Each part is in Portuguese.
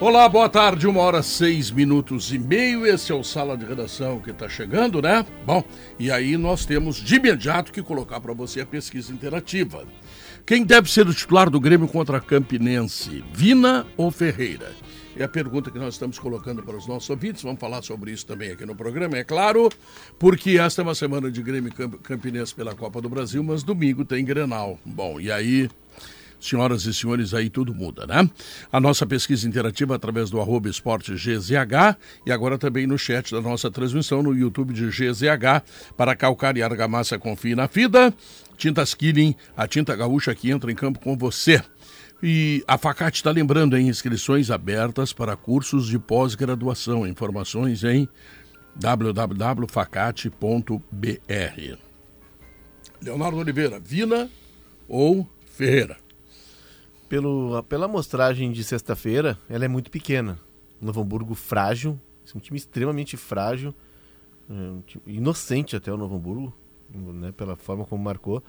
Olá, boa tarde, uma hora seis minutos e meio. Esse é o Sala de Redação que está chegando, né? Bom, e aí nós temos de imediato que colocar para você a pesquisa interativa. Quem deve ser o titular do Grêmio contra a Campinense, Vina ou Ferreira? É a pergunta que nós estamos colocando para os nossos ouvintes. Vamos falar sobre isso também aqui no programa, é claro, porque esta é uma semana de Grêmio Campinense pela Copa do Brasil, mas domingo tem Grenal. Bom, e aí Senhoras e senhores, aí tudo muda, né? A nossa pesquisa interativa através do arroba esporte GZH e agora também no chat da nossa transmissão no YouTube de GZH para calcar e argamassa confie na FIDA. Tintas Killing, a tinta gaúcha que entra em campo com você. E a Facate está lembrando em inscrições abertas para cursos de pós-graduação. Informações em www.facate.br. Leonardo Oliveira, Vina ou Ferreira? Pelo, pela amostragem de sexta-feira, ela é muito pequena. Novo Hamburgo frágil, é um time extremamente frágil, é um time inocente até o Novo Hamburgo, né, pela forma como marcou.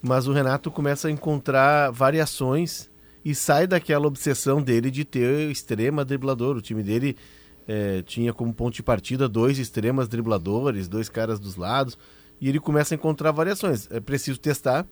Mas o Renato começa a encontrar variações e sai daquela obsessão dele de ter extrema driblador. O time dele é, tinha como ponto de partida dois extremas dribladores, dois caras dos lados, e ele começa a encontrar variações. É preciso testar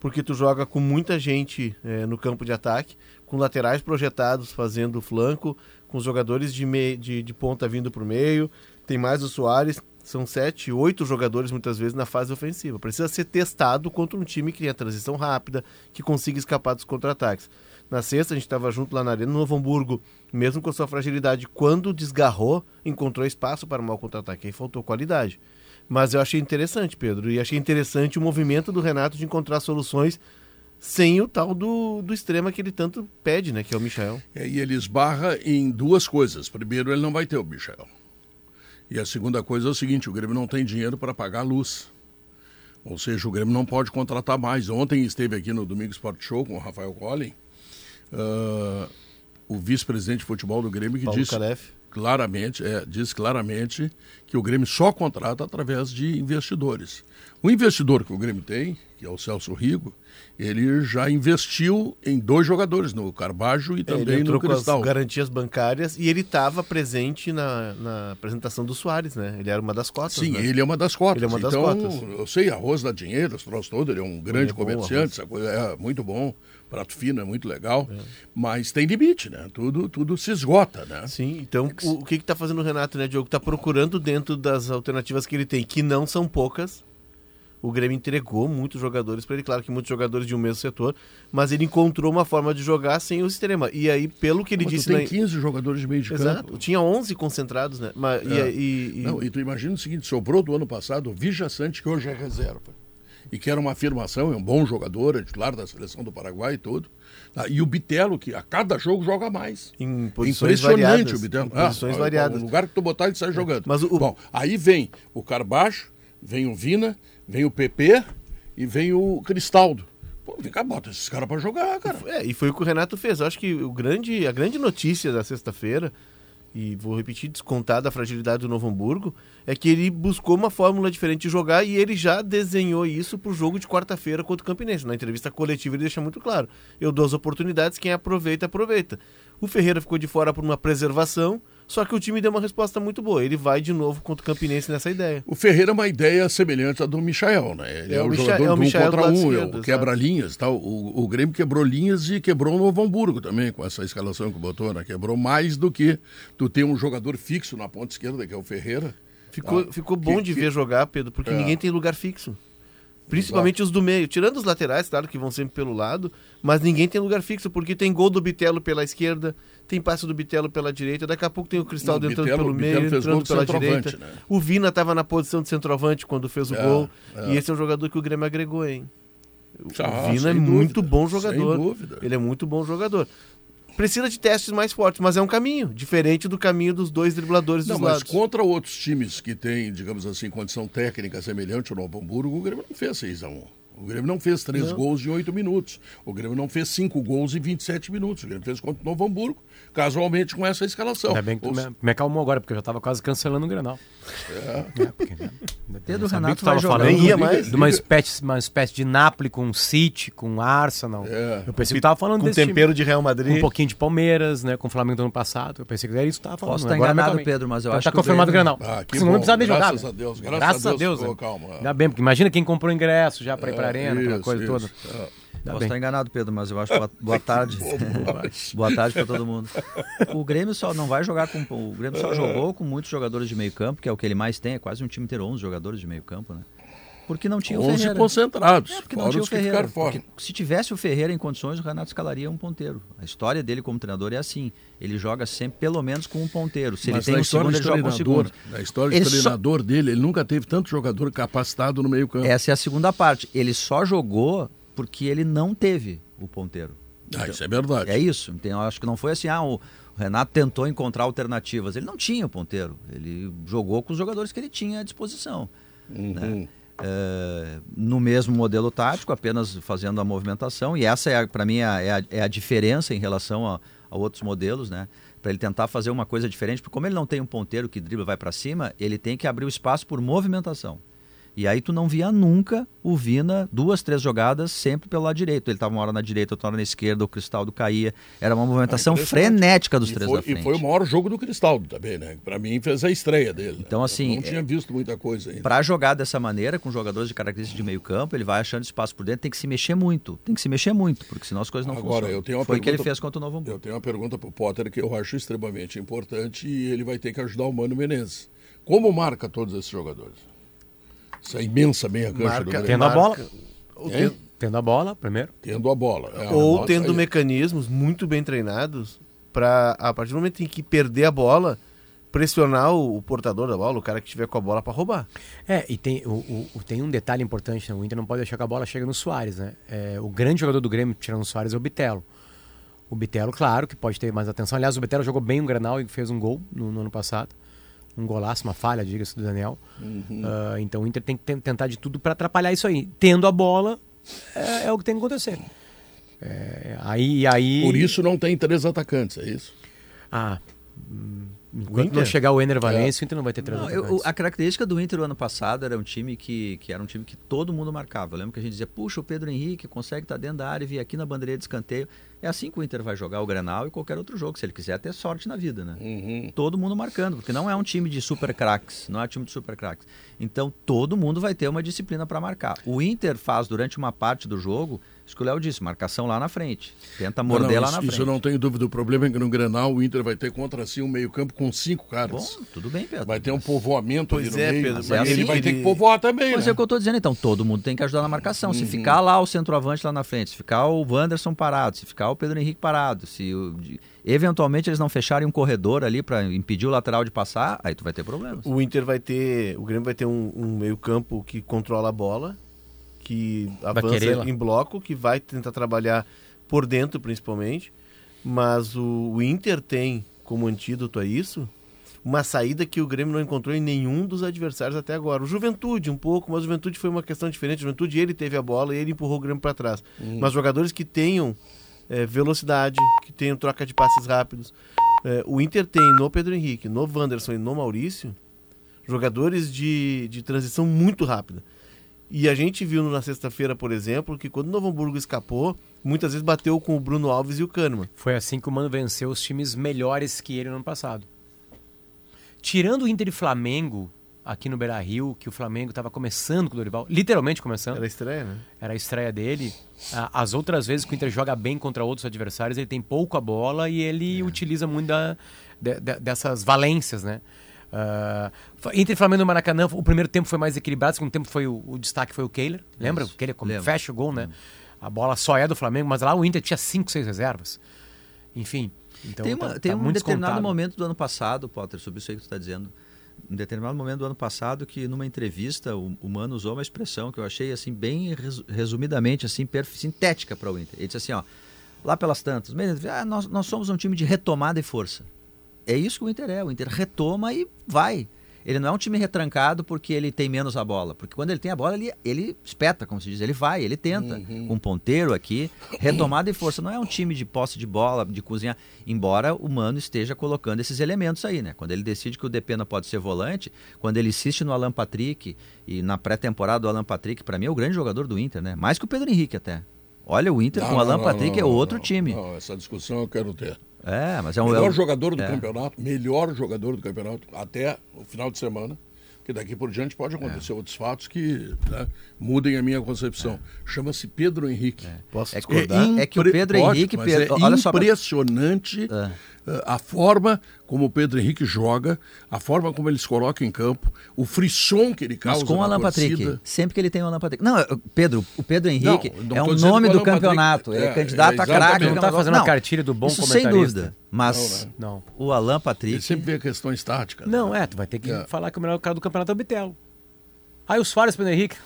porque tu joga com muita gente é, no campo de ataque, com laterais projetados fazendo flanco, com jogadores de, me... de, de ponta vindo para o meio, tem mais o Soares, são sete, oito jogadores muitas vezes na fase ofensiva. Precisa ser testado contra um time que tem a transição rápida, que consiga escapar dos contra-ataques. Na sexta, a gente estava junto lá na Arena, no Novo Hamburgo, mesmo com a sua fragilidade, quando desgarrou, encontrou espaço para um mau contra-ataque. Aí faltou qualidade. Mas eu achei interessante, Pedro, e achei interessante o movimento do Renato de encontrar soluções sem o tal do, do extrema que ele tanto pede, né? Que é o Michel. É, e ele esbarra em duas coisas. Primeiro, ele não vai ter o Michel. E a segunda coisa é o seguinte: o Grêmio não tem dinheiro para pagar a luz. Ou seja, o Grêmio não pode contratar mais. Ontem esteve aqui no Domingo Sport Show com o Rafael Collin, uh, o vice-presidente de futebol do Grêmio, que Paulo disse. Calef claramente, é, diz claramente que o Grêmio só contrata através de investidores. O investidor que o Grêmio tem, que é o Celso Rigo, ele já investiu em dois jogadores, no Carbajo e também no Cristal. Com as garantias bancárias e ele estava presente na, na, apresentação do Soares, né? Ele era uma das cotas. Sim, né? ele é uma das cotas. Ele é uma das então, cotas. eu sei, arroz dá dinheiro, os troços todos, ele é um grande é comerciante, essa coisa é muito bom prato fino é muito legal, é. mas tem limite, né? Tudo, tudo se esgota, né? Sim, então o, o que está fazendo o Renato, né, Diogo? Está procurando dentro das alternativas que ele tem, que não são poucas. O Grêmio entregou muitos jogadores para ele, claro que muitos jogadores de um mesmo setor, mas ele encontrou uma forma de jogar sem o extrema. E aí, pelo que ele mas disse. Tu tem na... 15 jogadores de meio de Exato. campo. Tinha 11 concentrados, né? Mas, é. e, e, Não, e tu imagina o seguinte: sobrou do ano passado o Vija Sante, que hoje é reserva e que era uma afirmação, é um bom jogador, é titular da seleção do Paraguai e tudo. Ah, e o Bitelo, que a cada jogo joga mais. Em posições Impressionante variadas, o Bitelo. Em posições ah, variadas. No lugar que tu botar, ele sai jogando. Mas o... Bom, aí vem o Carbacho, vem o Vina, vem o PP e vem o Cristaldo. Pô, vem cá, bota esses caras pra jogar, cara. É, e foi o que o Renato fez. Eu acho que o grande, a grande notícia da sexta-feira e vou repetir, descontar da fragilidade do Novo Hamburgo, é que ele buscou uma fórmula diferente de jogar e ele já desenhou isso para o jogo de quarta-feira contra o Campinense. Na entrevista coletiva ele deixa muito claro: eu dou as oportunidades, quem aproveita, aproveita. O Ferreira ficou de fora por uma preservação, só que o time deu uma resposta muito boa. Ele vai de novo contra o Campinense nessa ideia. O Ferreira é uma ideia semelhante à do Michael, né? Ele é, é o, jogador é o do um contra um, é o quebra-linhas. Tá? O, o Grêmio quebrou linhas e quebrou o Novo Hamburgo também, com essa escalação que botou, né? Quebrou mais do que tu ter um jogador fixo na ponta esquerda, que é o Ferreira. Ficou, tá? ficou bom que, de que... ver jogar, Pedro, porque é. ninguém tem lugar fixo. Principalmente Exato. os do meio. Tirando os laterais, claro que vão sempre pelo lado, mas ninguém tem lugar fixo, porque tem gol do Bitelo pela esquerda, tem passe do Bitelo pela direita, daqui a pouco tem o Cristal entrando Bitelo, pelo meio, entrando pela direita. Né? O Vina estava na posição de centroavante quando fez o é, gol. É. E esse é um jogador que o Grêmio agregou, hein? O ah, Vina é muito bom jogador. Ele é muito bom jogador. precisa de testes mais fortes, mas é um caminho, diferente do caminho dos dois dribladores Não, dos mas lados. contra outros times que têm, digamos assim, condição técnica semelhante ao Novo Hamburgo, o Grêmio não fez 6 a 1 O Grêmio não fez três Não. gols em 8 minutos. O Grêmio não fez cinco gols em 27 minutos. O Grêmio fez contra o Novo Hamburgo, casualmente com essa escalação. Ainda bem que tu me, me acalmou agora, porque eu já tava quase cancelando o Grenal. É. porque, né, Pedro Renato que tu tava vai jogar. falando ia de- mais. de uma espécie, uma espécie de Napoli com City, com Arsenal. É. Eu pensei que tu tava falando Com desse time. tempero de Real Com Madrid. um pouquinho de Palmeiras, né? Com o Flamengo do ano passado. Eu pensei que era isso que tu tava falando. Posso estar enganado. Pedro, mas eu Então acho tá que o confirmado o Grêmio- Grenal. Ah, que Senão não bom. precisa nem jogar. Graças a Deus, graças a Deus, né? calma. Ainda bem, porque imagina quem comprou ingresso já pra ir pra É, arena, aquela isso, coisa isso. toda. É. Ainda Posso bem. estar enganado, Pedro, mas eu acho boa, boa tarde. boa tarde para todo mundo. O Grêmio só não vai jogar com. O Grêmio só jogou com muitos jogadores de meio campo, que é o que ele mais tem, é quase um time ter 11 jogadores de meio campo, né? Porque não tinha o 11 Ferreira. concentrados, É, porque não tinha o Ferreira. se tivesse o Ferreira em condições, o Renato escalaria um ponteiro. A história dele como treinador é assim. Ele joga sempre pelo menos com um ponteiro. Se Mas ele tem um segundo, ele joga com um segundo. na história Ele de só- treinador dele, ele nunca teve tanto jogador capacitado no meio campo. Essa é a segunda parte. Ele só jogou porque ele não teve o ponteiro. Ah, isso é verdade. É isso. Então, eu acho que não foi assim, ah, o Renato tentou encontrar alternativas. Ele não tinha o ponteiro. Ele jogou com os jogadores que ele tinha à disposição. Uhum. né? No mesmo modelo tático, apenas fazendo a movimentação. E essa, é, para mim, é a, é a- é a diferença em relação a, a outros modelos, né? Para ele tentar fazer uma coisa diferente, porque como ele não tem um ponteiro que dribla vai para cima, ele tem que abrir o espaço por movimentação. E aí tu não via nunca o Vina, duas, três jogadas, sempre pelo lado direito. Ele estava uma hora na direita, outra hora na esquerda, o Cristaldo caía. Era uma movimentação interessante. frenética dos e três foi, da frente. E foi o maior jogo do Cristaldo também, né? Pra mim fez a estreia dele. Então, Eu assim, Não tinha visto muita coisa ainda. Para jogar dessa maneira, com jogadores de características de meio campo, ele vai achando espaço por dentro, tem que se mexer muito. Tem que se mexer muito, porque senão as coisas não Agora, funcionam. eu tenho uma Foi o que ele fez contra o Novo Hamburgo. Eu tenho uma pergunta pro Potter que eu acho extremamente importante e ele vai ter que ajudar o Mano Menezes. Como marca todos esses jogadores? Essa imensa meia cancha do Marca- Grêmio. Tendo a bola. Tendo a bola, primeiro. Tendo a bola. É, ou nossa, tendo aí- mecanismos muito bem treinados para a partir do momento em que perder a bola, pressionar o, o portador da bola, o cara que estiver com a bola para roubar. É, e tem, o, o- tem um detalhe importante, né? o Inter não pode deixar que a bola chegue no Soares, né? É, o grande jogador do Grêmio, tirando o Soares, é o Bitelo. O Bitelo, claro, que pode ter mais atenção. Aliás, o Bitelo jogou bem o Granal e fez um gol no, no ano passado. Um golaço, uma falha, diga-se do Daniel. Ah, então o Inter tem que ten- tentar de tudo para atrapalhar isso aí. Tendo a bola, é, é o que tem que acontecer. É, aí, aí... Por isso não tem três atacantes, é isso? Ah, hum, enquanto Inter? não chegar o Ener Valencia, o Inter não vai ter três Não, eu- a característica do Inter o ano passado era um time que, que era um time que todo mundo marcava. Eu lembro que a gente dizia, puxa, o Pedro Henrique consegue estar dentro da área e vir aqui na bandeira de escanteio. É assim que o Inter vai jogar o Granal e qualquer outro jogo, se ele quiser ter sorte na vida, né? Uhum. Todo mundo marcando, porque não é um time de super craques, não é um time de super craques. Então todo mundo vai ter uma disciplina para marcar. O Inter faz durante uma parte do jogo, isso que o Léo disse, marcação lá na frente. Tenta Não, morder não, lá isso, na isso frente. eu não tenho dúvida. O problema é que no Grenal o Inter vai ter contra si um meio campo com cinco caras. Bom, tudo bem, Pedro. Vai ter um povoamento Pois ali no é, meio. Pedro, mas mas ele assim, vai ter que povoar também, Mas né? é o que eu estou dizendo, então, todo mundo tem que ajudar na marcação. Se ficar lá o centroavante lá na frente, se ficar o Wanderson parado, se ficar o Pedro Henrique parado, se o- eventualmente eles não fecharem um corredor ali para impedir o lateral de passar, aí tu vai ter problemas. O Inter vai ter, o Grêmio vai ter um, um meio-campo que controla a bola, que avança em bloco, que vai tentar trabalhar por dentro principalmente, mas o, o Inter tem como antídoto a isso uma saída que o Grêmio não encontrou em nenhum dos adversários até agora. O Juventude um pouco, mas o Juventude foi uma questão diferente. O Juventude ele teve a bola e ele empurrou o Grêmio para trás. Mas jogadores que tenham eh, velocidade, que tenham troca de passes rápidos. Eh, o Inter tem no Pedro Henrique, no Wanderson e no Maurício jogadores de, de transição muito rápida. E a gente viu na sexta-feira, por exemplo, que quando o Novo Hamburgo escapou, muitas vezes bateu com o Bruno Alves e o Kahneman. Foi assim que o Mano venceu os times melhores que ele no ano passado. Tirando o Inter e Flamengo, aqui no Beira Rio, que o Flamengo estava começando com o Dorival, literalmente começando, Era estranha, né? era a estreia dele. As outras vezes que o Inter joga bem contra outros adversários, ele tem pouco a bola e ele utiliza muito da- de- de- dessas valências, né? Ah, Inter e Flamengo no Maracanã, o primeiro tempo foi mais equilibrado, o segundo tempo foi o, o destaque foi o Kehler, lembra? Isso, O Kehler como fecha o gol, né? A bola só é do Flamengo, mas lá o Inter tinha cinco, seis reservas. Enfim, então tem uma- tá- tem tá um determinado descontado. momento do ano passado, Potter, sobre isso aí que tu está dizendo. Um determinado momento do ano passado que numa entrevista o, o Mano usou uma expressão que eu achei assim bem resu- resumidamente assim sintética para o Inter. Ele disse assim, ó, lá pelas tantas. Ah, nós, nós somos um time de retomada e força. É isso que o Inter é. O Inter retoma e vai. Ele não é um time retrancado porque ele tem menos a bola. Porque quando ele tem a bola, ele, ele espeta, como se diz. Ele vai, ele tenta. Uhum. Com um ponteiro aqui, retomada e força. Não é um time de posse de bola, de cozinha. Embora o Mano esteja colocando esses elementos aí, né? Quando ele decide que o Depena pode ser volante, quando ele insiste no Alan Patrick, e na pré-temporada o Alan Patrick, para mim, é o grande jogador do Inter, né? Mais que o Pedro Henrique até. Olha, o Inter Não, com o Alan não, Patrick não, é não, outro não, time. Não, essa discussão eu quero ter. É, mas é um. melhor é jogador do é. campeonato, melhor jogador do campeonato até o final de semana. Que daqui por diante pode É. acontecer outros fatos que né, mudem a minha concepção. Chama-se Pedro Henrique. Posso É discordar? É que o Pedro pode, Henrique, Pedro- é olha só pra- impressionante É. eh, a forma como o Pedro Henrique joga, a forma como ele se coloca em campo, o frisson que ele causa Mas com o Alan. Patrick. Sempre que ele tem o Alan Patrick. Não, Pedro, o Pedro Henrique Não, não é um nome do Alan Patrick- campeonato. ele é é, candidato é, a craque. Não tá negócio- fazendo a cartilha do bom isso sem dúvida. Mas Não, né? Não. o Alan Ele Patrick. sempre vê questões táticas. Não, é, tu vai ter que É. falar que o melhor cara do campeonato é o Bitelo. Aí o Soares, Pedro Henrique,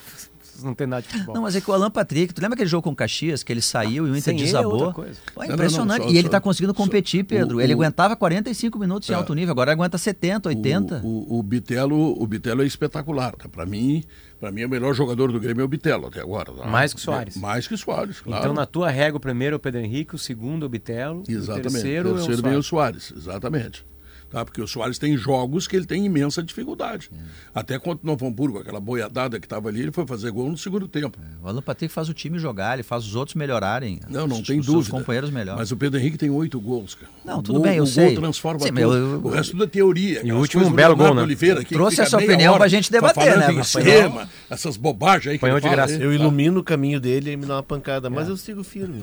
vocês não tem nada de futebol. Não, mas é que o Alan Patrick, tu lembra aquele jogo com o Caxias, que ele saiu e o Inter é desabou? outra coisa. Pô, Não, não, impressionante. não, só- e ele só- tá conseguindo só- competir, Pedro. o- ele o- aguentava 45 minutos em É. alto nível, agora aguenta 70, 80. O, o, o Bitelo, o Bitelo é espetacular. Tá? Para mim, para mim, o melhor jogador do Grêmio é o Bitelo até agora. tá? Mais que o Soares. Mais que o Soares, claro. Então, na tua régua, o primeiro é o Pedro Henrique, o segundo é o Bitelo, Exatamente. o terceiro, terceiro é vem o o Soares. Soares, exatamente. Tá? Porque o Soares tem jogos que ele tem imensa dificuldade. É. Até contra o Novo Hamburgo, aquela boiadada que estava ali, ele foi fazer gol no segundo tempo. O Alan Patrick faz o time jogar, ele faz os outros melhorarem. Não, não os, tem os dúvida. companheiros melhoram. Mas o Pedro Henrique tem oito gols, cara. Não, O tudo gol- bem, eu o sei. gol transforma Sim, eu- eu- O resto da teoria. aquelas último, coisas um belo gol, né? Oliveira, que Trouxe essa meia opinião hora pra gente debater, né, cinema, essas bobagens aí que ele de graça. Eu ilumino o caminho dele e me dá uma pancada, É. mas eu sigo firme.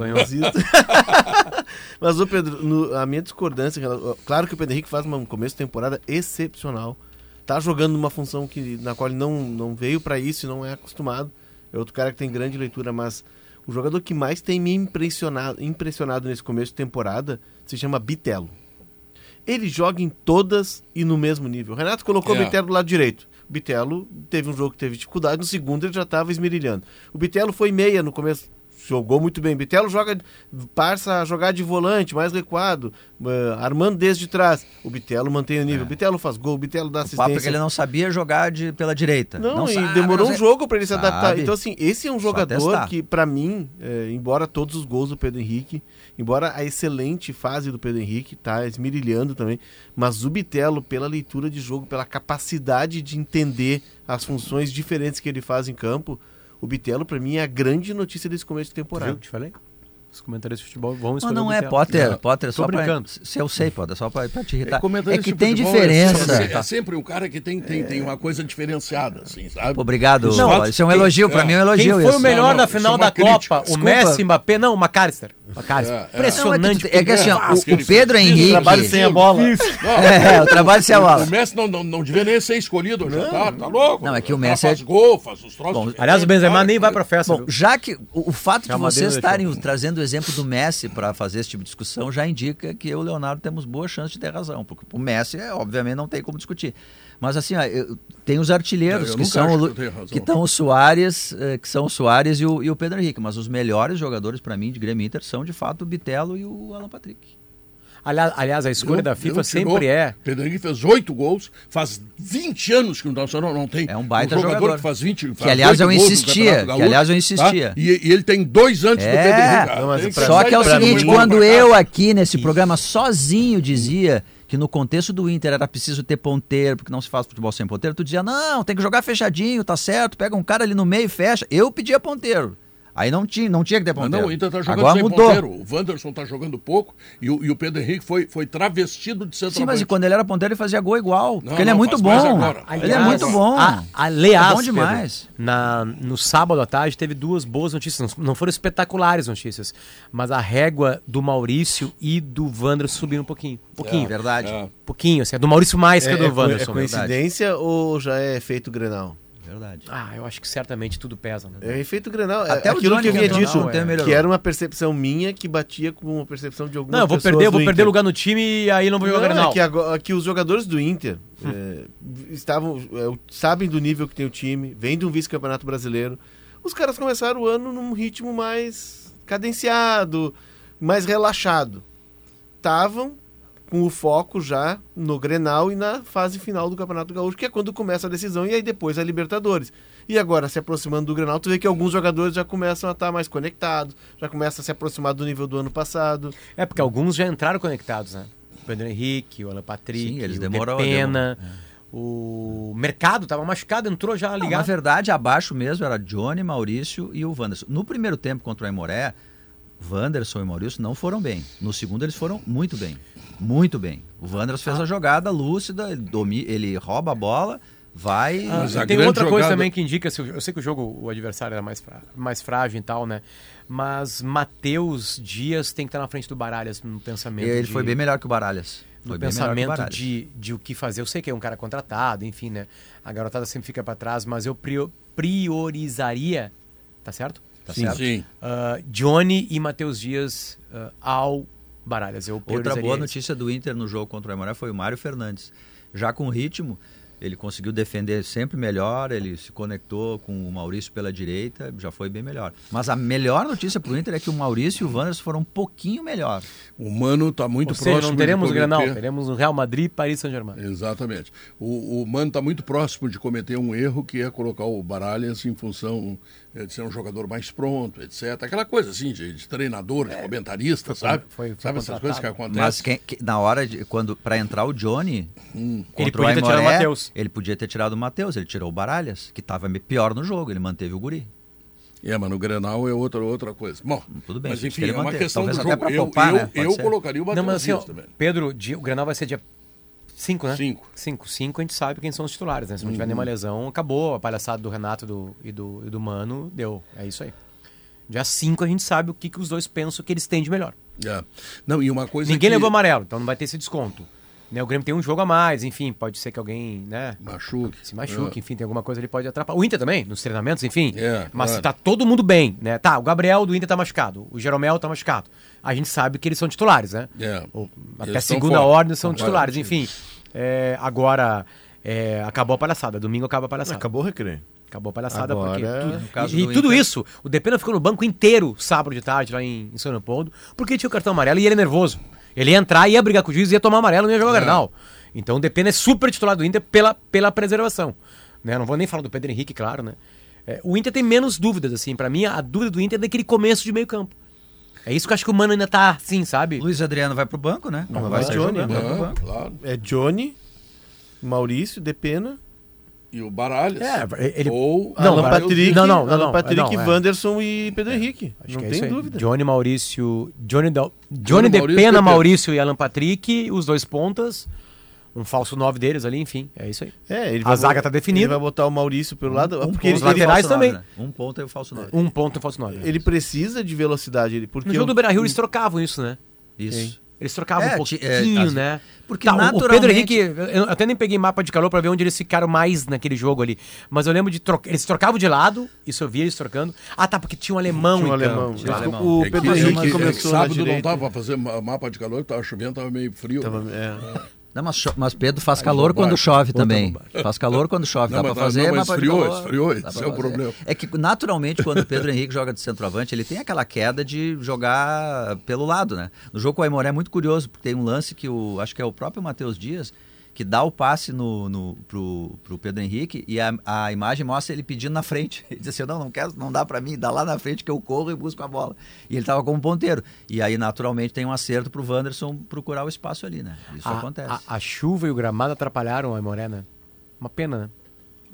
Mas, ô Pedro, no- a minha discordância, claro que o Pedro Henrique faz um começo de temporada excepcional. Tá jogando numa função que, na qual ele não, não veio pra isso e não é acostumado. É outro cara que tem grande leitura, mas o jogador que mais tem me impressionado, impressionado nesse começo de temporada se chama Bitelo. Ele joga em todas e no mesmo nível. O Renato colocou É. o Bitelo do lado direito. O Bitelo teve um jogo que teve dificuldade, no segundo ele já estava esmerilhando. O Bitelo foi meia no começo, jogou muito bem. O Bitelo joga, passa a jogar de volante, mais recuado, eh, armando desde trás. O Bitelo mantém o nível. O Bitelo faz gol, o Bitelo dá O assistência. papo é que ele não sabia jogar de, pela direita. Não, e sabe, demorou não um sei. jogo para ele se Sabe. adaptar. Então, assim, esse é um jogador que, pra mim, é, embora todos os gols do Pedro Henrique, embora a excelente fase do Pedro Henrique, tá esmirilhando também, mas o Bitelo, pela leitura de jogo, pela capacidade de entender as funções diferentes que ele faz em campo, o Bitelo, pra mim, é a grande notícia desse começo de Viu temporada. que te falei? Os comentários de futebol vão Não, escolher não o é, Bitelo. Potter, Não. Potter, só Tô pra... brincando. Se eu sei, Potter, só pra, pra te É, irritar. É, comentarista que tem futebol diferença. É, é sempre um cara que tem, tem, tem uma coisa diferenciada, assim, sabe? Obrigado, Não, isso é um elogio, pra mim é um elogio Quem foi isso. o melhor Não, não, da isso final é da crítica. Copa? O Desculpa. Messi, Mbappé? Não, o McAllister. McAllister. É, é. Impressionante. Não, é que, é que assim, o, o Pedro fez. Henrique... Trabalho sem a bola. Não, É, o trabalho sem a bola. O Messi não, não, não devia nem ser escolhido, já tá, tá louco? Não, é que o Messi é- faz gol, faz os troços. Aliás, o Benzema nem vai pra festa. Bom, já que o, o fato de vocês não estarem trazendo o exemplo do Messi para fazer esse tipo de discussão já indica que eu e o Leonardo temos boa chance de ter razão, porque o Messi, é, obviamente, não tem como discutir. Mas assim, ó, eu- tem os artilheiros Não, eu que são o que que estão o Soares, eh, que são o Soares e o, e o Pedro Henrique, mas os melhores jogadores para mim de Grêmio Inter são de fato o Bitelo e o Alan Patrick. Aliás, aliás, a escolha da? FIFA sempre é. Pedro Henrique fez oito gols, faz 20 anos que o Nacional não tem. É um baita jogador, jogador. que faz 20 Que, aliás, eu insistia, que, aliás, eu insistia. E, e ele tem dois antes do É. Pedro Henrique. Não, Só que é o seguinte, quando eu aqui nesse programa sozinho dizia que no contexto do Inter era preciso ter ponteiro, porque não se faz futebol sem ponteiro, tu dizia, não, tem que jogar fechadinho, tá certo, pega um cara ali no meio e fecha. Eu pedia ponteiro. Aí não tinha, não tinha que ter ponteiro. não, o Inter tá jogando Agora sem mudou. ponteiro. O Wanderson tá jogando pouco e o, e o Pedro Henrique foi, foi travestido de centroavante. Sim, mas e quando ele era ponteiro ele fazia gol igual, porque Não, ele é não, muito bom. Ele é muito bom. A, aliás, É bom Pedro, demais. na, no sábado à tarde teve duas boas notícias. Não, não foram espetaculares notícias, mas a régua do Maurício e do Wanderson subiu um pouquinho. Um pouquinho. É, verdade. É. Um pouquinho, assim, a do Maurício mais que É, do é co- é Wanderson. coincidência ou já é efeito Grenal? Verdade. Ah, eu acho que certamente tudo pesa, né? É efeito Grenal. É Até o aquilo Johnny que eu havia dito, melhorou. que era uma percepção minha que batia com uma percepção de algumas Não, eu vou perder, eu vou do perder Inter. lugar no time e aí não vou jogar Não, Grenal. é que, agora, que os jogadores do Inter é, estavam é, sabem do nível que tem o time, vem de um vice-campeonato brasileiro. Os caras começaram o ano num ritmo mais cadenciado, mais relaxado. Estavam com o foco já no Grenal e na fase final do Campeonato Gaúcho, que é quando começa a decisão e aí depois a Libertadores. E agora, se aproximando do Grenal, tu vê que alguns jogadores já começam a estar mais conectados, já começam a se aproximar do nível do ano passado. É, porque alguns já entraram conectados, né? O Pedro Henrique, o Alan Patrick, Sim, eles o demoram- Depena, o Mercado tava machucado, entrou já Não, na ligado. verdade, abaixo mesmo era Johnny, Maurício e o Wanderson. No primeiro tempo contra o Aimoré, Wanderson e Maurício não foram bem. No segundo, eles foram muito bem. Muito bem. O Wanderson fez a jogada lúcida, ele, domi- ele rouba a bola, vai. Ah, Mas a tem outra coisa jogada- também que indica, se o- eu sei que o jogo, o adversário era mais, mais frágil e tal, né? Mas Matheus Dias tem que estar na frente do Baralhas no pensamento. ele de- foi bem melhor que o Baralhas. no Foi o pensamento de, de o que fazer. Eu sei que é um cara contratado, enfim, né? A garotada sempre fica pra trás, mas eu prio- priorizaria, tá certo? Tá Sim. certo? Sim. Ah, Johnny e Matheus Dias ah, ao Baralhas. Eu Outra boa notícia do Inter no jogo contra o Aimoré foi o Mário Fernandes. Já com ritmo, ele conseguiu defender sempre melhor, ele se conectou com o Maurício pela direita, já foi bem melhor. Mas a melhor notícia pro Inter é que o Maurício e o Wanderson foram um pouquinho melhor. O Mano tá muito Ou seja, próximo não teremos de o Grenal, cometer... teremos o Real Madrid e Paris Saint-Germain. Exatamente. O, o Mano está muito próximo de cometer um erro que é colocar o Baralhas em função eh, de ser um jogador mais pronto, etc. Aquela coisa assim, de, de treinador, de comentarista, sabe? foi- foi sabe essas contratado. coisas que acontecem? Mas quem- que- na hora de quando para entrar o Johnny Ele contra podia ter o tirado ele podia ter tirado o Matheus, ele tirou o Baralhas, que estava pior no jogo, ele manteve o Guri. É, mas no Grenal é outra, outra coisa. Bom, Tudo bem, mas que enfim, ele é uma manteve. questão do Talvez até jogo. Eu, poupar, eu, né? Eu ser. colocaria o Não, Matheus mas assim, ó, também. Pedro, o Grenal vai ser dia 5, né? Cinco. 5. 5 a gente sabe quem são os titulares, né? Se não tiver nenhuma lesão, acabou a palhaçada do Renato do- e, do, e do Mano, deu. É isso aí. Dia 5 a gente sabe o que, que os dois pensam que eles têm de melhor. É. Não, e uma coisa Ninguém que... levou amarelo, então não vai ter esse desconto. Né? O Grêmio tem um jogo a mais, enfim, pode ser que alguém, né? Machuque. Se machuque, É. enfim, tem alguma coisa ele pode atrapalhar. O Inter também, nos treinamentos, enfim. É, mas claro. tá todo mundo bem, né? Tá, o Gabriel do Inter tá machucado, o Jeromel tá machucado. A gente sabe que eles são titulares, né? É. Ou, até segunda fora. ordem são titulares, enfim. É, agora, é, acabou a palhaçada. Domingo acaba a palhaçada. Acabou o recreio. Acabou a palhaçada Agora- porque. No tudo- caso e e tudo isso, o Depena ficou no banco inteiro sábado de tarde lá em, em São Leopoldo, porque tinha o cartão amarelo e ele é nervoso. Ele ia entrar, ia brigar com o juiz, ia tomar amarelo e não ia jogar o É. Grenal. Então o Depena é super titular do Inter pela, pela preservação. Né? Não vou nem falar do Pedro Henrique, claro, né? É, o Inter tem menos dúvidas, assim. Pra mim, a dúvida do Inter é daquele começo de meio campo. É isso que eu acho que o Mano ainda tá assim, sabe? Luiz Adriano vai pro banco, né? Não, vai vai sair Johnny, jogando, né? vai pro É, banco. claro. É Johnny, Maurício, Depena, E o Baralhas. É, ele- Ou Não, Alan Patrick, Não, não, não, Alan Patrick, não, é. Wanderson e Pedro Henrique. Acho não que é tem aí. dúvida. Johnny Maurício. Johnny, da, Johnny, Johnny de Maurício Pena, Depena. Maurício e Alan Patrick, os dois pontas. Um falso 9 deles ali, enfim. É isso aí. É, ele A zaga bo- tá definida. Ele vai botar o Maurício pelo lado, Um porque ele, os o laterais também. nove, né? Um ponto e o falso 9. Um ponto e um falso 9. ele precisa de velocidade. Ele, porque No jogo o- do Beira Rio eles trocavam isso, né? Isso. Eles trocavam É, um ti- pouquinho, é, né? porque Tá, o- O naturalmente- Pedro Henrique, eu até nem peguei mapa de calor pra ver onde eles ficaram mais naquele jogo ali. Mas eu lembro de trocar. Eles trocavam de lado, isso eu via eles trocando. Ah, tá, porque tinha um alemão Tinha um campo. alemão. Tinha um alemão. O É que- Pedro é que- Henrique é que começou na sábado não tava pra fazer ma- mapa de calor, tava chovendo, tava meio frio. Tava- né? é. Não, mas, mas Pedro faz calor quando chove também. Faz calor quando chove. Não, dá pra fazer, não, mas mas esfriou, calor, esfriou, esse é o problema. É que naturalmente quando o Pedro Henrique joga de centroavante, ele tem aquela queda de jogar pelo lado, né? No jogo com o Aimoré é muito curioso, porque tem um lance que o acho que é o próprio Matheus Dias que dá o passe no, no, pro, pro Pedro Henrique e a, a imagem mostra ele pedindo na frente. Ele diz assim, não, não quero, não dá pra mim, dá lá na frente que eu corro e busco a bola. E ele tava como ponteiro. E aí, naturalmente, tem um acerto pro Wanderson procurar o espaço ali, né? Isso A, acontece. a- a chuva e o gramado atrapalharam a Moré, né? Uma pena, né?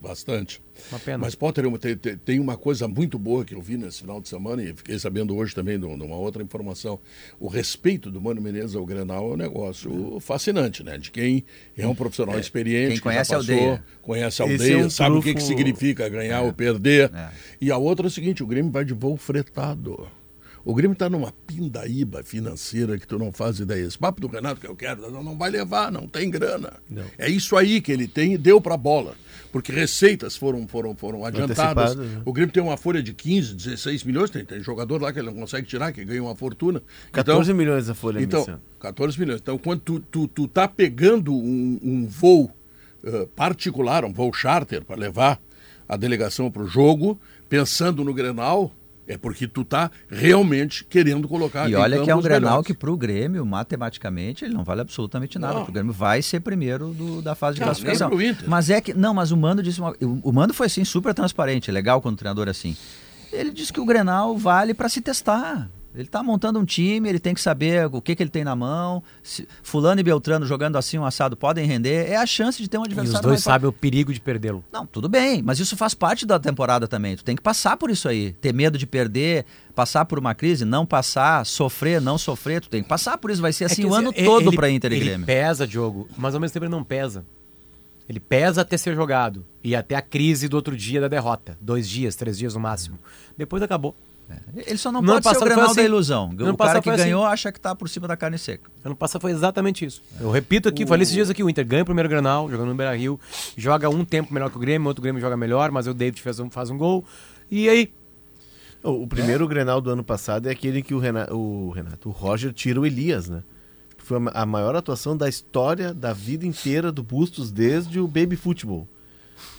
Bastante. Uma pena. Mas, Potter, tem, tem- uma coisa muito boa que eu vi nesse final de semana e fiquei sabendo hoje também de um- uma outra informação. O respeito do Mano Menezes ao Grenal é um negócio fascinante, né? De quem é um profissional experiente, quem que conhece já a aldeia. conhece a Esse aldeia, é um sabe o que, que significa ganhar ou perder. É. E a outra é o seguinte, o Grêmio vai de voo fretado. O Grêmio está numa pindaíba financeira que tu não faz ideia. Esse papo do Renato que eu quero, não, não vai levar, não tem grana. É isso aí que ele tem e deu para bola. Porque receitas foram, foram, foram adiantadas. Né? O Grêmio tem uma folha de 15, 16 milhões, tem, tem jogador lá que ele não consegue tirar, que ganha uma fortuna. 14 milhões a folha então, nesse ano. 14 milhões. Então, quando tu, tu, tu tá pegando um, um voo eh, particular, um voo charter para levar a delegação para o jogo, pensando no Grenal, É porque tu tá realmente querendo colocar E olha que é um Grenal melhores. que pro Grêmio, matematicamente, ele não vale absolutamente nada. O Grêmio vai ser primeiro do- da fase de Não, classificação. Mas é que. Não, mas o Mando disse. Uma, o Mando foi assim, super transparente, legal quando o treinador é assim. Ele disse que o Grenal vale para se testar. Ele tá montando um time, ele tem que saber o que, que ele tem na mão. Se fulano e Beltrano jogando assim um assado podem render. É a chance de ter um E adversário. os dois sabem o perigo de perdê-lo. Não, tudo bem, mas isso faz parte da temporada também. Tu tem que passar por isso aí. Ter medo de perder, passar por uma crise, não passar, sofrer, não sofrer. Tu tem que passar por isso. Vai ser assim É o ano assim, todo ele- pra Inter e Ele Grêmio. pesa, Diogo, mas ao mesmo tempo ele não pesa. Ele pesa até ser jogado. E até a crise do outro dia da derrota. Dois dias, três dias no máximo. Depois acabou. Ele só não No ano pode ser o Grenal assim. da ilusão. O cara passado que assim. ganhou acha que tá por cima da carne seca. Ano passado foi exatamente isso. Eu repito aqui, falei esses dias aqui, o Inter ganha o primeiro Granal, jogando no Beira-Rio, joga um tempo melhor que o Grêmio, outro Grêmio joga melhor, mas o David faz um, faz um gol. E aí? O, o primeiro Grenal do ano passado é aquele que o Renato, o Renato, o Roger tira o Elias, né? Foi a ma- a maior atuação da história da vida inteira do Bustos desde o Baby Futebol.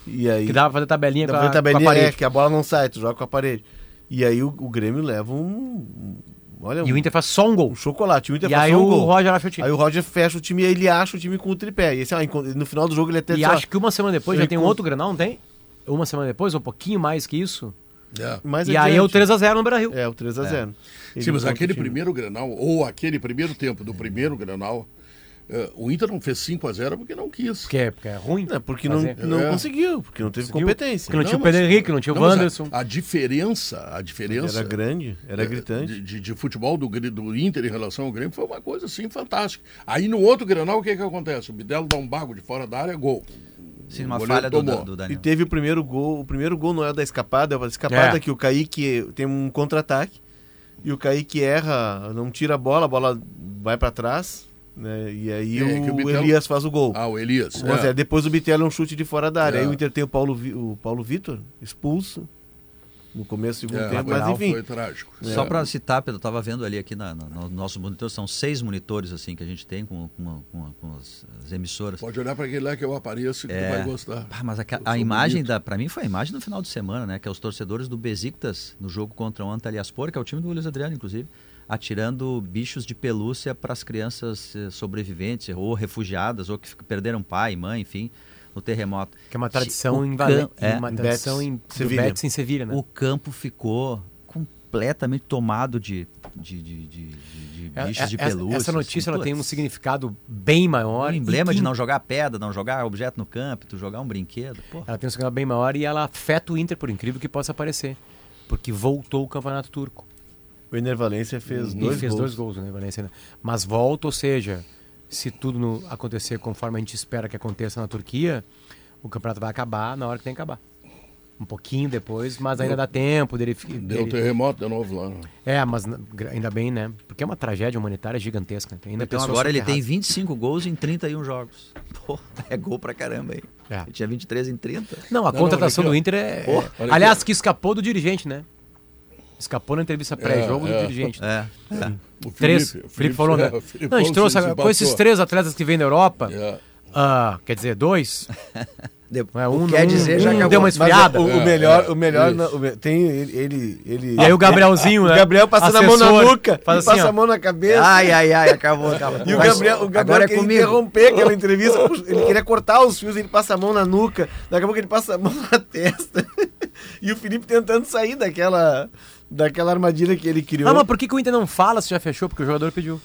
E aí Que dava pra fazer tabelinha dá com a, ver tabelinha, com a é, parede. que a bola não sai, tu joga com a parede. E aí o, o Grêmio leva um, olha, E o Inter faz só um gol. um chocolate. O Inter E faz aí só um o gol. Roger acha o time. Aí o Roger fecha o time e aí ele acha o time com o tripé. E assim, ó, enquanto- no final do jogo ele até E acho que uma semana depois já tem um outro Granal, não tem? Uma semana depois, ou um pouquinho mais que isso. É. mais e aí é o adiante. 3x0 no Beira-Rio. É, o 3x0. Sim, mas aquele primeiro Grenal, ou aquele primeiro tempo do primeiro Grenal, eh, o Inter não fez 5 a 0 porque não quis. Porque é, porque é ruim. Não, porque não, fazer. não É. conseguiu, porque não teve Conseguiu. competência. Porque não tinha o Pedro Henrique, não tinha o mas a- Wanderson. A, diferença, a diferença Era grande, era eh, gritante. de, de- de futebol do, do Inter em relação ao Grêmio foi uma coisa assim fantástica. Aí no outro Grenal, o que que acontece? O Bidelo dá um bago de fora da área, gol. Sim, O uma falha do, do E Daniel. teve o primeiro gol. O primeiro gol não é da escapada, é a escapada É. que o Kaique tem um contra-ataque. E o Kaique erra, não tira a bola, a bola vai pra trás. Né? E aí É, que o o, Bitelo- Elias faz o gol. Ah, o Elias. Mas é. é, depois o Bitello é um chute de fora da área. É. Aí o Inter tem o Paulo, o Paulo Vitor expulso no começo do segundo É, tempo. Mas enfim, Foi trágico. Só É. para citar, Pedro, eu estava vendo ali aqui na, na- no nosso monitor, são seis monitores assim que a gente tem com, com, com- com as, as emissoras. Pode olhar para aquele lá que eu apareço que tu vai gostar. Ah, mas a, a imagem, bonito. da, para mim, foi a imagem do final de semana, né? Que é os torcedores do Besiktas no jogo contra o Antalyaspor, que é o time do Luiz Adriano, inclusive, atirando bichos de pelúcia para as crianças eh, sobreviventes ou refugiadas ou que perderam pai, mãe, enfim, no terremoto. Que é uma tradição O em Vale... é, uma tradição em Sevilha. Em Sevilha, né? O campo ficou completamente tomado de, de, de, de, de- de É- bichos de é- essa- pelúcia. Essa notícia ela assim, tem um significado bem maior. Um emblema que de não jogar pedra, não jogar objeto no campo, tu jogar um brinquedo. Pô. Ela tem um significado bem maior e ela afeta o Inter, por incrível que possa parecer. Porque voltou o campeonato turco. O Ener Valência fez E dois fez gols. dois gols, né, Valência? né? Mas volta, ou seja, se tudo no- acontecer conforme a gente espera que aconteça na Turquia, o campeonato vai acabar na hora que tem que acabar. Um pouquinho depois, mas ainda dá tempo dele. fi- Deu dele- terremoto de novo lá. né? É, mas ainda bem, né? Porque é uma tragédia humanitária gigantesca. né? Ainda Então agora ele tem soterradas. 25 gols em 31 jogos. Pô, é gol pra caramba aí. É. Ele tinha 23 em 30. Não, a Não, contratação não, do Inter é. É- Aliás, aqui, que escapou do dirigente, né? Escapou na entrevista pré-jogo é. do dirigente. É, é. O Três. Felipe, O Felipe falou, né? é, o Felipe Não, a gente trouxe com esses três atletas que vêm da Europa. É. ah, quer dizer, dois. É, um, quer um- dizer, um já acabou. deu uma Mas esfriada. o, o É, melhor, é, o melhor não, o tem ele, ele, ele E aí o Gabrielzinho, o né? Gabriel passando a mão na Assessor, nuca, faz assim, passa ó. a mão na cabeça. Ai, ai, ai, acabou, acabou. E o Gabriel, o Gabriel agora é comigo. interromper aquela entrevista, ele queria cortar os fios, ele passa a mão na nuca, daqui a pouco ele passa a mão na testa. E o Felipe tentando sair daquela, daquela armadilha que ele criou. Ah, mas por que, que o Inter não fala se já fechou? Porque o jogador pediu.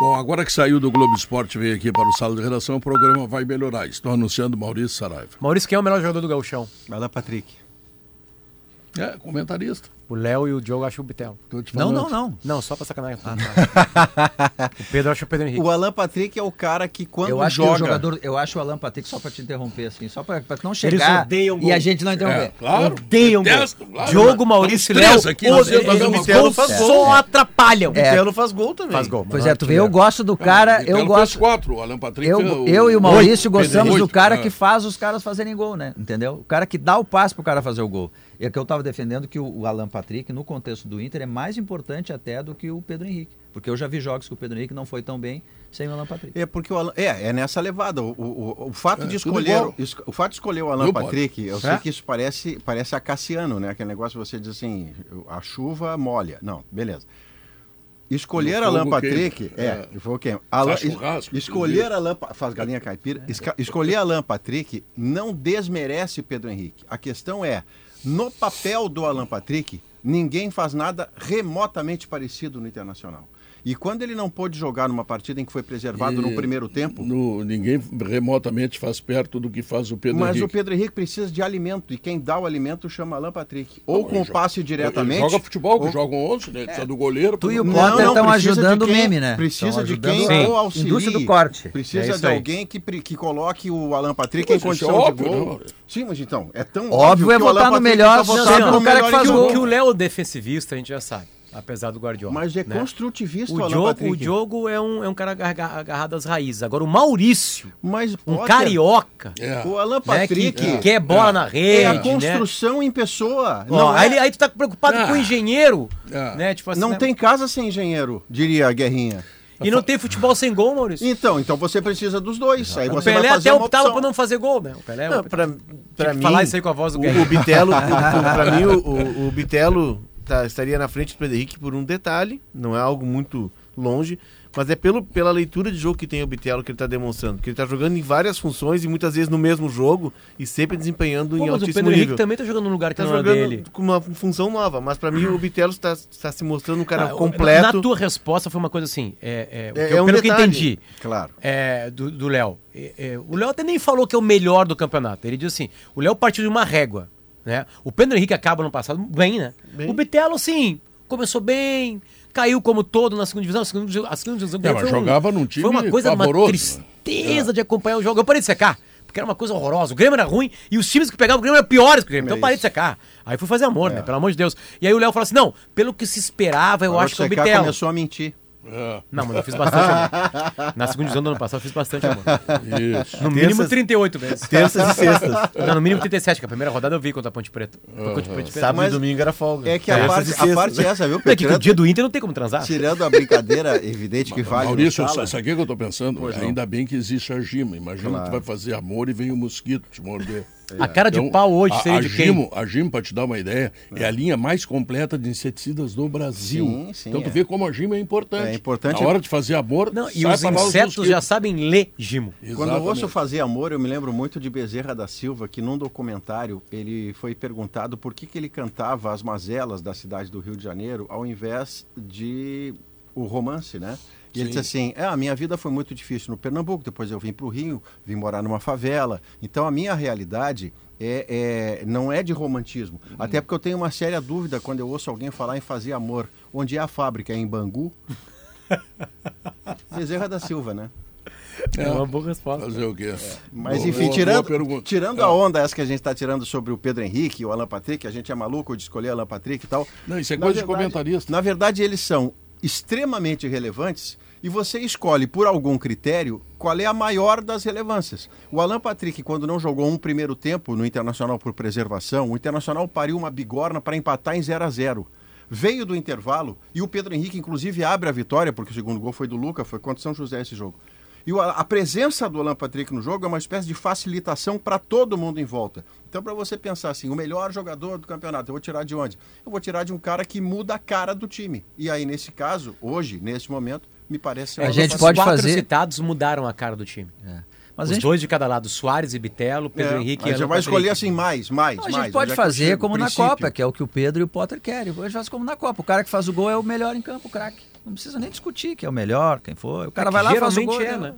Bom, agora que saiu do Globo Esporte e veio aqui para o Sala de Redação, o programa vai melhorar. Estou anunciando Maurício Saraiva. Maurício, quem é o melhor jogador do Gauchão? Alan Patrick. É, comentarista. O Léo e o Diogo acham o Bitelo. Tô te Não, não, não. Não, só pra sacanagem. o Pedro acha o Pedro Henrique. O Alan Patrick é o cara que quando Eu acho joga... que o jogador, eu acho o Alan Patrick só pra te interromper assim, só pra, pra não chegar odeiam e gol. a gente não É, interromper. claro. Odeiam, Detesto, gol. claro. Diogo, Maurício e Léo aqui, nós odeiam- os gol. gols Faz gol. só atrapalham. O Bitelo faz gol também. Faz gol. Pois é, tu vê, eu gosto do cara, Então, eu gosto quatro. O Alan Patrick eu, o- eu e o Maurício gostamos do cara É. que faz os caras fazerem gol, né? Entendeu? O cara que dá o passe pro cara fazer o gol. É que eu tava defendendo que o, o Alan Patrick, no contexto do Inter, é mais importante até do que o Pedro Henrique. Porque eu já vi jogos que o Pedro Henrique não foi tão bem sem o Alan Patrick. É porque o Alan, é, é nessa levada. O, o, o fato É, de escolher, o fato de escolher o Alan Bob? Patrick, eu É? sei que isso parece parece acaciano, né? Aquele negócio que você diz assim, a chuva molha. Não, beleza. Escolher Alan Patrick, queima. é, É. foi o quê? Alan, escolher. Alan faz galinha caipira. Esca- escolher Alan Patrick não desmerece Pedro Henrique. A questão é, no papel do Alan Patrick, ninguém faz nada remotamente parecido no Internacional. E quando ele não pôde jogar numa partida em que foi preservado no E primeiro tempo, no- ninguém remotamente faz perto do que faz o Pedro mas Henrique. o Pedro Henrique precisa de alimento e quem dá o alimento chama Alan Patrick. Ou com o passe joga- diretamente. Ele joga futebol, que ou- jogam 11, né? Precisa do goleiro. Tu e o Potter Não, não, estão ajudando o quem- meme, né? Precisa de quem Sim. o auxilie. Indústria do corte. Precisa É de aí. alguém que, que coloque o Alan Patrick Mas em é condição óbvio, de gol. Sim, mas então, é tão Óbvio é que o Alan votar no melhor, tá sempre no cara que faz gol. Que o Léo é defensivista, a gente já sabe. Apesar do Guardiola. Mas é né? construtivista o, Diogo, Patrick. o Diogo é um, é um cara agarra- agarrado às raízes. Agora, o Maurício, Mas, um Potter, carioca, É. O Alan né, que, Patrick que quer bola na rede, é a né? construção em pessoa. Ó, não aí, é- ele- aí tu tá preocupado com o engenheiro, Ah. né? Tipo assim, não né? tem casa sem engenheiro, diria a Guerrinha. E não tem futebol sem gol, Maurício. Então, então você precisa dos dois. Aí o você Pelé vai fazer até optava por não fazer gol, né? O Pelé Não, pra, pra mim, falar isso aí com a voz do o, Guerreiro. o Bitelo, o, o- pra mim, o, o, o Bitelo tá- estaria na frente do Pedro Henrique por um detalhe, não é algo muito longe, mas é pelo, pela leitura de jogo que tem o Bitelo que ele está demonstrando, que ele está jogando em várias funções e muitas vezes no mesmo jogo e sempre desempenhando Pô, em mas o altíssimo Pedro nível. Henrique também tá jogando num lugar que Tá não é jogando dele. com uma função nova, mas pra mim o Bitelo está, está se mostrando um cara Ah, completo. Na tua resposta foi uma coisa assim, é, é, o É- que é eu- um pelo que detalhe. entendi, Claro. é, do Léo. É, é, o Léo até nem falou que é o melhor do campeonato. Ele diz assim: o Léo partiu de uma régua. Né? O Pedro Henrique acaba no passado bem, né? Bem. O Bitelo, sim, começou bem, caiu como todo na segunda divisão. A segunda, divisão- a segunda divisão É, foi um- jogava num time Foi uma coisa, uma pavoroso, né? tristeza de acompanhar o jogo. Eu parei de secar. Porque era uma coisa horrorosa. O Grêmio era ruim e os times que pegavam o Grêmio eram piores que o Grêmio. Então eu parei de secar. Aí fui fazer amor, né? Pelo amor de Deus. E aí o Léo falou assim: não, pelo que se esperava, eu Agora acho que é o Bitelo. começou a mentir. É, Não, mas eu fiz bastante amor. Na segunda divisão do ano passado eu fiz bastante amor. isso. No mínimo Terças- 38 vezes. Terças e sextas. Não, no mínimo 37, que a primeira rodada eu vi contra a Ponte Preta. A Ponte Preta. Sábado Mas e domingo era folga. É que a, parte, a parte é essa, viu, Não, é que Pedro? o dia do Inter não tem como transar. Tirando a brincadeira evidente que vale. no Maurício, sabe o que eu tô pensando? Pois não. Ainda bem que existe a Gima. Imagina Claro. que tu vai fazer amor e vem um mosquito te morder. A cara de Então, pau hoje a, seria a de quem? Gimo, a Gimo, para te dar uma ideia, é. a linha mais completa de inseticidas do Brasil. Sim, sim, então tu é. vê como a Gimo é importante. É importante- Na hora de fazer amor, Não, e os insetos já sabem ler Gimo. Quando eu Exatamente. ouço fazer amor, eu me lembro muito de Bezerra da Silva, que num documentário ele foi perguntado por que, que ele cantava as mazelas da cidade do Rio de Janeiro ao invés de o romance, né? E ele disse assim: é, a minha vida foi muito difícil no Pernambuco, depois eu vim para o Rio, vim morar numa favela. Então a minha realidade é, é- não é de romantismo. Até porque eu tenho uma séria dúvida quando eu ouço alguém falar em fazer amor. Onde é a fábrica? É em Bangu? Bezerra da Silva, né? É uma boa resposta. Fazer o quê? Mas Boa- enfim, tirando, boa tirando a onda essa que a gente está tirando sobre o Pedro Henrique e o Alan Patrick, a gente é maluco de escolher Alan Patrick e tal. Não, isso é Na coisa de verdade- comentarista. Na verdade, eles são extremamente relevantes e você escolhe por algum critério qual é a maior das relevâncias. O Alan Patrick, quando não jogou um primeiro tempo no Internacional por preservação, o Internacional pariu uma bigorna para empatar em 0 a 0 Veio do intervalo e o Pedro Henrique, inclusive, abre a vitória, porque o segundo gol foi do Luca, foi contra o São José esse jogo. E a presença do Alan Patrick no jogo é uma espécie de facilitação para todo mundo em volta. Então, para você pensar assim, o melhor jogador do campeonato, eu vou tirar de onde? Eu vou tirar de um cara que muda a cara do time. E aí, nesse caso, hoje, nesse momento, me parece A gente Os pode quatro fazer- citados mudaram a cara do time. Mas Os a gente, dois de cada lado, Soares e Bitelo, Pedro É, Henrique e você Alan vai Patrick. escolher assim mais, mais, a mais. gente pode é fazer como na Princípio. Copa, que é o que o Pedro e o Potter querem. A gente faz como na Copa. O cara que faz o gol é o melhor em campo, o craque. Não precisa nem discutir que é o melhor, quem foi. O cara É vai lá e faz o gol. é, né?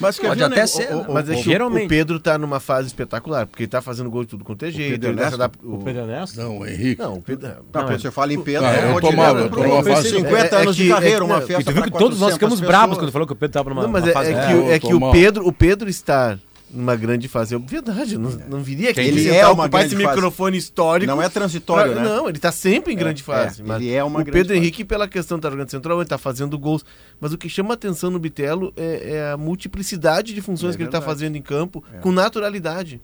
Mas Pode até né? ser, O- né? o- Mas é o- que Geralmente. o, o Pedro tá numa fase espetacular, porque ele tá fazendo gol de tudo quanto é jeito. Pedro tá se Ernesto? adap- O Pedro Ernesto? Não, o Henrique. Não, o Pedro. Tá, não, quando você fala em Pedro, Ah, eu eu vou tô mal, eu tô numa fase- 50 é- é anos de é carreira, uma não, festa E tu viu que todos nós 400 ficamos bravos quando falou que o Pedro tava numa, Não, mas é, fase é É, que, o- eu é que o. Pedro, o Pedro estar numa grande fase, é verdade, eu não, não viria aqui Ele é uma ocupar esse fase. microfone histórico. Não é transitório, pra- né? Não, ele tá sempre em grande fase. é, mas ele é uma o grande Pedro fase. Henrique, pela questão estar jogando central, ele tá fazendo gols. Mas o que chama atenção no Bitelo é, é a multiplicidade de funções É que ele tá verdade. fazendo em campo com naturalidade.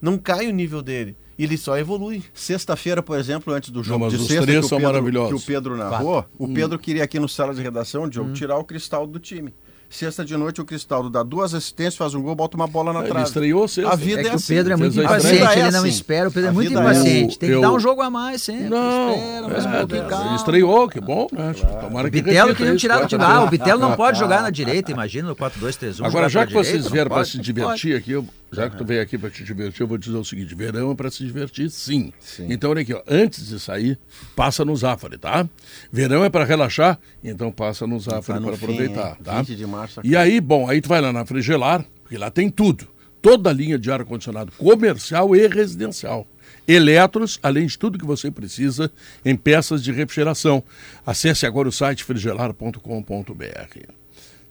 não cai o nível dele. Ele só evolui. Sexta-feira, por exemplo, antes do jogo mas de os sexta, três que, o são Pedro, maravilhosos. que o Pedro narrou, o Pedro queria aqui no sala de redação, Diogo, tirar o Cristaldo do time. Sexta de noite, o Cristaldo dá duas assistências, faz um gol, bota uma bola na Ele trave. estreou sexta. A vida É é, que o assim. Pedro é muito impaciente, ele A não é espera, o Pedro é muito é impaciente. Tem que Eu- dar um jogo a mais sempre. Não, espera, mais um é, ele estreou, que bom, né? Tomara O que Bitelo queriam tirar do time. Ah, o. Bitelo não pode jogar na direita, imagina, no 4-2-3-1. Agora, já que vocês vieram para se divertir aqui, eu- já que tu veio aqui para te divertir, eu vou dizer o seguinte: verão é para se divertir, sim. Sim. Então, olha aqui, ó, antes de sair, passa no Zafari, tá? Verão é para relaxar, então passa no Zafari Tá para aproveitar, tá? 20 de março E aí, bom, aí tu vai lá na Frigelar, porque lá tem tudo. Toda a linha de ar-condicionado comercial e residencial. Eletros, além de tudo que você precisa em peças de refrigeração. Acesse agora o site frigelar.com.br.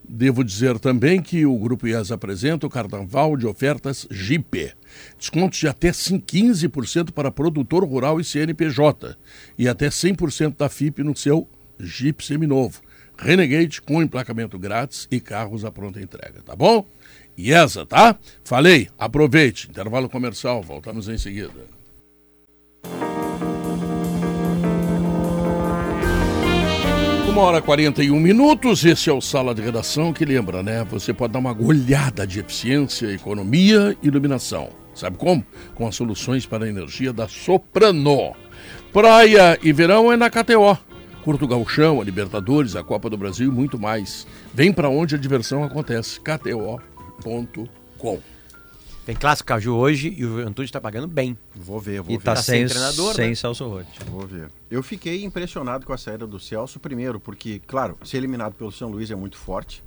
Devo dizer também que o Grupo IES apresenta o Carnaval de Ofertas Jeep. Descontos de até 15% para produtor rural e CNPJ. E até 100% da FIP no seu Jeep seminovo. Renegade com emplacamento grátis e carros à pronta entrega, tá bom? IESA, tá? Falei, aproveite. Intervalo comercial, voltamos em seguida. Uma hora e 41 minutos, esse é o Sala de Redação que lembra, né? Você pode dar uma olhada de eficiência, economia e iluminação. Sabe como? Com as soluções para a energia da Soprano. Praia e verão é na KTO. Curto Gauchão, a Libertadores, a Copa do Brasil e muito mais. Vem para onde a diversão acontece. KTO.com. Tem clássico Caju hoje e o Juventude está pagando bem. Vou ver, vou E ver. tá Tá sem, sem treinador, sem né? Celso Roth. Vou ver. Eu fiquei impressionado com a saída do Celso, primeiro, porque, claro, ser eliminado pelo São Luís é muito forte,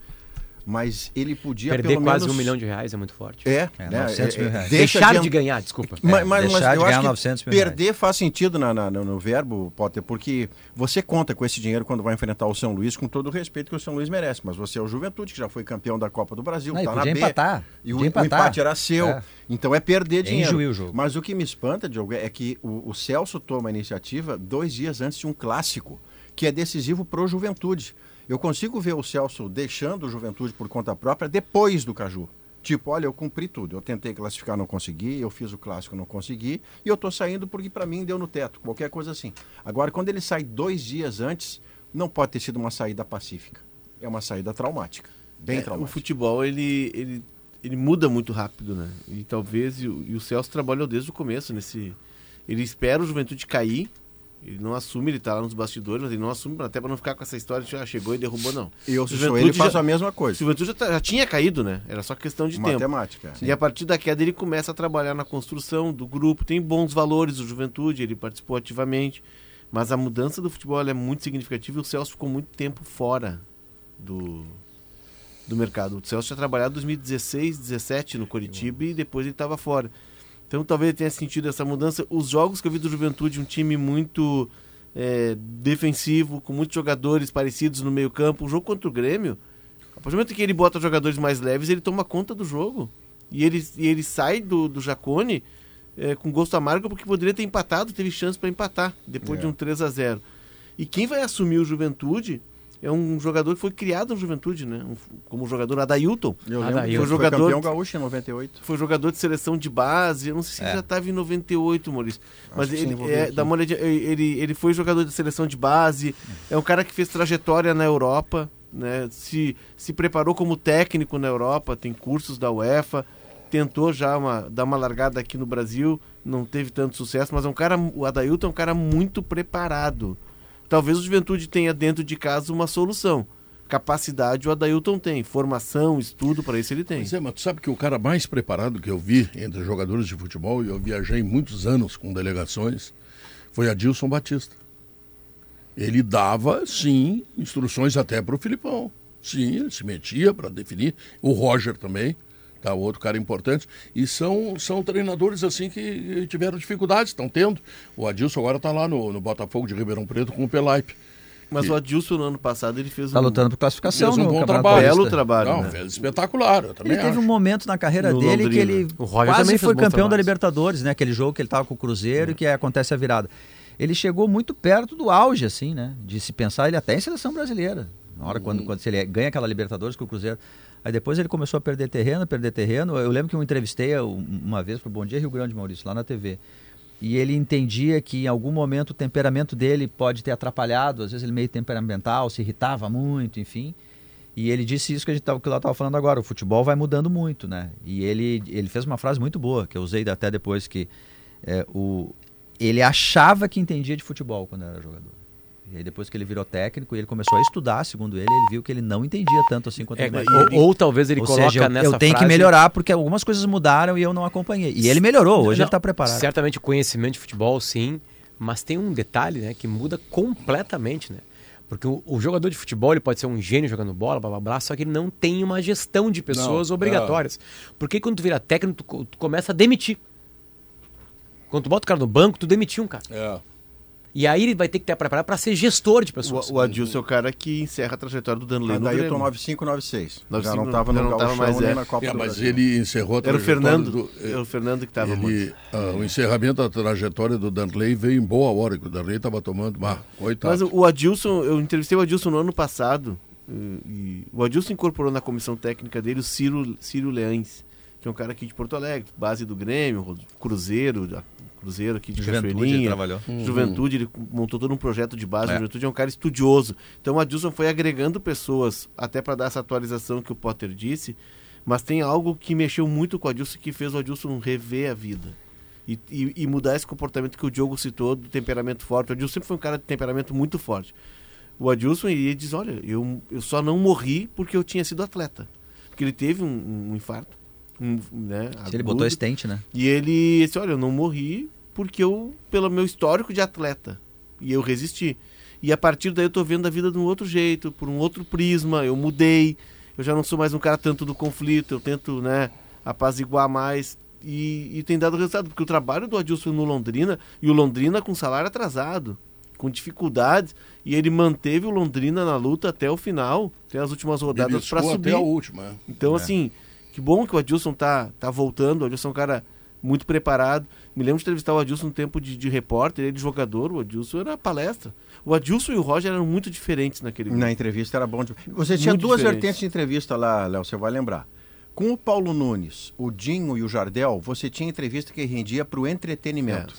mas ele podia Perder pelo quase menos... um milhão de reais é muito forte. É, É, né? 900 mil reais. deixa Deixar de- de ganhar, desculpa. Mas, mas- deixar mas de eu ganhar acho que 900 mil perder faz sentido na, na- no, no verbo, Potter, porque você conta com esse dinheiro quando vai enfrentar o São Luís, com todo o respeito que o São Luís merece. Mas você é o Juventude, que já foi campeão da Copa do Brasil, Não, e tá na B. empatar, E o, podia o empatar. empate era seu. É. Então é perder dinheiro. O jogo. Mas o que me espanta, Diogo, é que o, o Celso toma a iniciativa dois dias antes de um clássico, que é decisivo para o Juventude. Eu consigo ver o Celso deixando o Juventude por conta própria depois do Caju. Tipo, olha, eu cumpri tudo. Eu tentei classificar, não consegui. Eu fiz o clássico, não consegui. E eu tô saindo porque para mim deu no teto. Qualquer coisa assim. Agora, quando ele sai dois dias antes, não pode ter sido uma saída pacífica. É uma saída traumática. Bem É, o traumática. futebol, ele, ele, ele muda muito rápido, né? E talvez, e o, e o Celso trabalhou desde o começo nesse... Ele espera o Juventude cair, ele não assume, ele tá lá nos bastidores, mas ele não assume, até para não ficar com essa história de ah, chegou e derrubou, não. E eu, O Juventude ele, faço já- a mesma O coisa. Juventude já, tá- já tinha caído, né? Era só questão de tempo. Matemática. E a partir da queda ele começa a trabalhar na construção do grupo, tem bons valores o Juventude, ele participou ativamente, mas a mudança do futebol é muito significativa e o Celso ficou muito tempo fora do, do mercado. O Celso tinha trabalhado em 2016, 17 no Coritiba e depois ele estava fora. Então talvez tenha sentido essa mudança. Os jogos que eu vi do Juventude, um time muito é, defensivo, com muitos jogadores parecidos no meio campo. O jogo contra o Grêmio, a partir do momento que ele bota jogadores mais leves, ele toma conta do jogo. E ele, e ele sai do, do Jacone é, com gosto amargo porque poderia ter empatado, teve chance para empatar depois É. de um 3 a 0 E quem vai assumir o Juventude é um jogador que foi criado no Juventude, né? Um- como jogador Adailton. Eu lembro eu- foi jogador- campeão gaúcho em 98. Foi jogador de seleção de base, eu não sei se ele É. já estava em 98, Maurício. Mas ele, é, aqui. dá uma olhadinha, ele, ele foi jogador de seleção de base, é um cara que fez trajetória na Europa, né? se, se preparou como técnico na Europa, tem cursos da UEFA, tentou já uma, dar uma largada aqui no Brasil, não teve tanto sucesso, mas é um cara, o Adailton é um cara muito preparado. Talvez o Juventude tenha dentro de casa uma solução. Capacidade o Adailton tem, formação, estudo, para isso ele tem. Pois é, mas tu sabe que o cara mais preparado que eu vi entre jogadores de futebol, e eu viajei muitos anos com delegações, foi Adilson Batista. Ele dava, sim, instruções até para o Filipão. Sim, ele se metia para definir. O Roger também, tá, outro cara importante. E são, são treinadores assim que tiveram dificuldades, estão tendo. O Adilson agora está lá no, no Botafogo de Ribeirão Preto com o Pelaipe. Mas o Adilson no ano passado ele fez Tá um, lutando por classificação Fez um no bom trabalho. Belo trabalho. Não, né? fez espetacular, eu também Ele teve acho. um momento na carreira No dele que Londrina. ele O Roger quase foi campeão da. Libertadores, né? Aquele jogo que ele tava com o Cruzeiro e que acontece a virada. Ele chegou muito perto do auge, assim, né? De se pensar ele até em seleção brasileira. Na hora quando, quando se ele ganha aquela Libertadores com o Cruzeiro. Aí depois ele começou a perder terreno, perder terreno. Eu lembro que eu entrevistei uma vez para o Bom Dia Rio Grande, Maurício, lá na TV. E ele entendia que em algum momento o temperamento dele pode ter atrapalhado, às vezes ele meio temperamental, se irritava muito, enfim. E ele disse isso que a gente tava, que eu estava falando agora, o futebol vai mudando muito, né? E ele, ele fez uma frase muito boa, que eu usei até depois, que é, o, ele achava que entendia de futebol quando era jogador. E aí depois que ele virou técnico e ele começou a estudar, segundo ele, ele viu que ele não entendia tanto assim quanto É, ele ou, ou talvez ele Ou coloca seja, eu, nessa eu tenho que frase- melhorar porque algumas coisas mudaram e eu não acompanhei. E ele melhorou, hoje Não, ele está preparado. Certamente o conhecimento de futebol, sim, mas tem um detalhe né, que muda completamente, né? Porque o, o jogador de futebol ele pode ser um gênio jogando bola, blá blá blá, só que ele não tem uma gestão de pessoas Não, obrigatórias. Porque quando tu vira técnico, tu, tu começa a demitir. Quando tu bota o cara no banco, tu demitiu um cara. É. E aí ele vai ter que estar preparado para ser gestor de pessoas. O, o Adilson é o cara que encerra a trajetória do Danley Mas no daí eu tô 95, 96. Já 95, não estava no não tava Gauchão mais, é. na Copa É, do mas ele encerrou a Era o trajetória Fernando, do- era o Fernando que estava muito. ah, o encerramento da trajetória do Danley veio em boa hora, que o Danley estava tomando. Ah, coitado. Mas o Adilson, eu entrevistei o Adilson no ano passado. eh, E o Adilson incorporou na comissão técnica dele o Ciro, Ciro Leães, que é um cara aqui de Porto Alegre, base do Grêmio, Ro- Cruzeiro, da- Cruzeiro aqui de Juventude trabalhou. Juventude, ele montou todo um projeto de base. É. Juventude é um cara estudioso. Então o Adilson foi agregando pessoas, até para dar essa atualização que o Potter disse. Mas tem algo que mexeu muito com o Adilson que fez o Adilson rever a vida. E, e- e mudar esse comportamento que o Diogo citou do temperamento forte. O Adilson sempre foi um cara de temperamento muito forte. O Adilson, ele diz, olha, eu, eu só não morri porque eu tinha sido atleta. Porque ele teve um, um infarto. um, né, Se ele botou estente, né? E ele disse, olha, eu não morri porque eu, pelo meu histórico de atleta, e eu resisti. E a partir daí eu tô vendo a vida de um outro jeito, por um outro prisma, eu mudei, eu já não sou mais um cara tanto do conflito, eu tento, né, apaziguar mais. E, e tem dado resultado, porque o trabalho do Adilson no Londrina, e o Londrina com salário atrasado, com dificuldades, e ele manteve o Londrina na luta até o final, até as últimas rodadas para subir. até a última. é. Então, É. assim, que bom que o Adilson tá, tá voltando. O Adilson é um cara muito preparado. Me lembro de entrevistar o Adilson no tempo de, de repórter, ele de jogador, o Adilson era palestra. O Adilson e o Roger eram muito diferentes naquele grupo. Na entrevista era bom. De... Você tinha Muito duas diferente. vertentes de entrevista lá, Léo, você vai lembrar. Com o Paulo Nunes, o Dinho e o Jardel, você tinha entrevista que rendia para o entretenimento.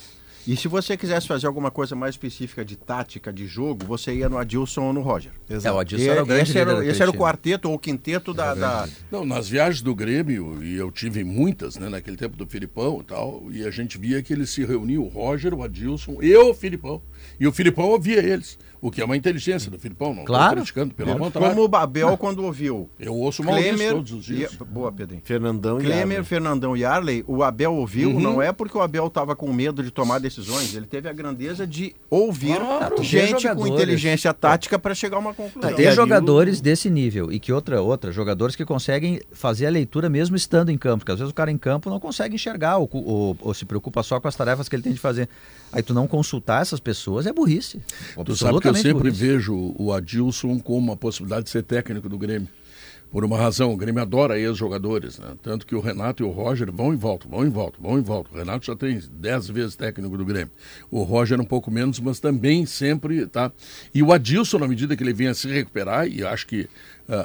E se você quisesse fazer alguma coisa mais específica de tática, de jogo, você ia no Adilson ou no Roger. É, o Adilson E- era o grande esse era, esse era o quarteto ou o quinteto da. da- Não, nas viagens do Grêmio, e eu tive muitas, né, naquele tempo do Filipão e tal, e a gente via que eles se reuniam, o Roger, o Adilson e o Filipão. E o Filipão ouvia eles, o que é uma inteligência do Filipão, não Claro. criticando, pelo contrário. Como o Babel quando ouviu. Eu ouço o Maurício Klemer. todos os dias. e- boa, Pedrinho. Fernandão e Klemer, Arley. Fernandão e Arley, o Abel ouviu, Uhum. não é porque o Abel estava com medo de tomar decisões, ele teve a grandeza de ouvir Claro. Vê gente com inteligência tática para chegar a uma conclusão. Ter ali jogadores desse nível e que outra, outra, jogadores que conseguem fazer a leitura mesmo estando em campo, porque às vezes o cara em campo não consegue enxergar ou, ou- ou se preocupa só com as tarefas que ele tem de fazer. Aí tu não consultar essas pessoas é burrice. Que eu sempre vejo o Adilson como uma possibilidade de ser técnico do Grêmio. Por uma razão, o Grêmio adora ex-jogadores, né? Tanto que o Renato e o Roger vão e voltam, vão e voltam, vão e voltam. O Renato já tem dez vezes técnico do Grêmio. O Roger um pouco menos, mas também sempre, tá? E o Adilson, na medida que ele vinha se recuperar, e acho que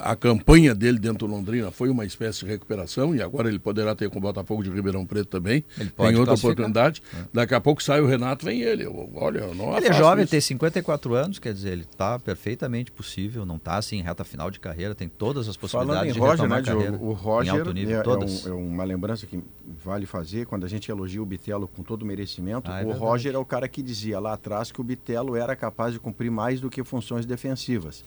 a campanha dele dentro do Londrina foi uma espécie de recuperação, e agora ele poderá ter com o Botafogo de Ribeirão Preto também. Ele pode tem outra oportunidade. Daqui a pouco sai o Renato, vem ele. Eu- Olha, eu não Ele é jovem, isso. tem 54 anos, quer dizer, ele está perfeitamente possível, não está assim em reta final de carreira, tem todas as Falando possibilidades em de Roger, retomar né, carreira. Diogo? O em Roger alto nível, é, é todas. um- é uma lembrança que vale fazer quando a gente elogia o Bitelo com todo merecimento. Ah, é o verdade. Roger é o cara que dizia lá atrás que o Bitelo era capaz de cumprir mais do que funções defensivas.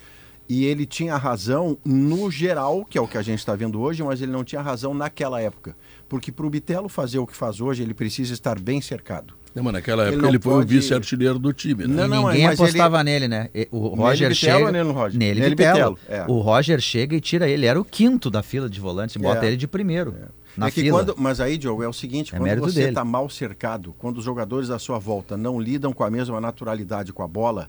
E ele tinha razão no geral, que é o que a gente está vendo hoje, mas ele não tinha razão naquela época. Porque para o Bitelo fazer o que faz hoje, ele precisa estar bem cercado. Não, mas naquela Ele época ele, foi pode- o vice-artilheiro do time, né? Não, não, Ninguém mas apostava nele, né? E- O Roger Bitelo chega. nele Roger? Nele, Nele Bitelo. É. O Roger chega e tira ele. Era o quinto da fila de volantes e bota É. ele de primeiro. Na é que fila. quando, mas aí, Diogo, é o seguinte, É quando você está mal cercado, quando os jogadores à sua volta não lidam com a mesma naturalidade com a bola,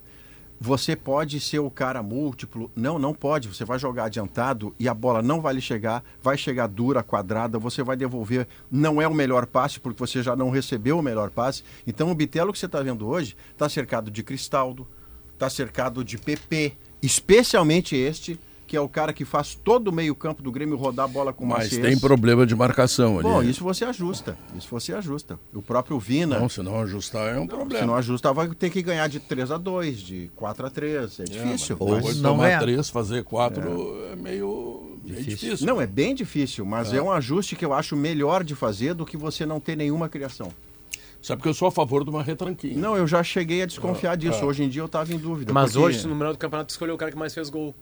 você pode ser o cara múltiplo. Não, não pode. Você vai jogar adiantado e a bola não vai lhe chegar, vai chegar dura, quadrada, você vai devolver. Não é o melhor passe, porque você já não recebeu o melhor passe. Então o Bitelo que você está vendo hoje está cercado de Cristaldo, está cercado de PP, especialmente este, que é o cara que faz todo o meio-campo do Grêmio rodar a bola com Mas maciez. tem problema de marcação ali. Bom, isso você ajusta. Isso você ajusta. O próprio Vina, Não, se não ajustar é um se problema. não ajustar, vai ter que ganhar de 3 a 2 de 4 a 3 É difícil. Ou Depois não tomar ganhar. três, fazer quatro é, meio meio difícil. Não, é bem difícil, mas é. um ajuste que eu acho melhor de fazer do que você não ter nenhuma criação. Sabe que eu sou a favor de uma retranquinha. Não, eu já cheguei a desconfiar disso. Hoje em dia eu estava em dúvida. Mas porque- hoje, no número do campeonato, escolheu o cara que mais fez gol.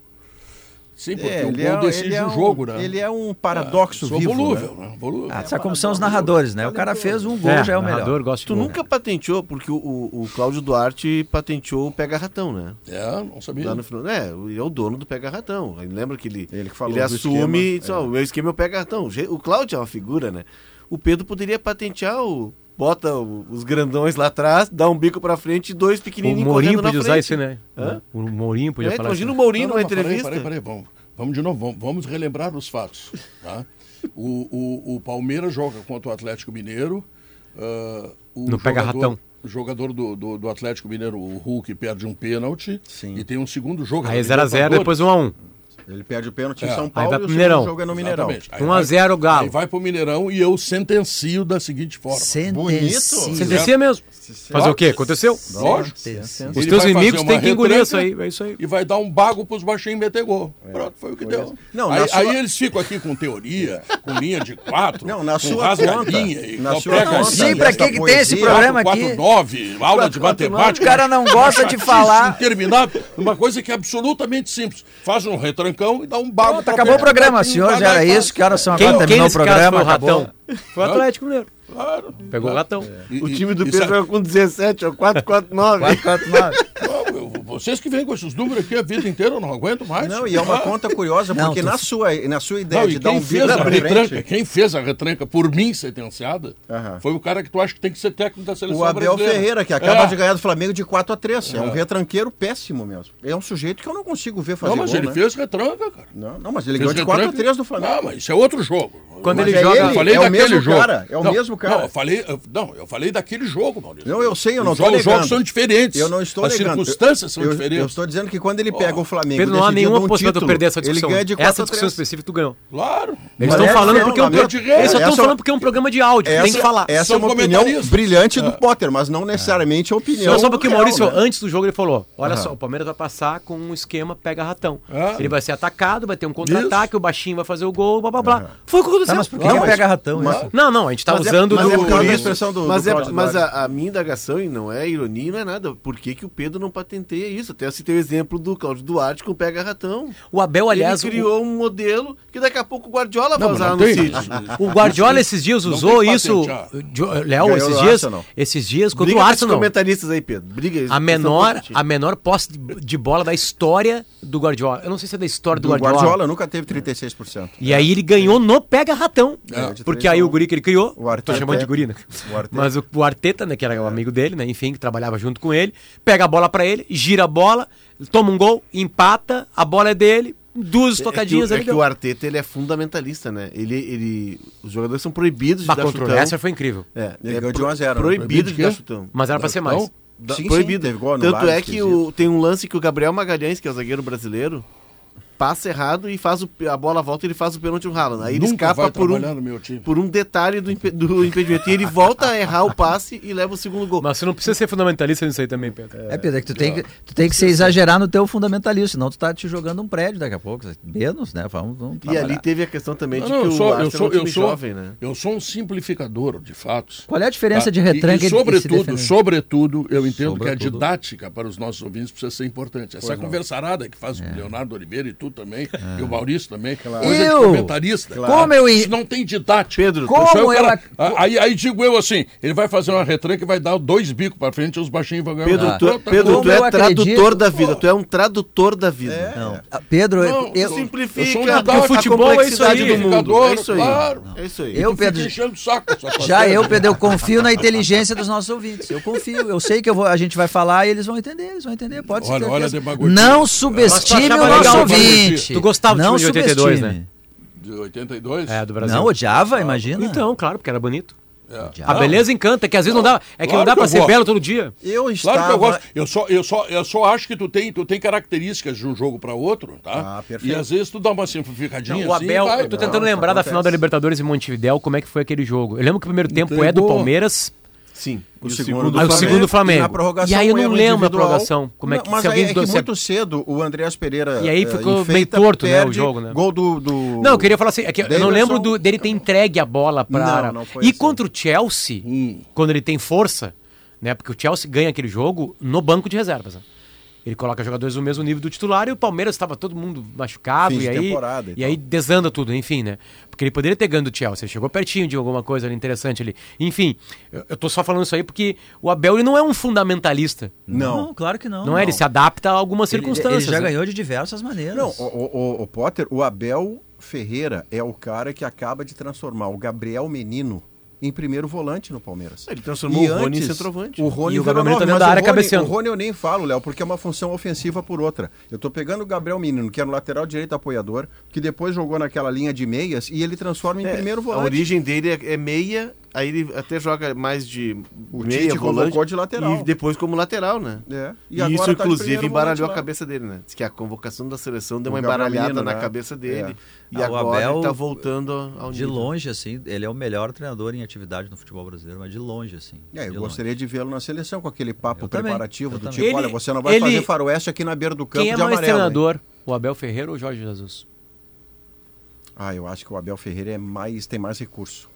Sim, porque É, o gol é, decide ele é o um, jogo, né? Ele é um paradoxo Sou vivo. volúvel, né? né? Volúvel. Ah, sabe como são os narradores, né? O cara fez um gol, já é o melhor. narrador, gosta de Tu gol. nunca patenteou, porque o, o, o Cláudio Duarte patenteou o Pega Ratão, né? É, não sabia. Lá no final, é, ele é o dono do Pega Ratão. Lembra que ele, Ele que falou ele assume esquema, e diz, ó, o meu esquema é o Pega Ratão. O O Cláudio é uma figura, né? O Pedro poderia patentear o. Bota o- os grandões lá atrás, dá um bico pra frente e dois O pequenininhos Mourinho correndo na podia usar frente. isso, né? Hã? O Mourinho podia É, falar imagina o isso. Mourinho Não, numa não, entrevista. Peraí, peraí, peraí. Vamos, vamos de novo, vamos, vamos relembrar os fatos. Tá? O, o, o Palmeiras joga contra o Atlético Mineiro. ah, o No pega-ratão. O jogador do, do, do Atlético Mineiro, o Hulk, perde um pênalti. Sim. E tem um segundo jogo. Aí na 0x0, Libertadores. depois 1x1. Ele perde o pênalti É. em São Aí Paulo vai e pro o Mineirão. segundo jogo é no Mineirão. Exatamente. Aí 1 a vai- 0 Galo. Aí vai pro Mineirão e eu sentencio da seguinte forma. Bonito. Sentencia mesmo. Fazer o quê? Aconteceu? Lógico. Os teus vai inimigos têm que engolir isso aí. É isso aí. E vai dar um bago pros baixinhos meter gol. Pronto, foi o que deu. Não, aí, sua- aí eles ficam aqui com teoria, com linha de quatro, Não, na com sua conta, e na com sua conta, assim, sei pra que tem esse programa aqui. 4, 9, aula de matemática. O cara não gosta de falar. Interminável, uma coisa que é absolutamente simples. Faz um retrancão e dá um bago. Pronto, acabou o programa, senhores. vai, Era isso. Que horas são Quem, agora? quem Terminou o programa, foi o acabou. Ratão? Foi o Atlético Mineiro. Claro. Pegou o Ratão. E- O time do Pedro sabe- joga com 17, ó, 4-4-9. 449. Não, vocês que vêm com esses números aqui a vida inteira, eu não aguento mais. Não, e é uma Ah. conta curiosa, Não, porque tu- na, sua, na sua ideia Não, de dar quem um bico retranca, frente, quem fez a retranca por mim sentenciada, foi o cara que tu acha que tem que ser técnico da seleção o Abel brasileira. Ferreira, que acaba É. de ganhar do Flamengo de 4 a 3 É um retranqueiro péssimo mesmo. É um sujeito que eu não consigo ver fazer Não, mas gol, ele né? fez retranca, cara. Não, não, mas ele Fez ganhou de 4 a retranca. 3 do Flamengo. Não, mas isso é outro jogo. Quando Mas ele é joga. ele, Eu falei é o daquele mesmo jogo. cara, é o Não, mesmo cara. Não, eu falei, não, eu falei daquele jogo, Maurício. Não, eu sei, eu não jogos, os jogos são diferentes. Eu não estou As circunstâncias são eu, diferentes. Eu estou dizendo que quando ele pega Ó, o Flamengo Pedro, não há nenhuma um possibilidade de eu perder essa discussão. Ele ganha de 4 Essa a discussão 3. específica tu ganhou. Claro. Eles estão essa falando é porque é um, pro... Eles só estão Essa- falando porque é um programa de áudio, tem que falar. Essa é uma opinião brilhante do É. Potter, mas não necessariamente a opinião. Só, só porque o Maurício, né? antes do jogo, ele falou: Olha só, o Palmeiras vai passar com um esquema pega-ratão. Ah. Ele vai ser atacado, vai ter um contra-ataque, o baixinho vai fazer o gol, blá blá blá. Foi o que aconteceu. Tá, mas por que Não, que mas- pega ratão mas- isso? Não, não, a gente tá é- usando mas do. é Mas, é- a, a minha indagação, e não é ironia, não é nada, por que, que o Pedro não patenteia isso? Até eu citei o exemplo do Cláudio Duarte com o Pega Ratão. O Abel, aliás, Ele o- criou um modelo que daqui a pouco o Guardiola vai Não, usar não no tem. City. O Guardiola esses dias usou tem isso. Léo, esses dias, Arsenal. esses dias contra Briga o Arsenal. comentaristas aí, Pedro. Briga. A menor, a menor posse de, de bola da história do Guardiola. Eu não sei se é da história do, Do Guardiola. Guardiola nunca teve 36%. E aí ele ganhou no pega-ratão. É, de porque aí o guri que ele criou, O Arteta. tô chamando de guri, né? O Arteta. Mas o, o Arteta, né, que era o amigo dele, né, enfim, que trabalhava junto com ele, pega a bola pra ele, gira a bola, toma um gol, empata, a bola é dele, duas É tocadinhas que, o- é ele que deu. o Arteta ele é fundamentalista, né? Ele, ele, os jogadores são proibidos de Bah, dar contra o chutão. Leicester foi incrível. É, Ele é ganhou de pro- 1 a 0, né? Proibido Proibido de de dar chutão. Mas era pra ser mais. Então, Da- Sim, sim, proibido. teve gol Tanto é que o, tem um lance que o Gabriel Magalhães, que é o zagueiro brasileiro, passa errado e faz o, a bola volta e ele faz o pênalti no Haaland. Aí ele Nunca escapa vai por um, no meu time. por um detalhe do, impe- do impedimento. E ele volta a errar o passe e leva o segundo gol. Mas você não precisa ser fundamentalista nisso aí também, Pedro. É, Pedro, é que tu tem que, tu tem que se exagerar no teu fundamentalista, senão tu tá te jogando um prédio daqui a pouco. Menos, né? Vamos, vamos E ali teve a questão também Não, de não, que eu o sou, eu Arsenal é sou, um time eu sou, jovem, né? eu sou um simplificador de fatos. Qual é a diferença Tá? de retranca e, e, e, e sobretudo, sobretudo, eu entendo que a Sobretudo. didática para os nossos ouvintes precisa ser importante. Essa conversarada que faz o Leonardo Oliveira e tu também, e o Maurício também, coisa de Eu? comentarista. Como eu Isso não tem didática. Pedro, Como o eu cara- ac- a- aí, aí digo eu assim, ele vai fazer uma retranca e vai dar dois bicos para frente e os baixinhos vão ganhar. Pedro, Ah, tu, pronto, Pedro, tu é acredito- tradutor da vida. Tu é um tradutor da vida. Não. Ah, Pedro, eu- Não, eu, sim. Simplifica Eu um didático. a Futebol é isso aí. do mundo. É isso aí. claro. É isso aí. Eu, Pedro, enchendo o saco. já eu, Pedro, eu confio na inteligência dos nossos ouvintes. Eu confio. Eu sei que eu vou, a gente vai falar e eles vão entender. Eles vão entender. Pode Olha, ser. olha a demagogia. Não subestime Mas tu o nosso legal, Tu gostava do Não time de 82, subestime. né? De 82? É, do Brasil. Não, odiava, imagina. Então, claro, porque era bonito. A beleza encanta, que às vezes não, dá. É que claro não dá eu ser gosto. belo todo dia. Eu estava... Claro que eu gosto. Eu só, eu só, eu só acho que tu tem, tu tem características de um jogo para outro, tá? Ah, perfeito. E às vezes tu dá uma simplificadinha Não, o assim, Abel, vai. eu tô Não, tentando isso lembrar da acontece. final da Libertadores em Montevidéu, como é que foi aquele jogo. Eu lembro que o primeiro tempo é do Entregou. Palmeiras, Sim. O E segundo do Ah, o Flamengo, segundo do Flamengo. e E aí eu não erro lembro a prorrogação, como é que- Não, mas se alguém é que se- muito cedo o Andreas Pereira E aí eh, ficou enfeita, meio torto, né, o jogo, né? Gol do, do... Não, eu queria falar assim, é que eu não lembro do- dele ter entregue a bola para. Não, não E assim. contra o Chelsea, Hum. quando ele tem força, né? Porque o Chelsea ganha aquele jogo no banco de reservas. né? Ele coloca jogadores do mesmo nível do titular e o Palmeiras estava todo mundo machucado e aí temporada e aí desanda tudo, enfim, né? Porque ele poderia ter ganho do Chelsea, chegou pertinho de alguma coisa ali interessante ali. Enfim, eu, eu tô só falando isso aí porque o Abel ele não é um fundamentalista. Não. claro que não. Não, é, ele se adapta a algumas Ele- circunstâncias. Ele já né? ganhou de diversas maneiras. Não, o, o- o- o Potter, o Abel Ferreira é o cara que acaba de transformar o Gabriel Menino em primeiro volante no Palmeiras. Ele transformou E o Rony em antes, centroavante. O Rony E o Gabriel Menino tá dentro da área Rony- cabeceando. O Rony eu nem falo, Léo, porque é uma função ofensiva por outra. Eu tô pegando o Gabriel Menino, que é no lateral direito apoiador, que depois jogou naquela linha de meias e ele transforma em É, primeiro A volante. origem dele é, é meia, aí ele até joga mais de O meia, Tite volante. de lateral. E depois como lateral, né? É. E, agora isso, tá inclusive, embaralhou a cabeça dele, né? Diz que a convocação da seleção deu O uma embaralhada na né? cabeça dele. É. E Ah, agora Abel, ele tá voltando ao De nível. longe, assim, ele é o melhor treinador em atividade no futebol brasileiro, mas de longe, assim. É, eu de gostaria de vê-lo na seleção com aquele papo Eu preparativo do tipo, Ele- olha, você não vai ele- fazer faroeste aqui na beira do campo Quem é de mais amarelo. hein? treinador? O Abel Ferreira ou o Jorge Jesus? Ah, eu acho que o Abel Ferreira é mais, tem mais recurso.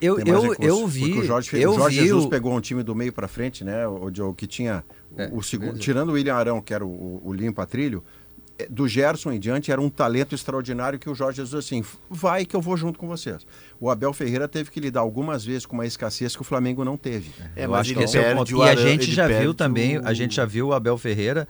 Eu, eu, eu vi. Porque o Jorge, eu o Jorge vi Jesus o- pegou um time do meio pra frente, né? O, o que tinha o- É, o segundo, tirando o William Arão, que era o, o, o limpa trilho, é, do Gerson em diante era um talento extraordinário que o Jorge Jesus assim, vai que eu vou junto com vocês. O Abel Ferreira teve que lidar algumas vezes com uma escassez que o Flamengo não teve. É, eu acho que esse é o ponto. o E a gente já viu também, o- a gente já viu o Abel Ferreira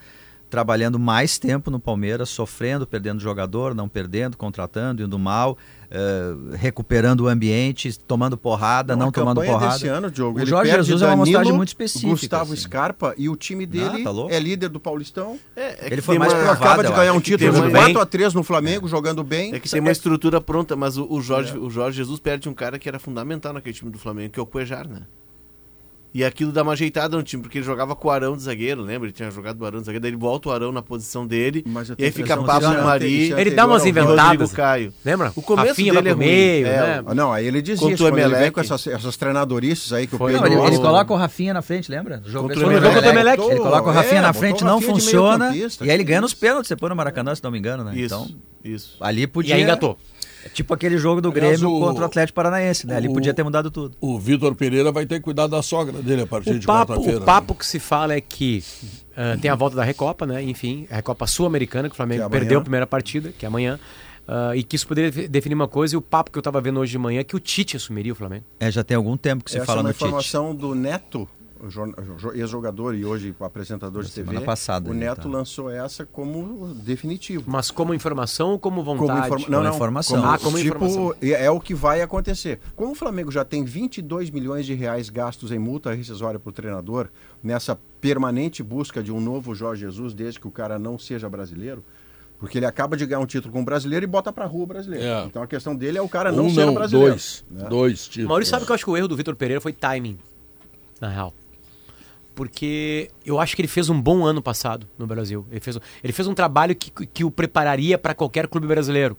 trabalhando mais tempo no Palmeiras, sofrendo, perdendo jogador, não perdendo, contratando, indo mal, eh, recuperando o ambiente, tomando porrada, não, a tomando porrada. desse ano, Diogo, o ele Jorge Jesus é uma Danilo, amostragem muito específica. Gustavo assim. Scarpa e o time dele Ah, tá é líder do Paulistão. É, é Ele foi mais uma- provado, acaba de ganhar um É título de uma- 4 a 3 no Flamengo, jogando bem. É que tem uma estrutura pronta, mas o, o Jorge, o Jorge Jesus perde um cara que era fundamental naquele time do Flamengo, que é o Cuejar, né? E aquilo dá uma ajeitada no time, porque ele jogava com o Arão de zagueiro, lembra? Ele tinha jogado o Arão de zagueiro, daí ele volta o Arão na posição dele, e aí a fica Pablo é Mari é Ele dá umas e inventadas. Caio. Lembra? O começo Rafinha dele é ruim. meio, É, né? Ah, Não, aí ele diz Contra isso, o ele vem com essas, essas treinadorices aí que Foi. o Não, Pedro... ele, ele Alves- coloca o Rafinha na frente, lembra? O jogo Contra o Emelec. contra o Emelec. Botou- Ele coloca o é, Rafinha na botou frente, não funciona. E aí ele ganha nos pênaltis, depois no Maracanã, se não me engano, né? Isso, Então, isso. ali E podia... aí engatou. É tipo aquele jogo do Aliás, Grêmio o- contra o Atlético Paranaense, né? Ali o- podia ter mudado tudo. O Vitor Pereira vai ter que cuidar da sogra dele a partir O de quarta-feira. o papo que se fala é que ah, tem a volta da Recopa, né? Enfim, a Recopa Sul-Americana, que o Flamengo Que é perdeu a primeira partida, que é amanhã. ah, e que isso poderia de- definir uma coisa, e o papo que eu tava vendo hoje de manhã é que o Tite assumiria o Flamengo. É, já tem algum tempo que se Essa fala é uma no Tite. informação do Neto, ex-jogador e hoje apresentador de TV. passada O Neto tá. lançou essa como definitivo. Mas como informação ou como Como vontade? informa- Como não, não, informação. Ah, como tipo, informação. é é o que vai acontecer. Como o Flamengo já tem 22 milhões de reais gastos em multa rescisória para o treinador, nessa permanente busca de um novo Jorge Jesus, desde que o cara não seja brasileiro, porque ele acaba de ganhar um título com o brasileiro e bota para rua o brasileiro. É. Então a questão dele é o cara não um ser não, brasileiro. dois. né? Dois títulos. Maurício sabe que eu acho que o erro do Vitor Pereira foi timing, na real. Porque eu acho que ele fez um bom ano passado no Brasil. Ele fez, um- ele fez um trabalho que, que o prepararia para qualquer clube brasileiro.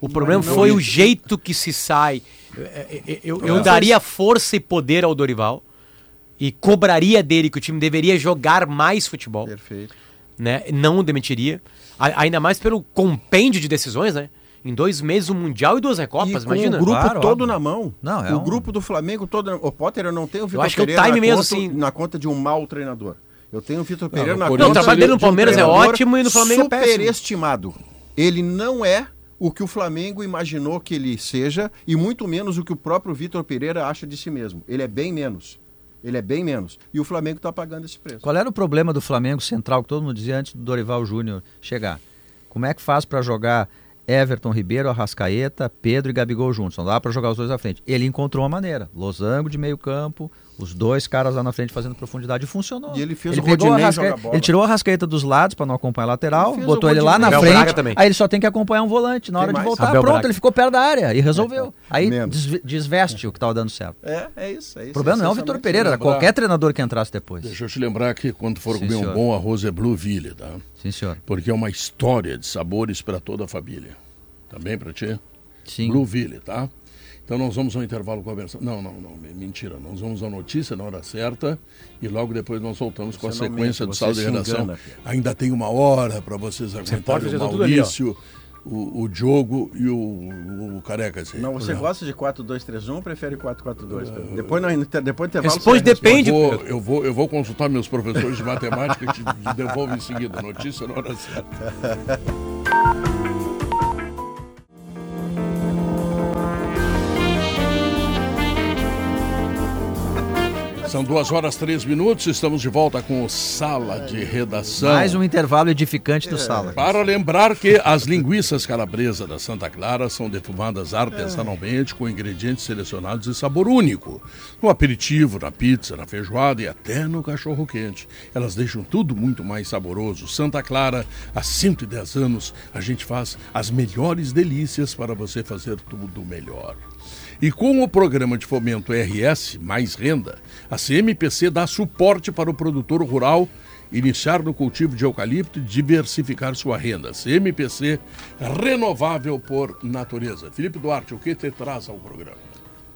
O problema foi o jeito que se sai. Eu, eu- eu- eu É. daria força e poder ao Dorival e cobraria dele que o time deveria jogar mais futebol Perfeito. né? Não o demitiria. A- ainda mais pelo compêndio de decisões, né? Em dois meses, um Mundial e duas Recopas, e com imagina. o grupo Claro, todo óbvio. na mão. Não, é o um- grupo do Flamengo todo. O Potter eu não tenho o Vitor acho que o Pereira time na, mesmo, conta, assim. na conta de um mau treinador. Eu tenho o Vitor Pereira mas na conta Não, o trabalho dele no de um Palmeiras é ótimo e no Flamengo é péssimo. Superestimado. Ele não é o que o Flamengo imaginou que ele seja e muito menos o que o próprio Vitor Pereira acha de si mesmo. Ele é bem menos. Ele é bem menos. E o Flamengo está pagando esse preço. Qual era o problema do Flamengo central que todo mundo dizia antes do Dorival Júnior chegar? Como é que faz para jogar Everton Ribeiro, Arrascaeta, Pedro e Gabigol juntos? Não dá para jogar os dois à frente. Ele encontrou uma maneira. Losango de meio campo, Os dois caras lá na frente fazendo profundidade e funcionou. E ele fez o pegou a Rodinei rasca... jogar bola. Ele tirou a rascaeta dos lados para não acompanhar a lateral, Ele botou ele lá na Abel frente. Braga também. Aí ele só tem que acompanhar um volante. Na Tem hora de mais? voltar, Abel pronto, Braga. ele ficou perto da área e resolveu. Aí Menos. desve- desveste o que estava dando certo. É, é isso. É isso O problema não é o Vitor Pereira, era qualquer treinador que entrasse depois. Deixa eu te lembrar que quando for Sim, comer um senhor. bom arroz é Blueville, tá? Sim, senhor. Porque é uma história de sabores para toda a família. Também para ti? Sim. Blueville, tá? Então nós vamos ao intervalo conversando. Não, não, não, me- mentira. Nós vamos à notícia na hora certa e logo depois nós voltamos com a Você não sequência mente, do você saldo de redação. engana. Ainda tem uma hora para vocês aguentarem pode o fazer ali, ó. Maurício, o, o Diogo e o, o, o Careca. Assim. Não, você gosta de 4-2-3-1 ou prefere 4-4-2? Pedro? Depois, no, inter- depois do intervalo... Você depende. Eu vou, eu, vou, eu vou consultar meus professores de matemática e te, te devolvo em seguida. Notícia na hora certa. São duas horas três minutos, estamos de volta com o Sala de Redação. Mais um intervalo edificante do Sala. Para lembrar que as linguiças calabresa da Santa Clara são defumadas artesanalmente com ingredientes selecionados e sabor único. No aperitivo, na pizza, na feijoada e até no cachorro quente. Elas deixam tudo muito mais saboroso. Santa Clara, há 110 anos, a gente faz as melhores delícias para você fazer tudo melhor. E com o programa de fomento RS Mais Renda, a CMPC dá suporte para o produtor rural iniciar no cultivo de eucalipto e diversificar sua renda. CMPC renovável por natureza. Felipe Duarte, o que te traz ao programa?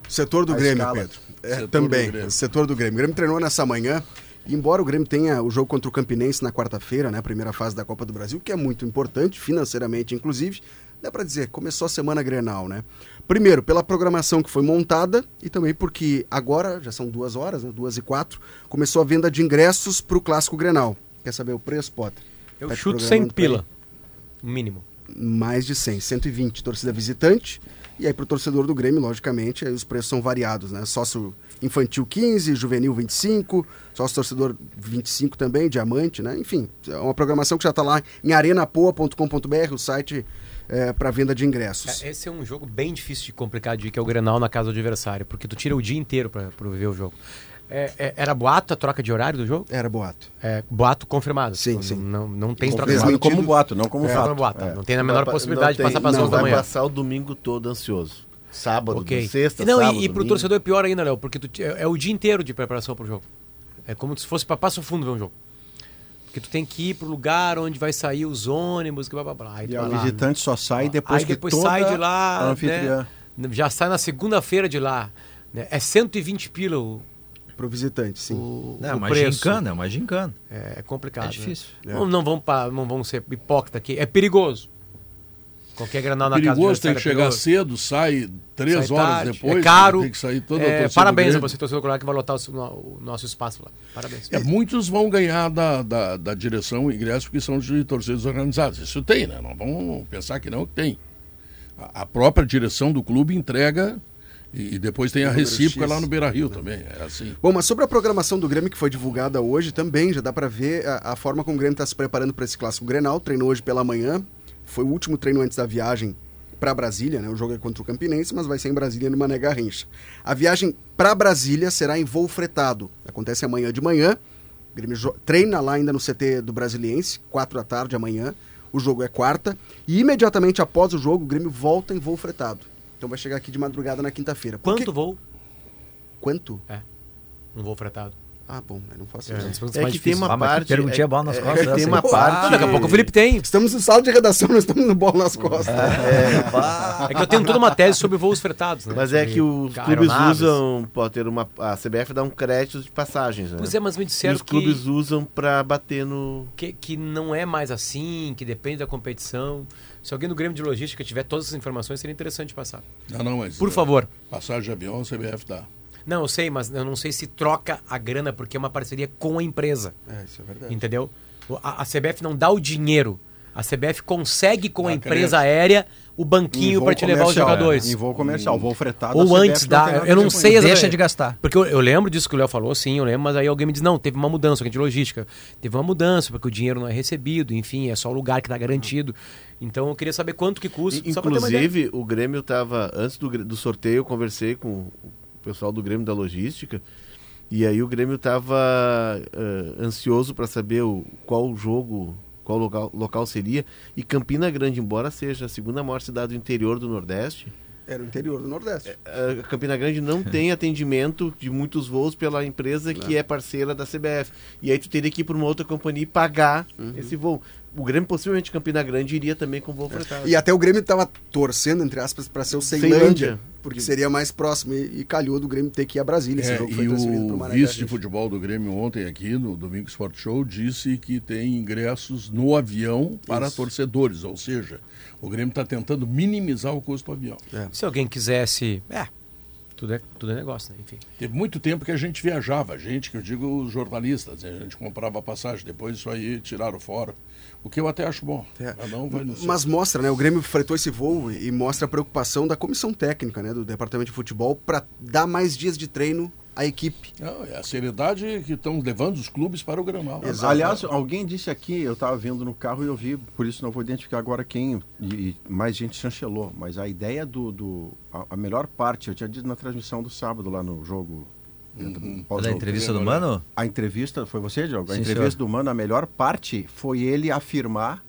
Setor do A Grêmio, escala. Pedro. É, Setor também, do Grêmio. setor do Grêmio. O Grêmio treinou nessa manhã. e Embora o Grêmio tenha o jogo contra o Campinense na quarta-feira, né, a primeira fase da Copa do Brasil, que é muito importante, financeiramente, inclusive, dá para dizer, começou a semana Grenal, né? Primeiro, pela programação que foi montada e também porque agora, já são duas horas, né, duas e quatro, começou a venda de ingressos para o Clássico Grenal. Quer saber o preço, Potter? Eu Tá chuto 100 programando pra pila. Mínimo. mais de 100, 120 torcida visitante. E aí pro torcedor do Grêmio, logicamente, aí os preços são variados, né? Sócio infantil 15, juvenil 25, sócio torcedor 25 também, diamante, né? Enfim, é uma programação que já está lá em arenapoa.com.br, o site é, para venda de ingressos. É, Esse é um jogo bem difícil de complicar de que é o Grenal na casa do adversário, porque tu tira o dia inteiro pra, pra ver o jogo. É, é, era boato a troca de horário do jogo? Era boato. É, boato confirmado. Sim, Não- sim. Não, não tem troca de horário. como boato, não como É, fato. não, boato, É. não tem a menor vai- possibilidade de passar para as tem- 11 da Vai manhã. passar o domingo todo ansioso. Sábado, Ok. sexta, não, e- sábado, e, pro domingo. torcedor é pior ainda, Léo, porque tu é, é o dia inteiro de preparação pro jogo. É como se fosse para Passo Fundo ver um jogo. Porque tu tem que ir pro lugar onde vai sair os ônibus, que blá blá blá. Aí E o visitante só sai depois Aí que depois toda sai de lá, né? já sai na segunda-feira de lá. né? É 120 pila o, Pro visitante, sim. o, É o uma preço. gincana, é uma gincana. É, é complicado. É né? difícil. Não, não, vamos pa- não vamos ser hipócritas aqui. É perigoso. Qualquer granal na casa do Perigoso, tem que é chegar perigoso. cedo, sai três Sai horas tarde, depois. É caro. Tem que sair toda a É, torcida parabéns a você, torcedor colorado, que vai lotar o, o nosso espaço lá. Parabéns. É, muitos vão ganhar da, da, da direção o ingresso porque são de torcidas organizadas. Isso tem, né? Não vamos pensar que não, que tem. A, a própria direção do clube entrega e, depois tem a recíproca lá no Beira Rio também. É assim. Bom, mas sobre a programação do Grêmio que foi divulgada hoje também, já dá para ver a, a forma como o Grêmio está se preparando para esse clássico Grenal. Treinou hoje pela manhã, foi o último treino antes da viagem para Brasília, né? O jogo é contra o Campinense, mas vai ser em Brasília no Mané Garrincha. A viagem para Brasília será em voo fretado. Acontece amanhã de manhã. O Grêmio treina lá ainda no CT do Brasiliense, 4 da tarde amanhã. O jogo é quarta e imediatamente após o jogo o Grêmio volta em voo fretado. Então vai chegar aqui de madrugada na quinta-feira. Quanto voo? Quanto? Um voo fretado. Ah, bom, eu não faço É, um dos pontos É mais que tem difíceis. uma Ah, que parte. perguntinha é- bola nas é- costas é que tem uma Ah, parte. Daqui a pouco o Felipe tem. Estamos em sala de redação, nós estamos no bola nas costas. É que eu tenho toda uma tese sobre voos fretados. Né? Mas é que os clubes aeronaves. usam, pode ter uma, a CBF dá um crédito de passagens, né? Pois é, mas me e disseram os clubes que, usam pra bater no que, que não é mais assim, que depende da competição. Se alguém do Grêmio de Logística tiver todas essas informações, seria interessante passar. Não, não, mas. Por eh, favor. Passagem de avião, a CBF dá. Não, eu sei, mas eu não sei se troca a grana porque é uma parceria com a empresa. É, isso é verdade. Entendeu? A, a CBF não dá o dinheiro. A CBF consegue com Dá a empresa crédito. aérea o banquinho para te levar os jogadores. Em voo comercial, voo fretado. Ou antes não da- nada eu não com sei exatamente. Deixa de gastar. Porque eu, eu lembro disso que o Léo falou, sim, eu lembro, mas aí alguém me diz, não, teve uma mudança, que é de logística. Teve uma mudança, porque o dinheiro não é recebido, enfim, é só o lugar que está garantido. Então eu queria saber quanto que custa, I- só pra ter uma ideia. Inclusive, o Grêmio estava. Antes do, do sorteio, eu conversei com o pessoal do Grêmio da Logística. E aí o Grêmio estava ansioso para saber o, qual jogo, qual local, local seria. E Campina Grande, embora seja a segunda maior cidade do interior do Nordeste, Era o interior do Nordeste. a Campina Grande não tem atendimento de muitos voos pela empresa que é parceira da CBF. E aí tu teria que ir para uma outra companhia e pagar esse voo. O Grêmio, possivelmente, Campina Grande, iria também com voo fretado. E até o Grêmio estava torcendo, entre aspas, para ser o Ceilândia, Ceilândia. Porque seria mais próximo. E, e calhou do Grêmio ter que ir a Brasília. Esse É, jogo e foi transferido para o vice de futebol do Grêmio ontem aqui no Domingo Sport Show disse que tem ingressos no avião para Isso. torcedores, ou seja, o Grêmio está tentando minimizar o custo do avião. Se alguém quisesse. É, tudo é, tudo é negócio, né? Enfim. Teve muito tempo que a gente viajava, a gente, que eu digo os jornalistas, a gente comprava passagem, depois isso aí tiraram fora. O que eu até acho bom. É. Cada um vai no seu. Mas mostra, né? O Grêmio fretou esse voo e mostra a preocupação da comissão técnica, né? Do departamento de futebol para dar mais dias de treino à equipe. Não, é a seriedade que estão levando os clubes para o Granal. Exato. Aliás, alguém disse aqui, eu estava vendo no carro e eu vi, por isso não vou identificar agora quem, e, e mais gente chancelou, mas a ideia do. do a, a melhor parte, eu tinha dito na transmissão do sábado lá no jogo. Uhum. entrevista do Mano? A entrevista, foi você, Diogo? A Sim, entrevista senhor. do Mano, a melhor parte foi ele afirmar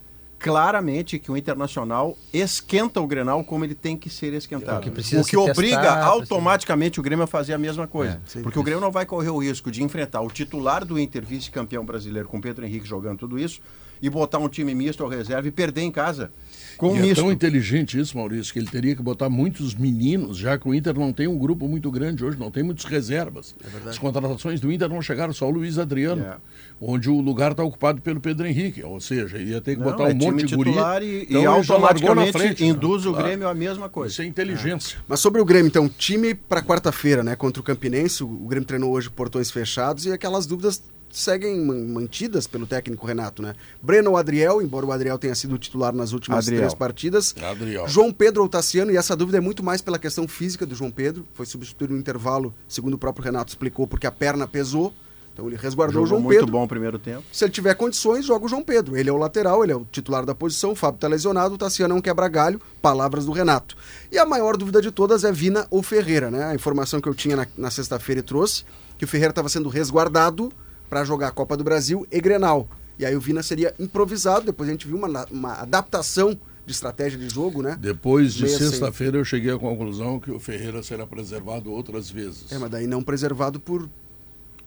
claramente que o Internacional esquenta o Grenal como ele tem que ser esquentado. O que precisa o que obriga testar, automaticamente o Grêmio a fazer a mesma coisa. É, Porque o Grêmio não vai correr o risco de enfrentar o titular do Inter, vice-campeão brasileiro, com Pedro Henrique jogando tudo isso, e botar um time misto ao reserva e perder em casa. Com um E é misto. tão inteligente isso, Maurício, que ele teria que botar muitos meninos, já que o Inter não tem um grupo muito grande hoje, não tem muitos reservas. As contratações do Inter não chegaram só o Luiz Adriano, É. onde o lugar está ocupado pelo Pedro Henrique. Ou seja, ia ter que Não, botar um é time monte de guri. e, Então e automaticamente frente, né? induz o Claro. Grêmio a mesma coisa. Isso é inteligência. Mas sobre o Grêmio, então, time para quarta-feira, né? Contra o Campinense, o Grêmio treinou hoje portões fechados e aquelas dúvidas seguem man- mantidas pelo técnico Renato, né? Breno ou Adriel, embora o Adriel tenha sido titular nas últimas Adriel. três partidas. Adriel. João Pedro ou Tassiano, e essa dúvida é muito mais pela questão física do João Pedro. Foi substituído no intervalo, segundo o próprio Renato explicou, porque a perna pesou. Então ele resguardou Jogou o João muito Pedro. bom o primeiro tempo. Se ele tiver condições, joga o João Pedro. Ele é o lateral, ele é o titular da posição, o Fábio tá lesionado, o Tassiano é um quebra-galho, palavras do Renato. E a maior dúvida de todas é Vina ou Ferreira, né? A informação que eu tinha na, na sexta-feira e trouxe, que o Ferreira estava sendo resguardado para jogar a Copa do Brasil e Grenal. E aí o Vina seria improvisado, depois a gente viu uma, uma adaptação de estratégia de jogo, né? Depois de sem- sexta-feira eu cheguei à conclusão que o Ferreira será preservado outras vezes. É, mas daí não preservado por...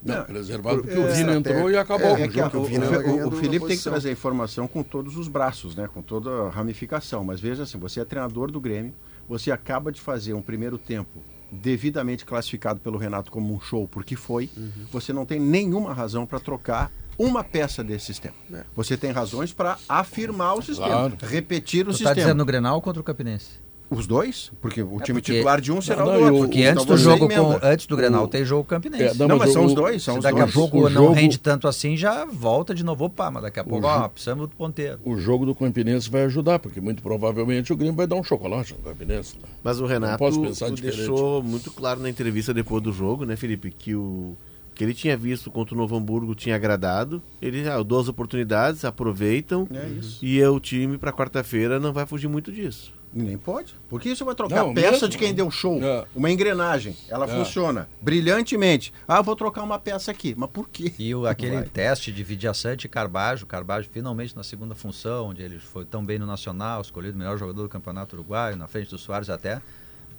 Não, preservado porque é, o Vina entrou e acabou é, é o a- jogo. O, o Vina o- Felipe tem que trazer a informação com todos os braços, né? com toda a ramificação. Mas veja assim, você é treinador do Grêmio, você acaba de fazer um primeiro tempo devidamente classificado pelo Renato como um show, porque foi. Uhum. Você não tem nenhuma razão para trocar uma peça desse sistema. É. Você tem razões para afirmar o sistema, Claro. repetir o Tu tá sistema. dizendo no Grenal contra o Campinense? Os dois? Porque o time porque- titular de um será Não, o não, do outro. o- Porque Então antes do jogo com, antes do Grenal O- tem jogo Campinense. É, Não, mas o- são os o- dois, são Se os daqui dois. a pouco O não jogo- rende tanto assim, já volta de novo. Opa, mas daqui a pouco, ó, precisamos do ponteiro. O jogo do Campinense vai ajudar, porque muito provavelmente o Grêmio vai dar um chocolate no Campinense. né? Mas o Renato posso pensar diferente. deixou muito claro na entrevista depois do jogo, né, Felipe, que o que ele tinha visto contra o Novo Hamburgo tinha agradado. Ele ah, duas oportunidades, aproveitam. É isso. E é o time para quarta-feira não vai fugir muito disso. Nem pode. Porque isso vai trocar Não, a peça mesmo. de quem deu show. É. Uma engrenagem. Ela É. funciona brilhantemente. Ah, vou trocar uma peça aqui. Mas por quê? E o, aquele Vai. teste de Vidiaçante e Carbajo, Carbajo finalmente na segunda função, onde ele foi tão bem no Nacional, escolhido o melhor jogador do Campeonato Uruguaio, na frente do Soares até.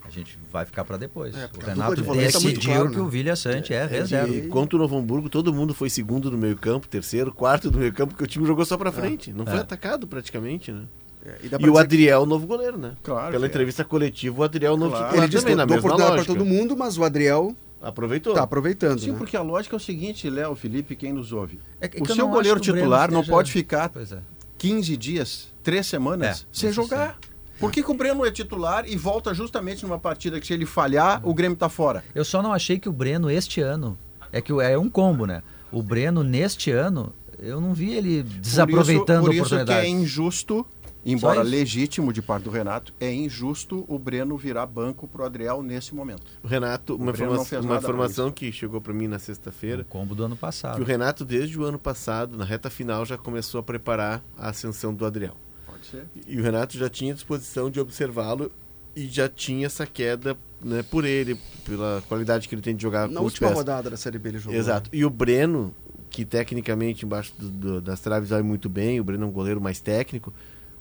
A gente vai ficar para depois. É, o Renato de tá muito decidiu claro, que né? o Vilha Sante é, reserva. E contra o Novo Hamburgo, todo mundo foi segundo no meio-campo, terceiro, quarto no meio-campo, porque o time jogou só para frente. Não foi É. atacado praticamente, né? É, e E o Adriel, o novo goleiro, né? Claro Pela que é. entrevista coletiva, o Adriel, o novo Claro. titular Ele disse também, que na deu mesma oportunidade para todo mundo, mas o Adriel Aproveitou. tá aproveitando, Sim, né? porque a lógica é o seguinte, Léo, Felipe, quem nos ouve. É que- o que eu seu goleiro que titular não pode ficar Pois é. 15 dias, 3 semanas, É, sem jogar. Por que, que o Breno é titular e volta justamente numa partida que se ele falhar, o Grêmio tá fora? Eu só não achei que o Breno este ano. É que é um combo, né? O Breno neste ano, eu não vi ele desaproveitando por a isso, por isso que oportunidade. é injusto, embora legítimo de parte do Renato, é injusto o Breno virar banco pro Adriel nesse momento. O Renato, uma, informa- fez uma informação que chegou para mim na sexta-feira, O combo do ano que passado. o Renato, desde o ano passado, na reta final, já começou a preparar a ascensão do Adriel. Pode ser. E o Renato já tinha disposição de observá-lo e já tinha essa queda né, por ele, pela qualidade que ele tem de jogar Na com os última pés. rodada da Série B ele jogou. Exato. E o Breno, que tecnicamente embaixo do- do- das traves vai muito bem, o Breno é um goleiro mais técnico.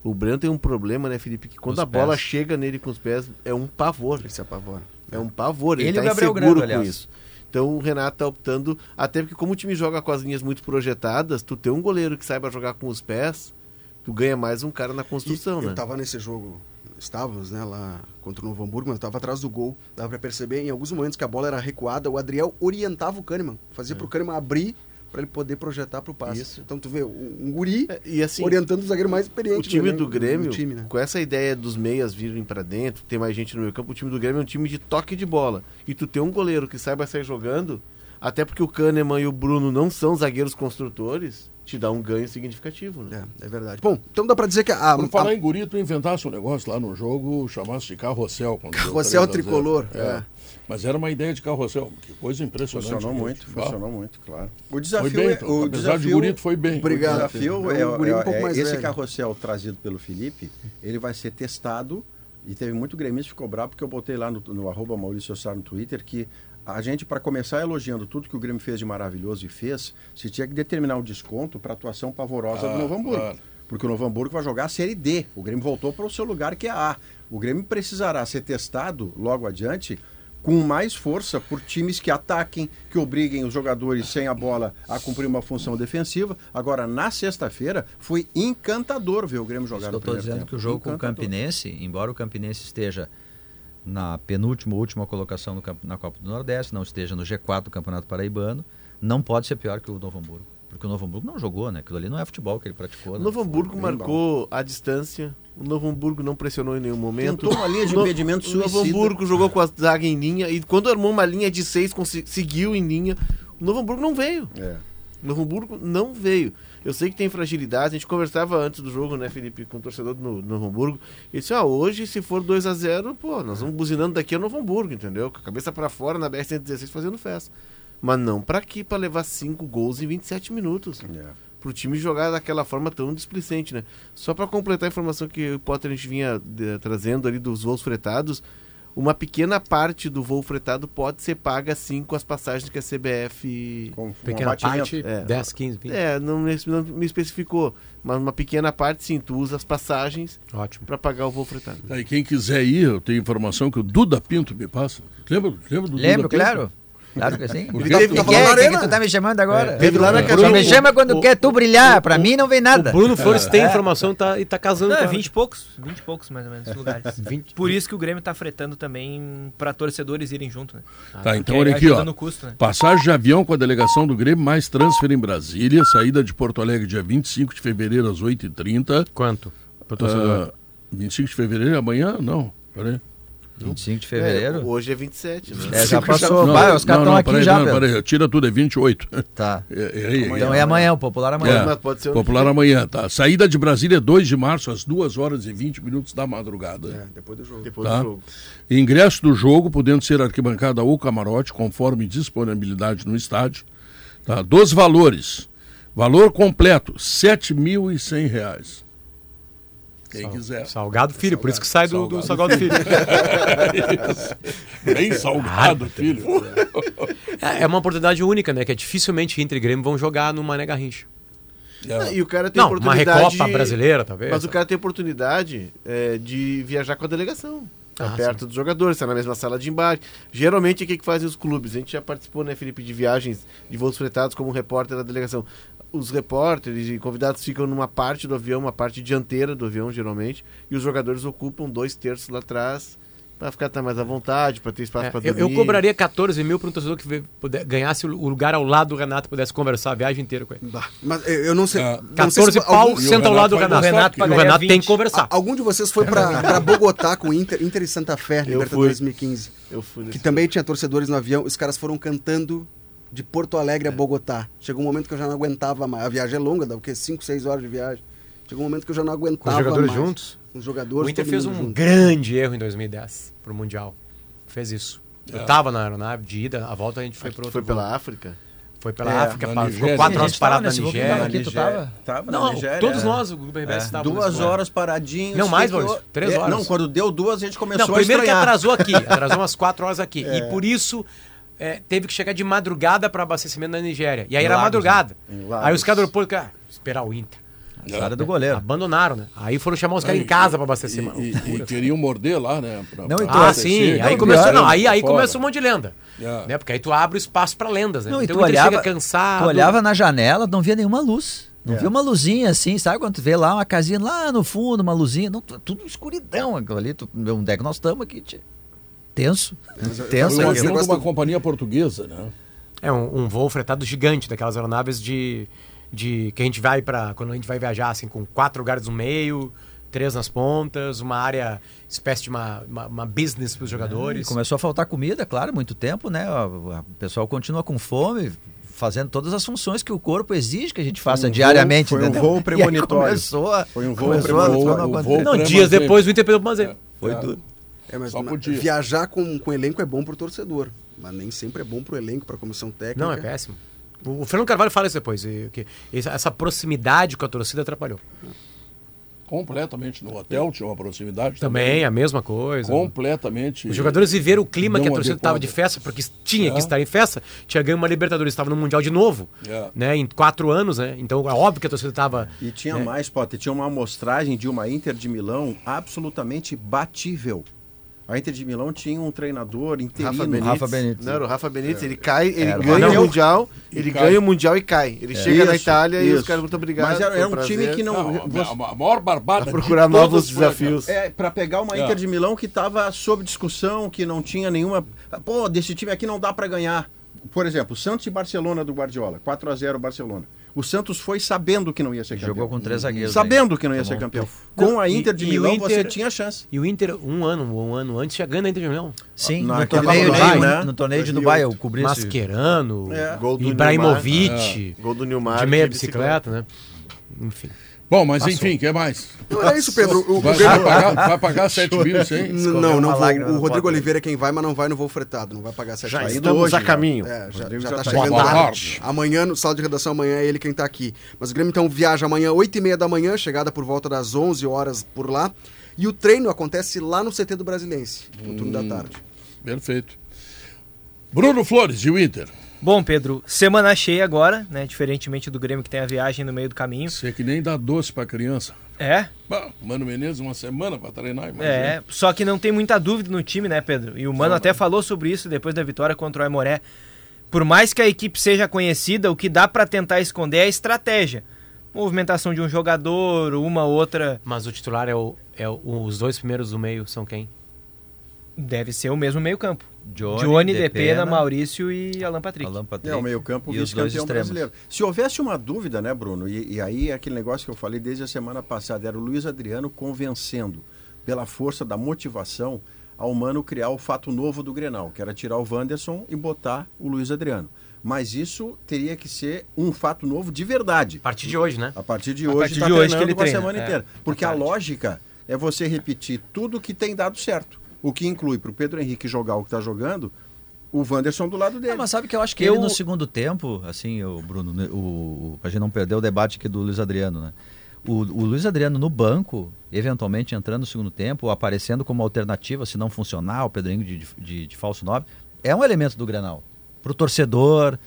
O Breno tem um problema, né, Felipe? Que quando os a bola pés. chega nele com os pés, é um pavor. Ele se apavora. É um pavor. Ele, Ele tá o Gabriel inseguro Grando, com aliás. isso. Então o Renato tá optando, até porque como o time joga com as linhas muito projetadas, tu ter um goleiro que saiba jogar com os pés, tu ganha mais um cara na construção, E né? Eu tava nesse jogo, estávamos, né, lá contra o Novo Hamburgo, mas eu tava atrás do gol. Dava pra perceber em alguns momentos que a bola era recuada, o Adriel orientava o Kahneman, fazia pro Kahneman abrir pra ele poder projetar pro passe. É. Isso. Então tu vê, um, guri É, E assim, orientando o zagueiro mais experiente o time né, do Grêmio, time, né? com essa ideia dos meias virem pra dentro, ter mais gente no meio campo, o time do Grêmio é um time de toque de bola. E tu ter um goleiro que saiba sair jogando, até porque o Kahneman e o Bruno não são zagueiros construtores, te dá um ganho significativo, né? É, é verdade. Bom, então dá pra dizer que a, Por a, falar em guri, tu inventasse um negócio lá no jogo, chamasse de carrossel. Carrossel 3 a 0. tricolor, É. é. Mas era uma ideia de carrossel. Que coisa impressionante. Funcionou muito, Ah, funcionou muito, claro. O Foi desafio bem, é, então. o Apesar desafio, de guri, tu foi bem. Obrigado. O desafio É é, um um é- pouco é mais esse velho. carrossel trazido pelo Felipe, ele vai ser testado e teve muito gremista que ficou bravo porque eu botei lá no, no arroba Maurício Sá no Twitter que a gente, para começar elogiando tudo que o Grêmio fez de maravilhoso e fez, se tinha que determinar o desconto para a atuação pavorosa Ah, do Novo Hamburgo. claro. Porque o Novo Hamburgo vai jogar a Série D. O Grêmio voltou para o seu lugar que é A. O Grêmio precisará ser testado logo adiante com mais força por times que ataquem, que obriguem os jogadores sem a bola a cumprir uma função defensiva. Agora, na sexta-feira, foi encantador ver o Grêmio jogar Isso no eu estou dizendo tempo. que o jogo com o Encantador. Campinense, embora o Campinense esteja na penúltima, última colocação no na Copa do Nordeste, não esteja no G4 do Campeonato Paraibano, não pode ser pior que o Novo Hamburgo. Porque o Novo Hamburgo não jogou, né? Aquilo ali não é futebol que ele praticou. O né? Novo Hamburgo marcou a distância. O Novo Hamburgo não pressionou em nenhum momento. Tentou uma linha de No- impedimento O Novo suicida. Hamburgo jogou com a zaga em linha e quando armou uma linha de seis, consi- seguiu em linha. O Novo Hamburgo não veio. É. O Novo Hamburgo não veio. Eu sei que tem fragilidade. A gente conversava antes do jogo, né, Felipe, com o torcedor do No- Novo Hamburgo. E disse: ah, hoje, se for 2 a 0 pô, nós vamos buzinando daqui ao Novo Hamburgo, entendeu? Com a cabeça pra fora na BR-116 fazendo festa. Mas não pra aqui, pra levar cinco gols em 27 minutos É. pro time jogar daquela forma tão displicente, né? Só para completar a informação que o Potter a gente vinha eh, trazendo ali dos voos fretados, uma pequena parte do voo fretado pode ser paga sim com as passagens que a CBF Com Pequena parte, É. 10, 15, 20. é, não, me- não me especificou, mas uma pequena parte sim, tu usa as passagens Ótimo. para pagar o voo fretado. Aí quem quiser ir, eu tenho informação que o Duda Pinto me passa. Lembra, lembra do Lembro, Duda Pinto? claro. Claro que sim. O que, tá que, é? Que que tu tá me chamando agora? Teve lá na Só cabine- me chama quando o- quer tu brilhar. Pra mim não vem nada. O Bruno Flores tem informação tá, e tá casando Não, com é a- 20 e poucos, 20 e poucos mais ou menos lugares. 20. Por isso que o Grêmio tá fretando também pra torcedores irem junto, né? Tá, então Porque olha aqui, ó. custo, né? Passagem de avião com a delegação do Grêmio, mais transfer em Brasília, saída de Porto Alegre dia 25 de fevereiro às 8h30. Quanto? Pro torcedor. Ah, 25 de fevereiro é amanhã? Não, peraí. 25 de É, fevereiro? hoje é 27, né? É, já passou. Não, Vai, os caras estão aqui peraí, já, não, peraí, tira tudo, é 28. Tá. É, Errei. Então é amanhã, o popular amanhã. É. Mas pode ser Popular vem. amanhã, tá? Saída de Brasília 2 de março, às 2 horas e 20 minutos da madrugada. É, depois do jogo. Depois Tá. do jogo. Ingresso do jogo, podendo ser arquibancada ou camarote, conforme disponibilidade no estádio. Tá? Dos valores. Valor completo, R$ 7.100 Quem quiser. Salgado Filho, por isso que sai do, do Salgado Salgado Filho. Bem salgado, filho. É é uma oportunidade única, né? Que é dificilmente Inter e Grêmio vão jogar no Mané Garrincha. É. E o cara tem Não, uma oportunidade... Recopa brasileira, talvez. Mas o cara tem oportunidade é, de viajar com a delegação. Tá Ah, perto dos jogadores, está na mesma sala de embarque. Geralmente, o que, que fazem os clubes? A gente já participou, né, Felipe, de viagens de voos fretados como repórter da delegação. Os repórteres e convidados ficam numa parte do avião, uma parte dianteira do avião, geralmente, e os jogadores ocupam dois terços lá atrás para ficar tá mais à vontade, para ter espaço É, para eu, dormir. eu cobraria 14 mil para um torcedor que puder- ganhasse o o lugar ao lado do Renato pudesse conversar a viagem inteira com ele. Bah, Mas eu eu não sei. Ah, não sei 14 se pau, algum, o senta ao lado do Renato vai Renato. E o Renato tem que 20. conversar. algum de vocês foi pra, pra Bogotá com o Inter, Inter e Santa Fé, Libertadores fui. 2015. Eu fui Que também tinha torcedores no avião, os caras foram cantando de Porto Alegre a Bogotá. Chegou um momento que eu já não aguentava mais. A viagem é longa, dá o quê? 5, 6 horas de viagem. Chegou um momento que eu já não Com aguentava os jogadores mais. juntos. Com os jogadores. O Inter fez um junto. grande erro em 2010 pro Mundial. Fez isso. É. Eu tava na aeronave de ida, a volta a gente foi pro outro Foi voo. pela África? Foi pela É, África, na pa- Nigéria. ficou quatro horas parado na Nigéria. tava aqui, tu tava? Tava na Não, Nigéria, todos é. nós, o Grupo RBS estava Duas horas paradinhos. Não, mais, Maurício, eu- três É, horas. Não, quando deu duas, a gente começou Não, a primeiro que atrasou aqui, atrasou umas quatro horas aqui. E por isso é, teve que chegar de madrugada para abastecimento na Nigéria. E aí Em era Lagos, madrugada. né? Aí os caras do aeroporto, cara, esperar o Inter. Área do goleiro. Abandonaram, né? Aí foram chamar os caras em casa para abastecer. E, e- e queriam morder lá, né? pra- Não, e tu- Ah, sim. Aí começou, não, aí, aí fora. começa um monte de lenda. É. Né? Porque aí tu abre o espaço para lendas, né? Não, e então tu olhava, chega cansado. tu olhava na janela, não via nenhuma luz. Não É. via uma luzinha assim, sabe? Quando tu vê lá uma casinha lá no fundo, uma luzinha, não, tu- tudo escuridão aquilo ali. Tu, onde é que nós estamos aqui? tchê? Tenso. Tenso. Aquilo. de negócio uma companhia portuguesa, né? É um, um voo fretado gigante, daquelas aeronaves de, de que a gente vai para quando a gente vai viajar assim com quatro lugares no meio, três nas pontas, uma área espécie de uma, uma, uma business para os jogadores. começou a faltar comida, claro, muito tempo, né? O, o pessoal continua com fome, fazendo todas as funções que o corpo exige que a gente faça um diariamente. voo- foi um voo E aí premonitório. começou a, Foi um voo premonitório. não O voo Não, dias depois o Inter perdeu pro Mazeiro. Foi É. tudo. É, mas Só na- podia. viajar com, com elenco é bom pro torcedor, mas nem sempre é bom pro elenco, pra comissão técnica. Não, é péssimo. O, o Fernando Carvalho fala isso depois, e que essa, proximidade com a torcida atrapalhou. Completamente. No hotel tinha uma proximidade Também a mesma coisa. Completamente. Os jogadores viveram o clima que a torcida estava de festa, porque tinha que É. estar em festa. Tinha ganho uma Libertadores, estava no Mundial de novo, É. né? Em quatro anos, né? Então é óbvio que a torcida estava. E tinha É. mais, Potter, tinha uma amostragem de uma Inter de Milão absolutamente batível. A Inter de Milão tinha um treinador interino. Rafa Benítez. Rafa Benítez. Não, era o Rafa Benítez, ele cai, ele Era. ganha Não. o Mundial, E ele cai. ganha o Mundial e cai. Ele chega na Isso, Itália e os isso. caras, muito obrigado. Mas era, era um um time prazer. que não. Não, você- a, a maior barbada. Pra procurar de novos desafios. É, para pegar uma É. Inter de Milão que estava sob discussão, que não tinha nenhuma. Pô, desse time aqui não dá para ganhar. Por exemplo, Santos e Barcelona do Guardiola, 4 a 0 Barcelona. O Santos foi sabendo que não ia ser campeão. Jogou com três zagueiros. Sabendo aí. que não ia Tomou ser campeão. Com Não, a e- Inter de e o Milão você Inter- tinha chance. E o Inter, um ano, um ano antes, tinha ganho da Inter de Milão. Sim, no naquele torneio, de, torneio, né? no torneio de 2008. Dubai eu cobri esse... Mascherano, É. Ibrahimovic, Gol do Nilmar. de meia bicicleta, né? Enfim. Bom, mas enfim, o que mais? Não era isso, Pedro. O, o Vai, Grêmio- vai pagar, vai pagar 7 mil, isso aí? N- Não, não vou. O Rodrigo. Oliveira é quem vai, mas não vai no voo fretado. Não vai pagar 7 Já reais. indo estamos hoje, a caminho. É, já, já já tá tá chegando tarde. Amanhã, no sala de redação, amanhã é ele quem tá aqui. Mas o Grêmio então viaja amanhã, 8h30 da manhã, chegada por volta das 11 horas por lá. E o treino acontece lá no CT do Brasilense, no turno da tarde. Perfeito. Bruno Flores, e o Inter? Bom, Pedro, semana cheia agora, né? Diferentemente do Grêmio que tem a viagem no meio do caminho. Você que nem dá doce pra criança. É, Bah, Mano Menezes, uma semana pra treinar, imagina. é. Só que não tem muita dúvida no time, né, Pedro? E o Mano até falou sobre isso depois da vitória contra o Aimoré. Por mais que a equipe seja conhecida, o que dá pra tentar esconder é a estratégia. Movimentação de um jogador, uma outra. Mas o titular é o, é o- os dois primeiros do meio são quem? Deve ser o mesmo meio-campo. Johnny, Johnny, Depena, Depena, Maurício e Alan Patrick. Alan Patrick. É, o meio-campo vice-campeão brasileiro. Se houvesse uma dúvida, né, Bruno? E, e aí é aquele negócio que eu falei desde a semana passada, era o Luiz Adriano convencendo, pela força da motivação, ao Mano criar o fato novo do Grenal, que era tirar o Wanderson e botar o Luiz Adriano. Mas isso teria que ser um fato novo de verdade. A partir de hoje, né? A partir de A hoje, partir tá de hoje que treinando ele com a treina, semana é, inteira. Porque a lógica é você repetir tudo que tem dado certo. O que inclui para o Pedro Henrique jogar o que está jogando, o Wanderson do lado dele. Ah, mas sabe que eu acho que Eu- ele no segundo tempo, assim, o Bruno, né, o, o, pra gente não perder o debate aqui do Luiz Adriano, né? O, o Luiz Adriano no banco, eventualmente entrando no segundo tempo, aparecendo como alternativa, se não funcionar, o Pedrinho de, de, de falso 9, é um elemento do Grenal. Pro torcedor,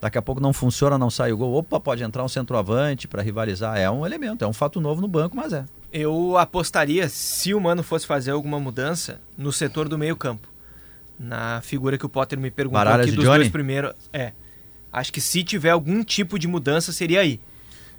daqui a pouco não funciona, não sai o gol, opa, pode entrar um centroavante para rivalizar. É um elemento, é um fato novo no banco, mas é. Eu apostaria, se o Mano fosse fazer alguma mudança, no setor do meio-campo. Na figura que o Potter me perguntou Baralhas aqui dos Johnny? dois primeiros. É. Acho que se tiver algum tipo de mudança, seria aí.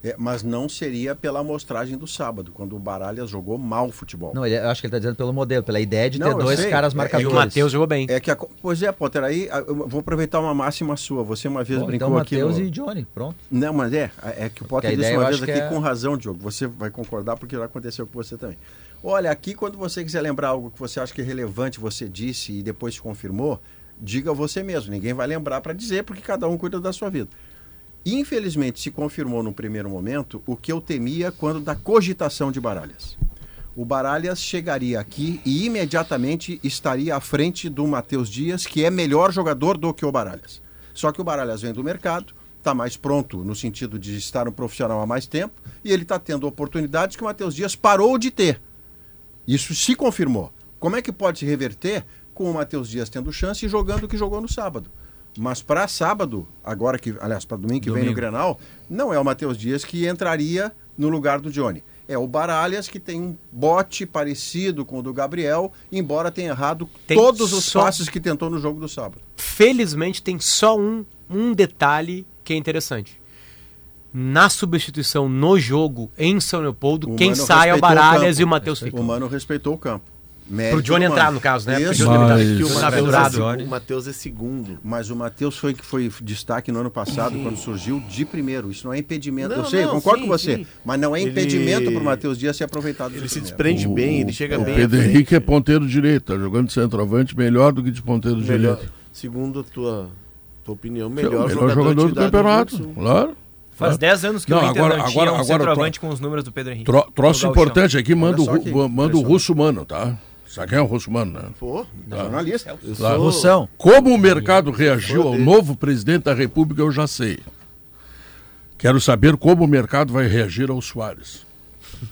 É, mas não seria pela amostragem do sábado, quando o Baralhas jogou mal futebol. Não, ele- eu acho que ele está dizendo pelo modelo, pela ideia de Não, ter dois sei. caras É, E marcadores. o Matheus jogou bem. É que a pois é, Potter, aí vou aproveitar uma máxima sua. Você uma vez Bom, brincou então aqui. Matheus no- e Johnny, pronto. Não, mas é, é que o Potter disse uma vez acho aqui que é- com razão, Diogo. Você vai concordar porque já aconteceu com você também. Olha, aqui quando você quiser lembrar algo que você acha que é relevante, você disse e depois se confirmou, diga você mesmo. Ninguém vai lembrar para dizer porque cada um cuida da sua vida. Infelizmente se confirmou no primeiro momento o que eu temia quando da cogitação de Baralhas. O Baralhas chegaria aqui e imediatamente estaria à frente do Matheus Dias, que é melhor jogador do que o Baralhas. Só que o Baralhas vem do mercado, está mais pronto no sentido de estar um profissional há mais tempo e ele está tendo oportunidades que o Matheus Dias parou de ter. Isso se confirmou. Como é que pode se reverter com o Matheus Dias tendo chance e jogando o que jogou no sábado? Mas para sábado, agora que, aliás, para domingo que vem no Domingo. Grenal, não é o Matheus Dias que entraria no lugar do Johnny. É o Baralhas que tem um bote parecido com o do Gabriel, embora tenha errado Tem todos os só- passes que tentou no jogo do sábado. Felizmente tem só um, um detalhe que é interessante. Na substituição no jogo em São Leopoldo, O quem sai é o o Baralhas campo. e o Matheus O Ficou. Mano respeitou o campo. Pro Johnny do entrar, no caso, né? Isso. Johnny Mas- Que o. Matheus, é, o Matheus é segundo. Mas o Matheus foi que foi destaque no ano passado, quando surgiu de primeiro. Isso não é impedimento. eu Não, sei, eu não, concordo sim, com você. sim. Mas não é Ele- impedimento para o Matheus Dias ser aproveitado. Ele se desprende bem, ele chega o bem. à Pedro. Henrique é ponteiro direito, tá jogando de centroavante melhor do que de ponteiro melhor, direito. segundo a tua, tua opinião, o melhor, melhor jogador, do de idade campeonato, do claro. Faz Ah. 10 anos que Não, o Inter agora- não agora- tinha um agora centroavante com os números do Pedro Henrique. Tro- troço importante aqui, manda, o, manda o russo mano, tá? Sabe quem é o russo mano, né? Pô, Jornalista. eu Claro. sou... Russão. Como o mercado reagiu ao novo presidente da República, eu já sei. Quero saber como o mercado vai reagir ao Soares.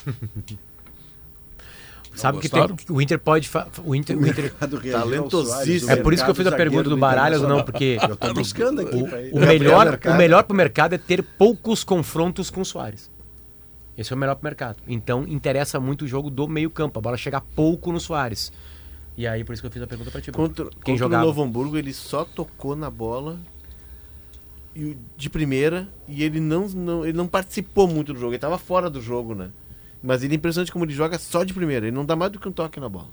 Sabe que tem, que o Inter pode. O Inter, o Inter- Talentosíssimo. é por isso que eu fiz a pergunta do Baralhas ou não, porque Eu tô buscando aqui. ele. o melhor, o melhor pro mercado é ter poucos confrontos com o Soares. Esse é o melhor pro mercado. Então interessa muito o jogo do meio-campo, a bola chegar pouco no Soares. E aí, por isso que eu fiz a pergunta pra ti. Contra, Quem contra jogava? o Novo Hamburgo, ele só tocou na bola e de primeira e ele não, não, ele não participou muito do jogo. Ele tava fora do jogo, né? Mas ele é impressionante como ele joga só de primeira. Ele não dá mais do que um toque na bola.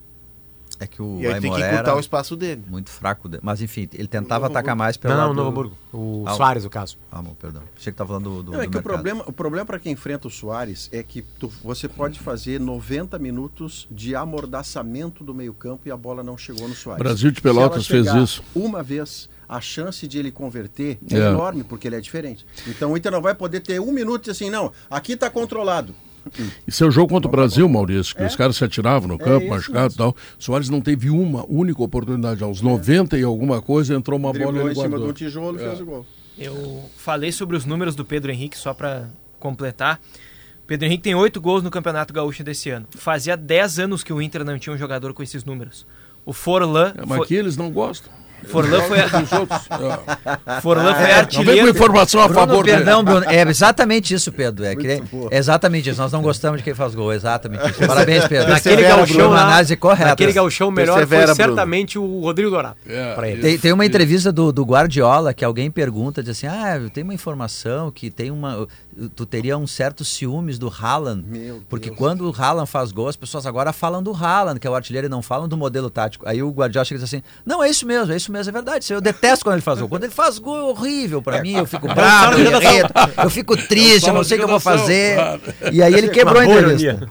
É que o e aí tem que encurtar o espaço dele. muito fraco. de- Mas enfim, ele tentava atacar mais pelo Não, não, Novo do- Hamburgo. O Ah, o- Soares, o caso. Ah, bom, perdão. Achei que tava falando do, do, Não, é do que o problema, o problema para quem enfrenta o Soares é que tu- você pode fazer 90 minutos de amordaçamento do meio-campo e a bola não chegou no Soares. Brasil de Se ela Pelotas fez isso. Uma vez, a chance de ele converter é, É. enorme, porque ele é diferente. Então o Inter não vai poder ter um minuto e dizer assim, não, aqui está controlado. Isso é o jogo contra o Brasil, Maurício, que os caras se atiravam no campo, isso machucados e tal. Soares não teve uma única oportunidade. Aos 90 e alguma coisa, entrou uma bola Driblou ele em cima um tijolo e É. fez o gol. Eu falei sobre os números do Pedro Henrique, só para completar. Pedro Henrique tem oito gols no Campeonato Gaúcho desse ano. Fazia 10 anos que o Inter não tinha um jogador com esses números. O Forlan, É, mas fo- aqui eles não gostam. Forlan foi, a- Dos outros. É. Forlan foi Não vem com artilheiro. informação a Bruno, favor dele. perdão, Bruno. É exatamente isso, Pedro. É, que, é exatamente isso. Nós não gostamos de quem faz gol. Exatamente isso. Parabéns, Pedro. Naquele gauchão Bruno. Lá, análise correta. naquele gauchão melhor Persevera, foi Bruno. certamente o Rodrigo Dourado. É, pra ele. Tem, tem uma entrevista do, do Guardiola que alguém pergunta, diz assim, ah, eu tenho uma informação que tem uma... Tu teria um certo ciúmes do Haaland, Meu porque Deus. quando o Haaland faz gol, as pessoas agora falam do Haaland, que é o artilheiro, e não falam do modelo tático. Aí o Guardiola chega e diz assim, não, é isso mesmo, é isso mesmo, é verdade. Eu detesto quando ele faz gol. Quando ele faz gol é horrível pra mim, eu fico bravo, eu, irrito, eu fico triste, eu não sei o que eu vou fazer. E aí ele quebrou a entrevista.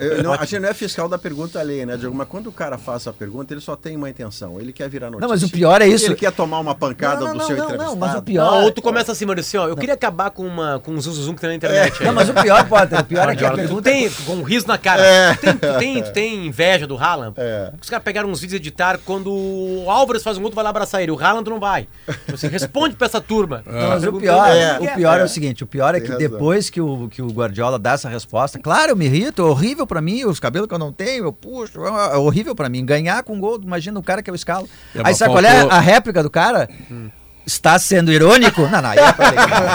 Eu não- a gente não é fiscal da pergunta alheia, né, Diogo? Mas quando o cara faz essa pergunta, ele só tem uma intenção. Ele quer virar notícia. Não, mas o pior é isso. Ele quer tomar uma pancada Não, não, do não, seu não, entrevistado. não, mas o Não, pior... ou tu começa assim, Maurício, ó, eu queria acabar com, uma, com um zuzuzum que tem na internet. aí. Não, mas o pior, Potter, o pior é que a tu pergunta... tem com um riso na cara. Tu, tem, tu, tem, tu tem inveja do Haaland? É. Os caras pegaram uns vídeos e editaram quando o Álvares faz um tu vai lá abraçar ele. O Haaland não vai. Você responde pra essa turma. Não, mas o Perguntando pior, como o pior é. o seguinte, o pior é que depois que o, que o Guardiola dá essa resposta, claro, eu me irrito, é horrível pra mim, os cabelos que eu não tenho, eu puxo, é é horrível pra mim. Ganhar com gol, imagina o cara que eu escalo. É, Aí sabe qual é a réplica do cara? Está sendo irônico? Não, não, aí,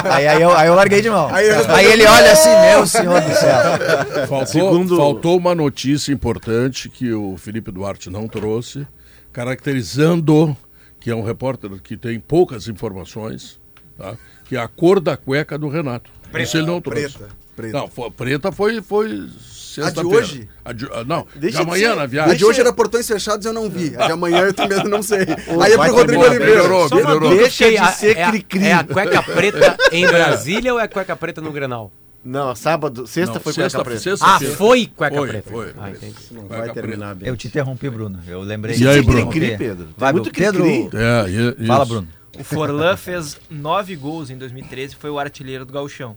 aí, aí eu, aí eu larguei de mão. Aí eu- Aí ele olha assim, meu senhor do céu. Faltou, Segundo- faltou uma notícia importante que o Felipe Duarte não trouxe, caracterizando que é um repórter que tem poucas informações, tá? que é a cor da cueca do Renato. Isso ele não trouxe. Preta, preta. Não, foi- preta foi, foi sexta-feira. hoje? A de, ah, não, Deixa de de amanhã ser- na A viagem. de hoje era portões fechados eu não vi. A de amanhã eu também não sei. Aí é pro Rodrigo Oliveira. melhorou. Melhorou. Deixa de a- ser é, a- cri-cri. é a cueca preta em Brasília ou é a cueca preta no Grenal? Não, sábado, sexta Não, foi sexta- cueca preta. Ah, sexta-feira. foi cueca Foi, preta. foi. Ah, entendi. Não Cueca vai terminar bem. Eu te interrompi, Bruno. Eu lembrei. E aí, Bruno? Cri-cri, Pedro. Vai, muito Pedro. É, e- Fala. Bruno. O Forlan fez nove gols em 2013, foi o artilheiro do Gauchão.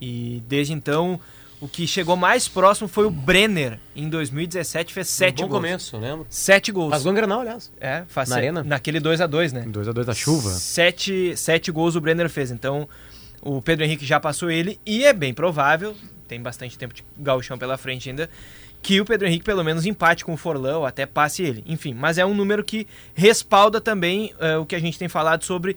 E desde então, O que chegou mais próximo foi o Brenner, em 2017, fez sete bom gols. começo, lembro. Sete gols. Faz gol em Granal, aliás. É, faz Na se- arena? Naquele 2 a 2 né? 2x2 da chuva. Sete, sete gols o Brenner fez. Então, o Pedro Henrique já passou ele e é bem provável, tem bastante tempo de gauchão pela frente ainda, que o Pedro Henrique pelo menos empate com o Forlão ou até passe ele. Enfim, mas é um número que respalda também eh, o que a gente tem falado sobre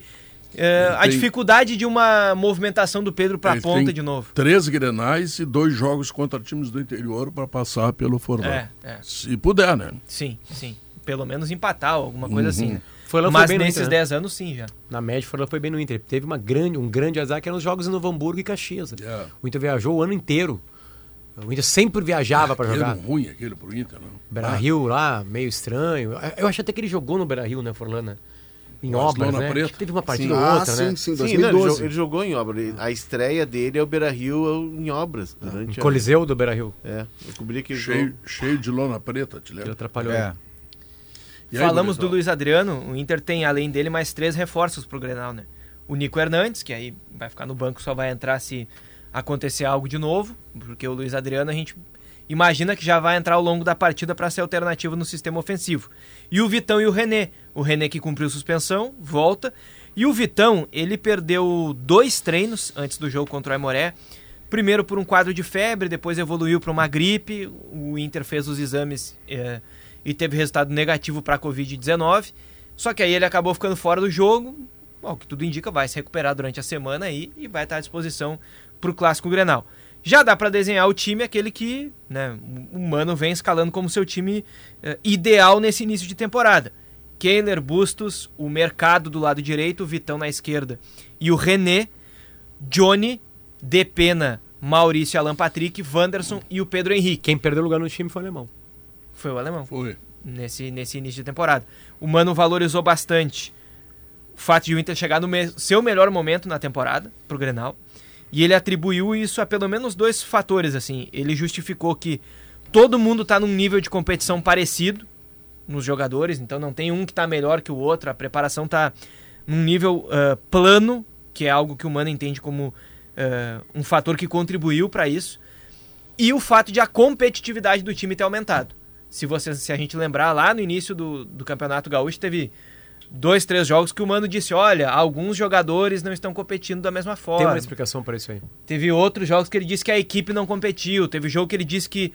Ele a tem- dificuldade de uma movimentação do Pedro para a ponta de novo. Três grenais e dois jogos contra times do interior para passar pelo Forlão. É, é. Se puder, né? Sim, sim. Pelo menos empatar, alguma coisa Uhum. assim. né? Forlan foi Mas nesses Inter, né? 10 anos, sim, já. Na média, o Forlan foi bem no Inter. Teve uma grande, um grande azar que eram os jogos em Novo Hamburgo e Caxias. É. O Inter viajou o ano inteiro. O Inter sempre viajava para Aquele jogar. ruim aquele pro Inter, não. Beira Rio lá, meio estranho. Eu acho até que ele jogou no Beira Rio, né, Forlana? Em O obras, Barcelona né? Preta. Que Teve uma partida Sim. ou Ah, outra, sim, né? sim, Sim, não, 2012. ele, jo- ele jogou em obra. Ele- A estreia dele é o Beira Rio em obras. Durante a- Coliseu do Beira Rio. É, eu cobri aquele Cheio, jogo. cheio de lona preta, te Ele lembra? atrapalhou. É. E aí, Falamos do? Luiz Adriano, o Inter tem além dele mais três reforços pro Grenal, né? O Nico Hernandes, que aí vai ficar no banco, só vai entrar se acontecer algo de novo, porque o Luiz Adriano a gente imagina que já vai entrar ao longo da partida para ser alternativo no sistema ofensivo. E o Vitão e o René. O René que cumpriu suspensão, volta. E o Vitão, ele perdeu dois treinos antes do jogo contra o Aimoré. Primeiro por um quadro de febre, depois evoluiu para uma gripe. O Inter fez os exames eh, e teve resultado negativo para a Covid-19. Só que aí ele acabou ficando fora do jogo. O que tudo indica, vai se recuperar durante a semana aí e vai estar à disposição para o Clássico Grenal. Já dá para desenhar o time aquele que né, o Mano vem escalando como seu time eh, ideal nesse início de temporada. Kehler, Bustos, o Mercado do lado direito, o Vitão na esquerda e o René, Johnny, Depena, Maurício Alan Patrick, Wanderson e o Pedro Henrique. Quem perdeu lugar no time foi o alemão. Foi o alemão Foi. nesse, nesse início de temporada. O Mano valorizou bastante o fato de o Inter chegar no me- seu melhor momento na temporada pro Grenal. E ele atribuiu isso a pelo menos dois fatores assim. Ele justificou que todo mundo tá num nível de competição parecido nos jogadores, então não tem um que tá melhor que o outro, a preparação tá num nível ah, plano, que é algo que o Mano entende como ah, um fator que contribuiu para isso. E o fato de a competitividade do time ter aumentado. Se, você, se a gente lembrar, lá no início do, do Campeonato Gaúcho teve dois, três jogos que o Mano disse, olha, alguns jogadores não estão competindo da mesma Tem forma. uma explicação para isso aí. Teve outros jogos que ele disse que a equipe não competiu. Teve jogo que ele disse que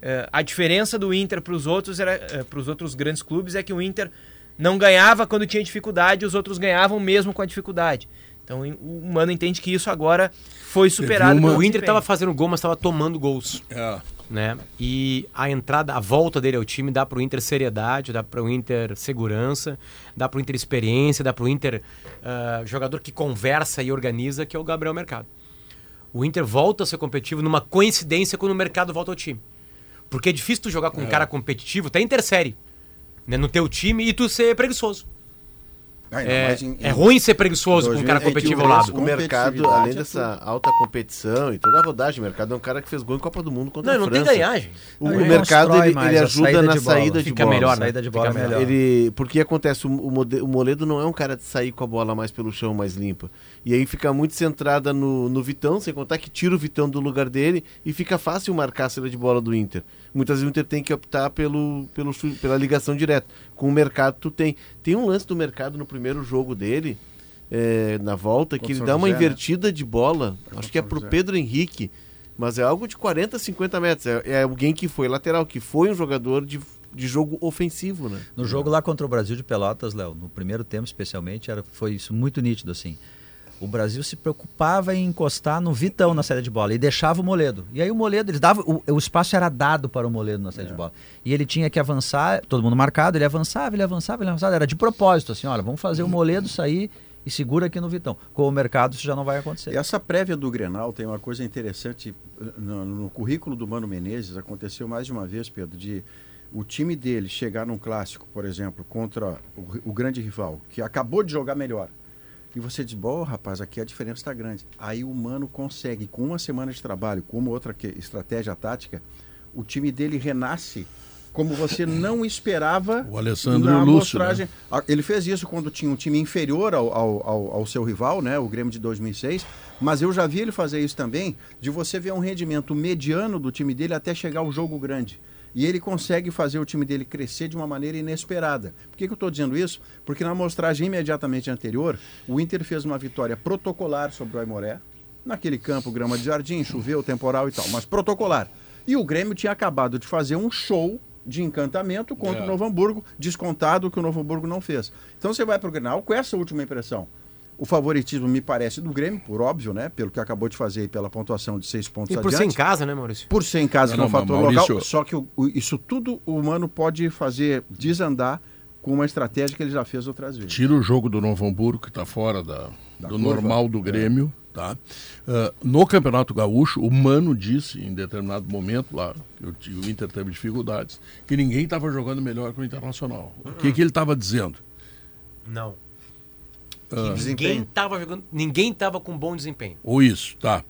eh, a diferença do Inter para os outros era para os outros grandes clubes é que o Inter não ganhava quando tinha dificuldade, os outros ganhavam mesmo com a dificuldade. Então o Mano entende que isso agora foi superado. O Inter estava fazendo gol, mas estava tomando gols. É. né? E a entrada, a volta dele ao time dá pro Inter seriedade, dá pro Inter segurança, dá pro Inter experiência, dá pro Inter ah, jogador que conversa e organiza, que é o Gabriel Mercado. O Inter volta a ser competitivo numa coincidência quando o mercado volta ao time. Porque é difícil tu jogar com um cara competitivo, até intersérie, né, no teu time e tu ser preguiçoso. Ainda É, em- é ruim ser preguiçoso com um cara 2021, competitivo ao lado. O mercado, além é dessa alta competição e toda a rodagem, o mercado é um cara que fez gol em Copa do Mundo contra Não, a não tem França. ganhagem. O, Não, o mercado ele, ele ajuda saída na de bola. saída de Fica bola. melhor, né? Saída de bola Fica melhor. Ele, porque acontece, o, o o Moledo não é um cara de sair com a bola mais pelo chão, mais limpa. E aí fica muito centrada no, no Vitão, sem contar que tira o Vitão do lugar dele e fica fácil marcar a saída de bola do Inter. Muitas vezes o Inter tem que optar pelo, pelo, pela ligação direta. Com o mercado tu tem. Tem um lance do mercado no primeiro jogo dele, é, na volta, que ele dá uma José, né? invertida de bola, acho que é pro José. Pedro Henrique, mas é algo de 40, 50 metros. É, é alguém que foi lateral, que foi um jogador de, de jogo ofensivo, né? No jogo lá contra o Brasil de Pelotas, Léo, no primeiro tempo especialmente, era, foi isso muito nítido assim. O Brasil se preocupava em encostar no Vitão na saída de bola e deixava o Moledo. E aí o Moledo, eles davam, o, o espaço era dado para o Moledo na saída de bola. E ele tinha que avançar, todo mundo marcado, ele avançava, ele avançava, ele avançava. Era de propósito, assim, olha, vamos fazer o Moledo sair e segura aqui no Vitão. Com o mercado isso já não vai acontecer. E essa prévia do Grenal tem uma coisa interessante no, no currículo do Mano Menezes, aconteceu mais de uma vez, Pedro, de o time dele chegar num clássico, por exemplo, contra o, o grande rival, que acabou de jogar melhor. E você diz, bom, rapaz, aqui a diferença está grande. Aí o Mano consegue, com uma semana de trabalho, com uma outra que- estratégia tática, o time dele renasce como você não esperava O Alessandro na o Lúcio, amostragem. Ah, Ele fez isso quando tinha um time inferior ao, ao, ao- ao seu rival, né, o Grêmio de 2006, mas eu já vi ele fazer isso também, de você ver um rendimento mediano do time dele até chegar ao jogo grande. E ele consegue fazer o time dele crescer de uma maneira inesperada. Por que, que eu estou dizendo isso? Porque na amostragem imediatamente anterior, o Inter fez uma vitória protocolar sobre o Aimoré, naquele campo, grama de jardim, choveu, temporal e tal, mas protocolar. E o Grêmio tinha acabado de fazer um show de encantamento contra É. o Novo Hamburgo, descontado que o Novo Hamburgo não fez. Então você vai para o Grenal com essa última impressão. O favoritismo me parece do Grêmio, por óbvio, né? Pelo que acabou de fazer e pela pontuação de seis pontos E por ser em adiante. casa, né, Maurício? Por ser em casa, Não, que é um não, fator Maurício- local. Só que o- o- isso tudo o Mano pode fazer desandar com uma estratégia que ele já fez outras vezes. Tira o jogo do Novo Hamburgo, que está fora da, Da do curva. normal do Grêmio. Tá? Ah, no Campeonato Gaúcho, o Mano disse em determinado momento lá, que o, o Inter teve dificuldades, que ninguém estava jogando melhor que o Internacional. O que, que ele estava dizendo? Não. Ah, Ninguém Desempenho. tava jogando, ninguém tava com bom desempenho. ou isso, tá.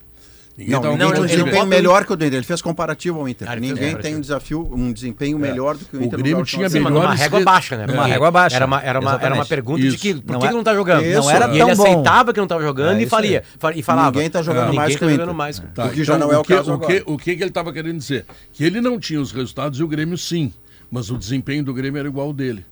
Ninguém Não, tava ninguém não, um não desempenho bota- melhor que o do Inter. Ele fez comparativo ao Inter. Ah, ninguém tem um desafio, um desempenho melhor do que o O Inter. no Grêmio tinha Sim, mas melhores numa régua baixa, né? Porque régua baixa, Era uma, era uma, era uma pergunta de Isso. que por Não que, é- que não tá jogando? Isso. Não era e ele tão bom. aceitava que não tava jogando É e falia, fa- e falava. Ninguém tá jogando mais tá que o jogando Inter. mais. Tá, O que já não é o que, caso o agora. o que ele estava querendo dizer? Que ele não tinha os resultados e o Grêmio sim. Mas o desempenho do Grêmio era igual ao dele.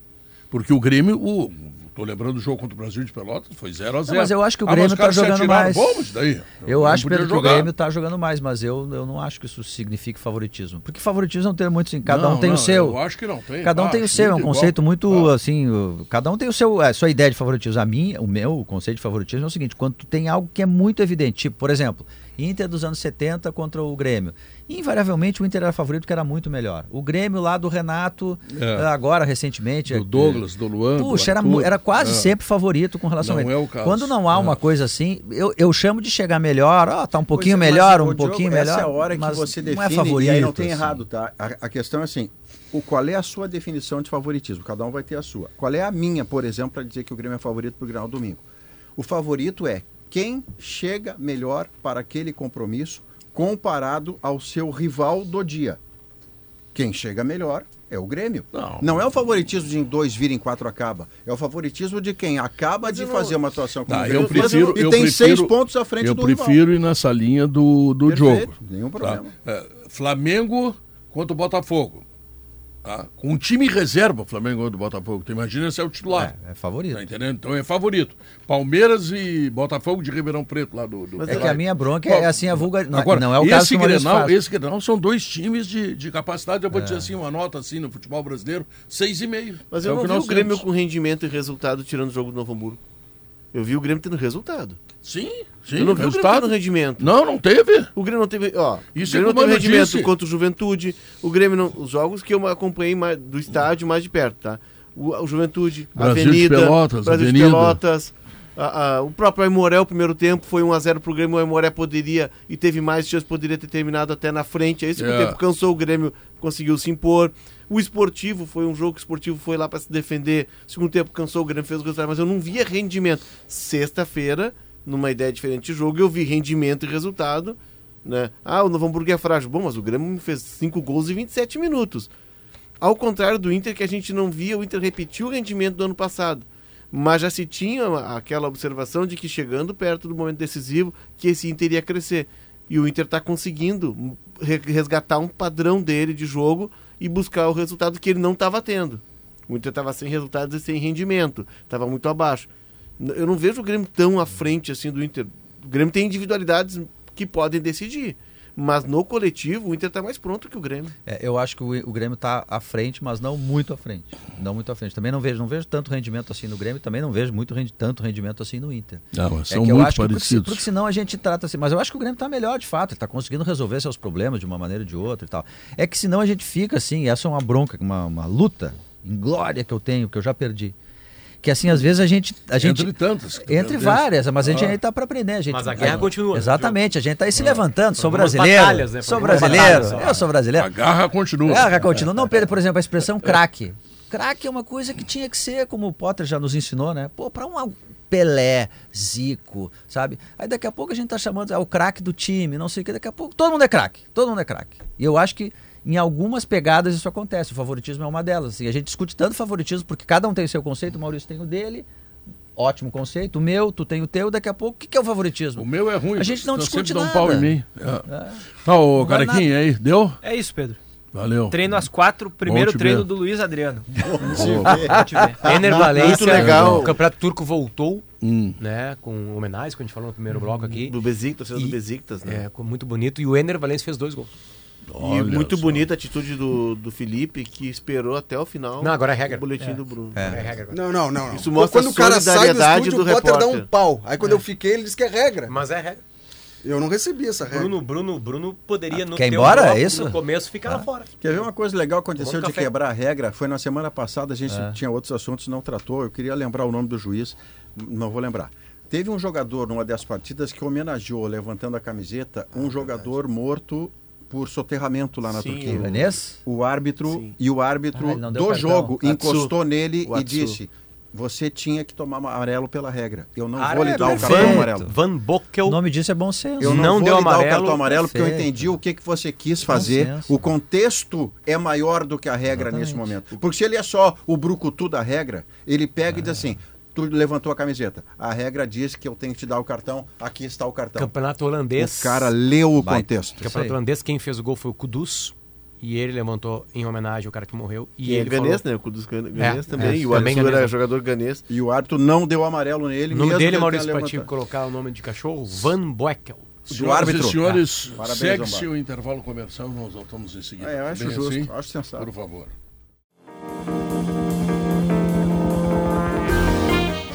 Porque o Grêmio, o, tô lembrando do jogo contra o Brasil de Pelotas, foi 0 a 0 mas eu acho que o Ah, Grêmio os caras tá se jogando mais. Bom, mas daí? Eu Não acho, que o. Grêmio tá jogando mais, mas eu, eu não acho que isso signifique favoritismo. Porque favoritismo não tem muito assim, cada Não, um tem não, o seu. Eu acho que não tem. Cada um Ah, tem o seu, é um muito igual. conceito muito Ah. assim. Cada um tem o seu, a sua ideia de favoritismo. A minha, o meu conceito de favoritismo é o seguinte: quando tu tem algo que é muito evidente, tipo, por exemplo, Inter dos anos 70 contra o Grêmio. Invariavelmente o Inter era favorito que era muito melhor. O Grêmio lá do Renato, É. agora recentemente. Do é- Douglas, do Luan. do Puxa, era, Arthur. mu- era quase É. sempre favorito com relação Não a ele. é o caso. Quando não há É. uma coisa assim, eu, eu chamo de chegar melhor, ó, tá um pouquinho é, melhor, um Diogo, pouquinho melhor. Essa é a hora que você não define, é favorito. e aí não tem assim. errado, tá? A, a questão é assim, o, qual é a sua definição de favoritismo? Cada um vai ter a sua. Qual é a minha, por exemplo, para dizer que o Grêmio é favorito para o Grenal domingo? O favorito é quem chega melhor para aquele compromisso comparado ao seu rival do dia. Quem chega melhor é o Grêmio. Não. é o favoritismo de em dois vira em quatro acaba. É o favoritismo de quem acaba de eu não- fazer uma atuação como Tá, o eu Grêmio fez prefiro, e eu tem prefiro, seis pontos à frente Eu do rival. prefiro ir nessa linha do, do Perfeito, jogo. nenhum tá? problema. É, Flamengo contra o Botafogo. Tá? Com um time reserva, Flamengo contra o Botafogo. Tu imagina se é o titular. É, é favorito. Tá entendendo? Então é favorito. Palmeiras e Botafogo de Ribeirão Preto lá do. do É que a minha bronca é assim a vulga. Não, Agora, não é o caso esse que o Maurício Grenal, faz. esse Grenal são dois times de, de capacidade, eu vou É. dizer assim, uma nota assim no futebol brasileiro, seis e meio. Mas É eu o não vi o Grêmio temos. com rendimento e resultado tirando o jogo do Novo Hamburgo. Eu vi o Grêmio tendo resultado. Sim, sim. eu não vi o Grêmio resultado. tendo rendimento. Não, não teve. O Grêmio não teve, ó, Isso o Grêmio é não como teve eu rendimento disse. contra o Juventude. O Grêmio não, os jogos que eu acompanhei mais, do estádio mais de perto, tá? O, o Juventude, Brasil de Avenida, Pelotas, Brasil Avenida. de Pelotas, a- a- o próprio Aimoré, o primeiro tempo foi 1 a 0 pro Grêmio, o Aimoré poderia e teve mais chances, poderia ter terminado até na frente. Aí segundo É. tempo cansou o Grêmio, conseguiu se impor. O esportivo foi um jogo que o esportivo foi lá para se defender. Segundo tempo cansou o Grêmio, fez o resultado, mas eu não via rendimento. Sexta-feira, numa ideia diferente de jogo, eu vi rendimento e resultado. Né? Ah, o Novo Hamburgo é frágil. Bom, mas o Grêmio fez 5 gols em 27 minutos. Ao contrário do Inter, que a gente não via, o Inter repetiu o rendimento do ano passado. Mas já se tinha aquela observação de que chegando perto do momento decisivo, que esse Inter ia crescer. E o Inter está conseguindo re- resgatar um padrão dele de jogo e buscar o resultado que ele não estava tendo. O Inter estava sem resultados e sem rendimento, estava muito abaixo. Eu não vejo o Grêmio tão à frente assim do Inter. O Grêmio tem individualidades que podem decidir. Mas no coletivo, o Inter está mais pronto que o Grêmio. É, eu acho que o, o Grêmio está à frente, mas não muito à frente. Não muito à frente. Também não vejo, não vejo tanto rendimento assim no Grêmio, também não vejo muito rendi- tanto rendimento assim no Inter. Não, É são que eu muito acho que porque, parecidos. porque senão a gente trata assim. Mas eu acho que o Grêmio está melhor de fato, ele está conseguindo resolver seus problemas de uma maneira ou de outra e tal. É que senão a gente fica assim, e essa é uma bronca, uma, uma luta em glória que eu tenho, que eu já perdi. Que assim, às vezes a gente. A gente Entre tantas. entre várias, mas a gente Ah. ainda está para aprender. A gente, Mas a guerra continua, né, Exatamente, a gente está aí se levantando. Sou brasileiro. batalhas, né? Sou brasileiro. Eu sou brasileiro. A garra continua. É, continua. Não, Pedro, por exemplo, a expressão craque. Craque é uma coisa que tinha que ser, como o Potter já nos ensinou, né? Pô, pra um Pelé, Zico, sabe? Aí daqui a pouco a gente tá chamando, é o craque do time, não sei o que, daqui a pouco todo mundo é craque, todo mundo é craque. E eu acho que Em algumas pegadas isso acontece, o favoritismo é uma delas. E a gente discute tanto favoritismo porque cada um tem o seu conceito, o Maurício tem o dele. Ótimo conceito, o meu, tu tem o teu, daqui a pouco, o que, que é o favoritismo? O meu é ruim. A gente não discute dá um nada. pau em mim. É. Tá, ô vai carequinha aí, deu? É isso, Pedro. Valeu. Treino às quatro, primeiro treino ver. do Luiz Adriano. É. te ver. Ener Muito Valência, legal. o Campeonato Turco voltou, Hum. né? Com homenagens, que a gente falou no primeiro bloco aqui. Do Besiktas, do Besiktas, né? É, muito bonito. E o Ener Valência fez dois gols. E Olha muito só. bonita a atitude do, do Felipe, que esperou até o final Não, agora é regra. o boletim É. do Bruno. É regra agora. Não, não, não. não. Isso mostra Quando a o cara sai do solidariedade estúdio, do o Potter dá repórter. um pau. Aí quando eu fiquei, ele disse que é regra. Mas é regra. Eu não recebi essa regra. Bruno, Bruno, Bruno poderia no quer embora? bloco, É isso? No começo fica lá fora. Quer ver uma coisa legal que aconteceu de café. quebrar a regra? Foi na semana passada, a gente tinha outros assuntos, não tratou. Eu queria lembrar o nome do juiz, não vou lembrar. Teve um jogador numa das partidas que homenageou, levantando a camiseta, um jogador morto por soterramento lá na Sim, Turquia. o- Vanessa? um O árbitro Sim. e o árbitro Ah, do cartão. jogo Atsu. encostou nele O e Atsu. disse: Você tinha que tomar amarelo pela regra. Eu não Ah, vou lhe é dar o perfeito. cartão amarelo. Van Bokel O nome disso é bom senso. Eu não, Não vou deu lhe dar o amarelo, cartão amarelo porque eu perfeito. entendi o que, que você quis fazer. O contexto é maior do que a regra nesse momento. Porque se ele é só o brucutu da regra, ele pega e diz assim: tu levantou a camiseta. A regra diz que eu tenho que te dar o cartão, aqui está o cartão. Campeonato holandês. O cara leu o Vai. contexto. Campeonato holandês, quem fez o gol foi o Kudus. E ele levantou em homenagem ao cara que morreu. E, E é ele ganês, falou, né? O Kudus gan- ganês É, também. é, e o também Atsu era jogador ganês. E o árbitro não deu amarelo nele. O nome dele, ele Maurício, levantado. colocar o nome de cachorro, Van Boekel. Senhoras árbitro. e senhores, Parabéns, segue-se o intervalo comercial, nós voltamos em seguida. É, eu acho Bem justo, assim? acho sensato. Por favor.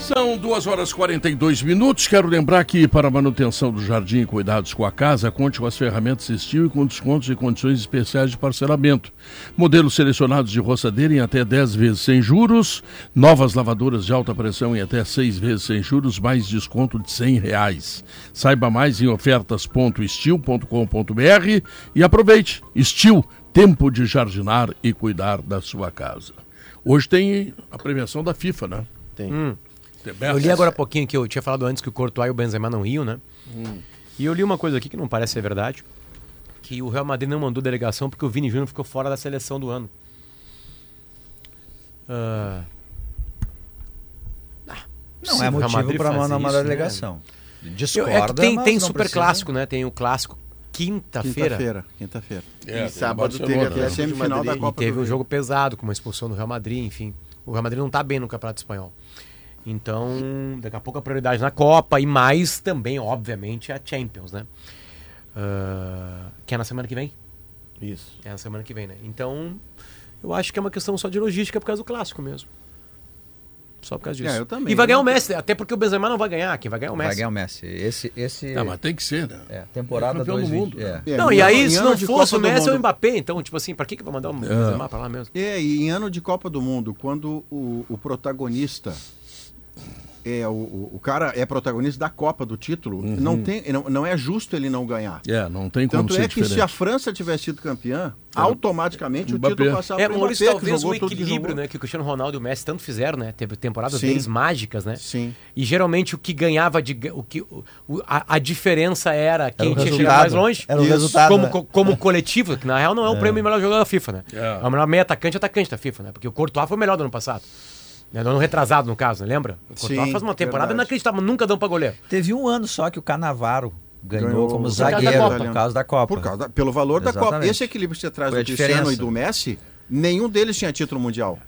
São 2 horas e 42 minutos. Quero lembrar que, para a manutenção do jardim e cuidados com a casa, conte com as ferramentas Estil e com descontos e condições especiais de parcelamento. Modelos selecionados de roçadeira em até 10 vezes sem juros, novas lavadoras de alta pressão em até 6 vezes sem juros, mais desconto de 100 reais. Saiba mais em ofertas.estil.com.br e aproveite. Estil, tempo de jardinar e cuidar da sua casa. Hoje tem a premiação da FIFA, né? Tem. Best. Eu li agora há pouquinho que eu tinha falado antes que o Courtois e o Benzema não iam, né? Hum. E eu li uma coisa aqui que não parece ser verdade, que o Real Madrid não mandou delegação porque o Vini Júnior ficou fora da seleção do ano. Ah, Não se é o Real motivo Madrid para mandar uma né? delegação. Eu- Discorda, é que tem, tem super precisa. clássico, né? Tem o clássico quinta-feira. Quinta-feira. Quinta-feira. É, E sábado teve né? Atlético de Semifinal da E Copa teve do um jogo pesado, com uma expulsão do Real Madrid, enfim. O Real Madrid não tá bem no Campeonato Espanhol. Então, daqui a pouco a prioridade na Copa e mais também, obviamente, a Champions, né? Ah, que é na semana que vem. Isso. É na semana que vem, né? Então, eu acho que é uma questão só de logística por causa do clássico mesmo. Só por causa disso. É, eu também. E vai ganhar o Eu- Messi, até porque o Benzema não vai ganhar, quem vai ganhar é o Messi. Vai ganhar o Messi. Esse, esse Não, mas tem que ser, né? é, temporada É do 2020. mundo, né? é. É, Não, e aí, se não fosse o Copa Messi, é o Mbappé. Então, tipo assim, pra que, que vai mandar o Benzema pra lá mesmo? É, e em ano de Copa do Mundo, quando o, o protagonista é o, o, o cara é protagonista da Copa do título, não tem, não, não é justo ele não ganhar. É, não tem como Tanto ser é que diferente. se a França tivesse sido campeã, automaticamente o Mbappé. título passava É, pro Maurício, Mbappé, que talvez o equilíbrio, né? Que o Cristiano Ronaldo e o Messi tanto fizeram, né? Teve temporadas Sim. deles mágicas, né? Sim. E geralmente o que ganhava de o que o- o- a, a diferença era quem o tinha chegado mais longe. Era o Isso. resultado. como, né? co- como coletivo, que na real não é o prêmio melhor jogador da FIFA, né? É. É o melhor meio atacante atacante da FIFA, né? Porque o Courtois foi o melhor do ano passado. Né? Do ano retrasado, no caso, né? lembra? O Courtois Sim, faz uma temporada verdade. inacreditável, nunca dão pra goleiro. Teve um ano só que o Canavaro ganhou, Ganhou como zagueiro por causa da Copa. Por causa da- pelo valor da Copa. Exatamente. Esse equilíbrio que você traz Foi do Cristiano e do Messi, nenhum deles tinha título mundial.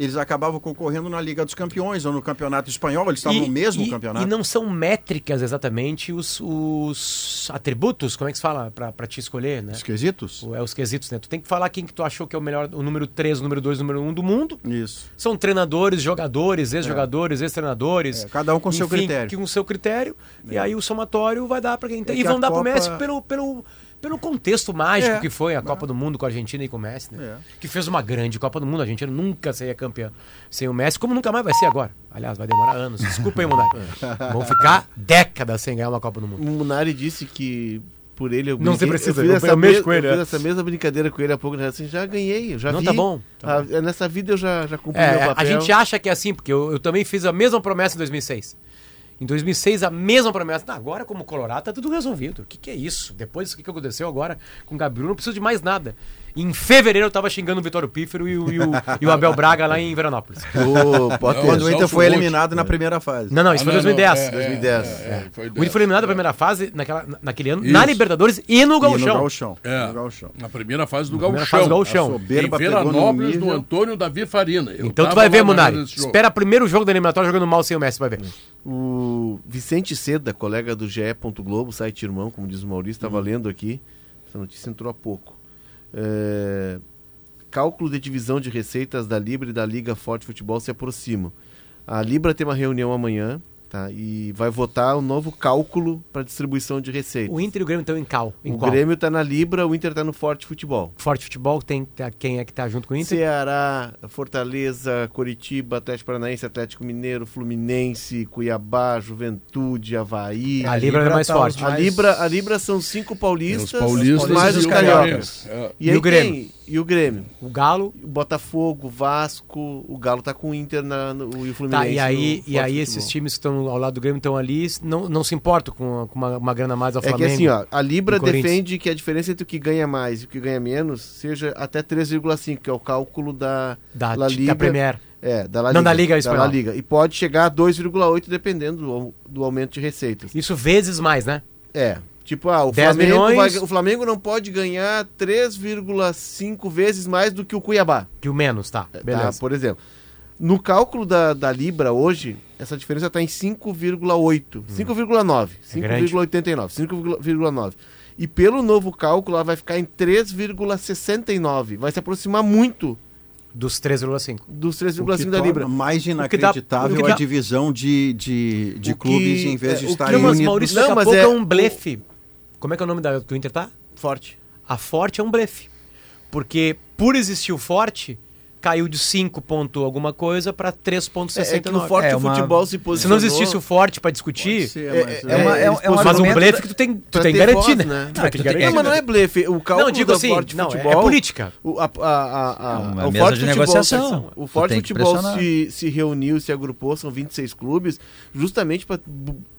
Eles acabavam concorrendo na Liga dos Campeões ou no Campeonato Espanhol, eles estavam no mesmo e- campeonato. E não são métricas exatamente os, os atributos, como é que se fala, pra te escolher, né? Esquisitos? O- É os quesitos, né? Tu tem que falar quem que tu achou que é o melhor, o número 3, o número 2, o número 1 do mundo. Isso. São treinadores, jogadores, ex-jogadores, ex-treinadores. É, cada um com seu enfim, critério. que Com seu critério. E aí o somatório vai dar pra quem tem. É e vão dar pro Copa- Messi pelo, pelo, pelo contexto mágico É. que foi a Copa do Mundo com a Argentina e com o Messi, né? É. Que fez uma grande Copa do Mundo. A Argentina nunca seria campeã sem o Messi, como nunca mais vai ser agora. Aliás, vai demorar anos. Desculpa aí, Munari. Vão ficar décadas sem ganhar uma Copa do Mundo. O Munari disse que por ele eu Não se brinquei- precisa, eu fiz, eu- essa, eu mexo mes- com ele, eu fiz é. essa mesma brincadeira com ele há pouco, né? assim, já ganhei, eu já Não, vi. tá bom, tá Ah, nessa vida eu já, já cumpri meu É, papel. a gente acha que é assim, porque eu, eu também fiz a mesma promessa em 2006. Em 2006, a mesma promessa. Agora, como Colorado, tá tudo resolvido. O que, que é isso? Depois do que que aconteceu agora com o Gabriel, não preciso de mais nada. Em fevereiro eu tava xingando o Vitório Pífero e o, e o, e o Abel Braga lá em Veranópolis. Ô, Potter, Quando o Inter foi eliminado na primeira fase. Não, não, isso Ah, foi não, 2010. não, é, 2010. é, é, foi O Inter foi eliminado na primeira fase, naquela, naquele ano, Isso. na Libertadores e no E no. É. No Gauchão. Na primeira fase do primeira Gauchão. fase do soberba em no Veranópolis, no nível. Antônio Davi Farina. Eu Então tu vai ver, na Munari. Espera primeiro jogo da eliminatória jogando mal sem o Messi, vai ver. O Vicente Seda, colega do GE. Globo, site irmão, como diz o Maurício, estava lendo aqui. Essa notícia entrou há pouco. É, Cálculo de divisão de receitas da Libra e da Liga Forte Futebol se aproximam. A Libra tem uma reunião amanhã tá, e vai votar o novo cálculo para distribuição de receitas. O Inter e o Grêmio estão em cal. Em O qual? Grêmio está na Libra, o Inter está no Forte Futebol. Forte Futebol, tem, tá- quem é que tá junto com o Inter? Ceará, Fortaleza, Coritiba, Atlético Paranaense, Atlético Mineiro, Fluminense, Cuiabá, Juventude, Havaí. A Libra é mais tá forte. A Libra, a Libra são cinco paulistas, paulistas mais e os cariocas. É. E, E aí o Grêmio? tem- e o Grêmio. O Galo. O Botafogo, o Vasco, o Galo tá com o Inter na, no, e o Fluminense. Tá, e aí, e aí esses times que estão ao lado do Grêmio estão ali, não, não se importam com, com uma, uma grana mais ao É que Flamengo. assim, ó, a Libra defende que a diferença entre o que ganha mais e o que ganha menos seja até 3,5, que é o cálculo da da, La da Liga. Premier. É, da La Não, Liga. da Liga da Espanhola. La Liga. E pode chegar a 2,8 dependendo do, do aumento de receitas. Isso vezes mais, né? É. Tipo, ah, o 10 Flamengo, milhões. vai- o Flamengo não pode ganhar 3,5 vezes mais do que o Cuiabá. Que o menos, tá. tá? Beleza. Por exemplo. No cálculo da, da Libra hoje, essa diferença está em 5,8. 5,9. É grande. 5,89. 5,9. E pelo novo cálculo, ela vai ficar em 3,69. Vai se aproximar muito Dos 3,5. dos O que 3,5 da Libra. mais O que dá- inacreditável dá- a divisão de, de, de O que- clubes em vez de é, o estarem unidos. Maurício, Não, daqui a mas pouco é é um o- blefe. Como é que é o nome da, que o Inter tá? Forte. A Forte é um blefe. Porque por existir o Forte, caiu de 5 ponto alguma coisa para 3,69. É, é que no Forte É uma- Futebol se Se posicionou... não existisse o Forte para discutir, ser, É, mas, é, É uma- é- eles é um mas um argumento blefe que tu tem, tu tem voz, né? né? Ter que tu tem- garantir, Não, mas não é blefe. O cálculo Não, digo assim, Forte não, é- Futebol... é política. O, a, a, a, a, É uma o Forte de Futebol, negociação. O Forte Futebol se, se reuniu, se agrupou, são 26 clubes, justamente pra,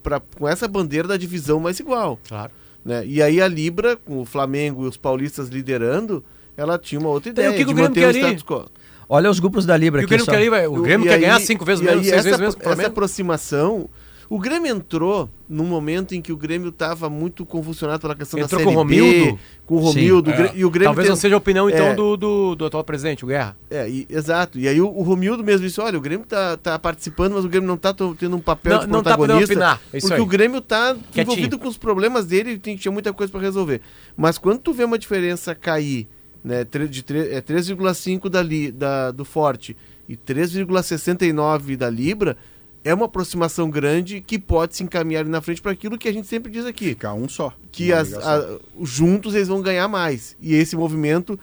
pra, com essa bandeira da divisão mais igual. Claro. Né? E aí a Libra, com o Flamengo e os paulistas liderando, ela tinha uma outra Então, ideia o que que de o Grêmio quer o ali? status quo. Olha os grupos da Libra E o aqui Grêmio só. quer, o Grêmio E quer aí- ganhar cinco vezes menos, seis essa, vezes menos que o essa aproximação, o Grêmio entrou num momento em que o Grêmio estava muito convulsionado pela questão Entrou da com Série o Romildo? B, com o Romildo, Sim, o é. e o Grêmio Talvez tem- não seja a opinião, então, É. do, do, do atual presidente, o Guerra. É, e- exato. E aí o, o Romildo mesmo disse, olha, o Grêmio tá, tá participando, mas o Grêmio não tá to- tendo um papel Não- de não tá podendo protagonista. opinar, é isso porque aí. o Grêmio tá Quietinho. envolvido com os problemas dele e tem, tinha muita coisa para resolver. Mas quando tu vê uma diferença cair, né, de tre- é 3,5 da, da, do Forte e 3,69 da Libra, é uma aproximação grande que pode se encaminhar ali na frente para aquilo que a gente sempre diz aqui Ficar um só. que as- a- juntos eles vão ganhar mais. E esse movimento,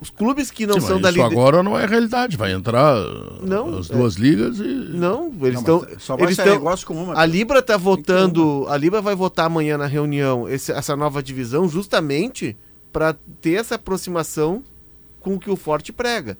os clubes que não Sim, são mas da isso liga- agora não é realidade. Vai entrar Não, as duas ligas e. Não, eles estão. só vai eles sair tão- negócio com uma. A Libra está votando. A Libra vai votar amanhã na reunião esse- essa nova divisão justamente para ter essa aproximação com o que o Forte prega.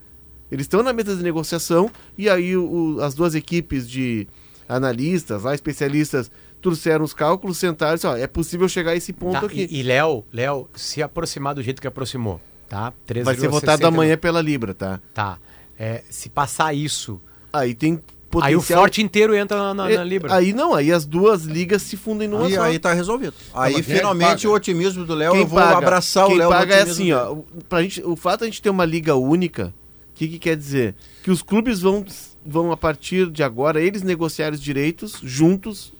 Eles estão na mesa de negociação e aí o- as duas equipes de analistas, lá, especialistas, trouxeram os cálculos, sentaram e disseram, ó, é possível chegar a esse ponto Tá, aqui. E, e Léo, Léo, se aproximar do jeito que aproximou, tá? Vai ser 3,69. votado amanhã pela Libra, tá? Tá. É, se passar isso, Aí tem potencial. aí o Forte inteiro entra na, na- na É, Libra. Aí não, aí as duas ligas se fundem numa E só. aí tá resolvido. Aí mas quem é finalmente o otimismo do Léo, Quem eu vou paga? abraçar Quem o Léo. no paga é assim, ó. o- Pra gente, o fato de a gente ter uma liga única, que, que quer dizer? Que os clubes vão, vão, a partir de agora, eles negociar os direitos juntos,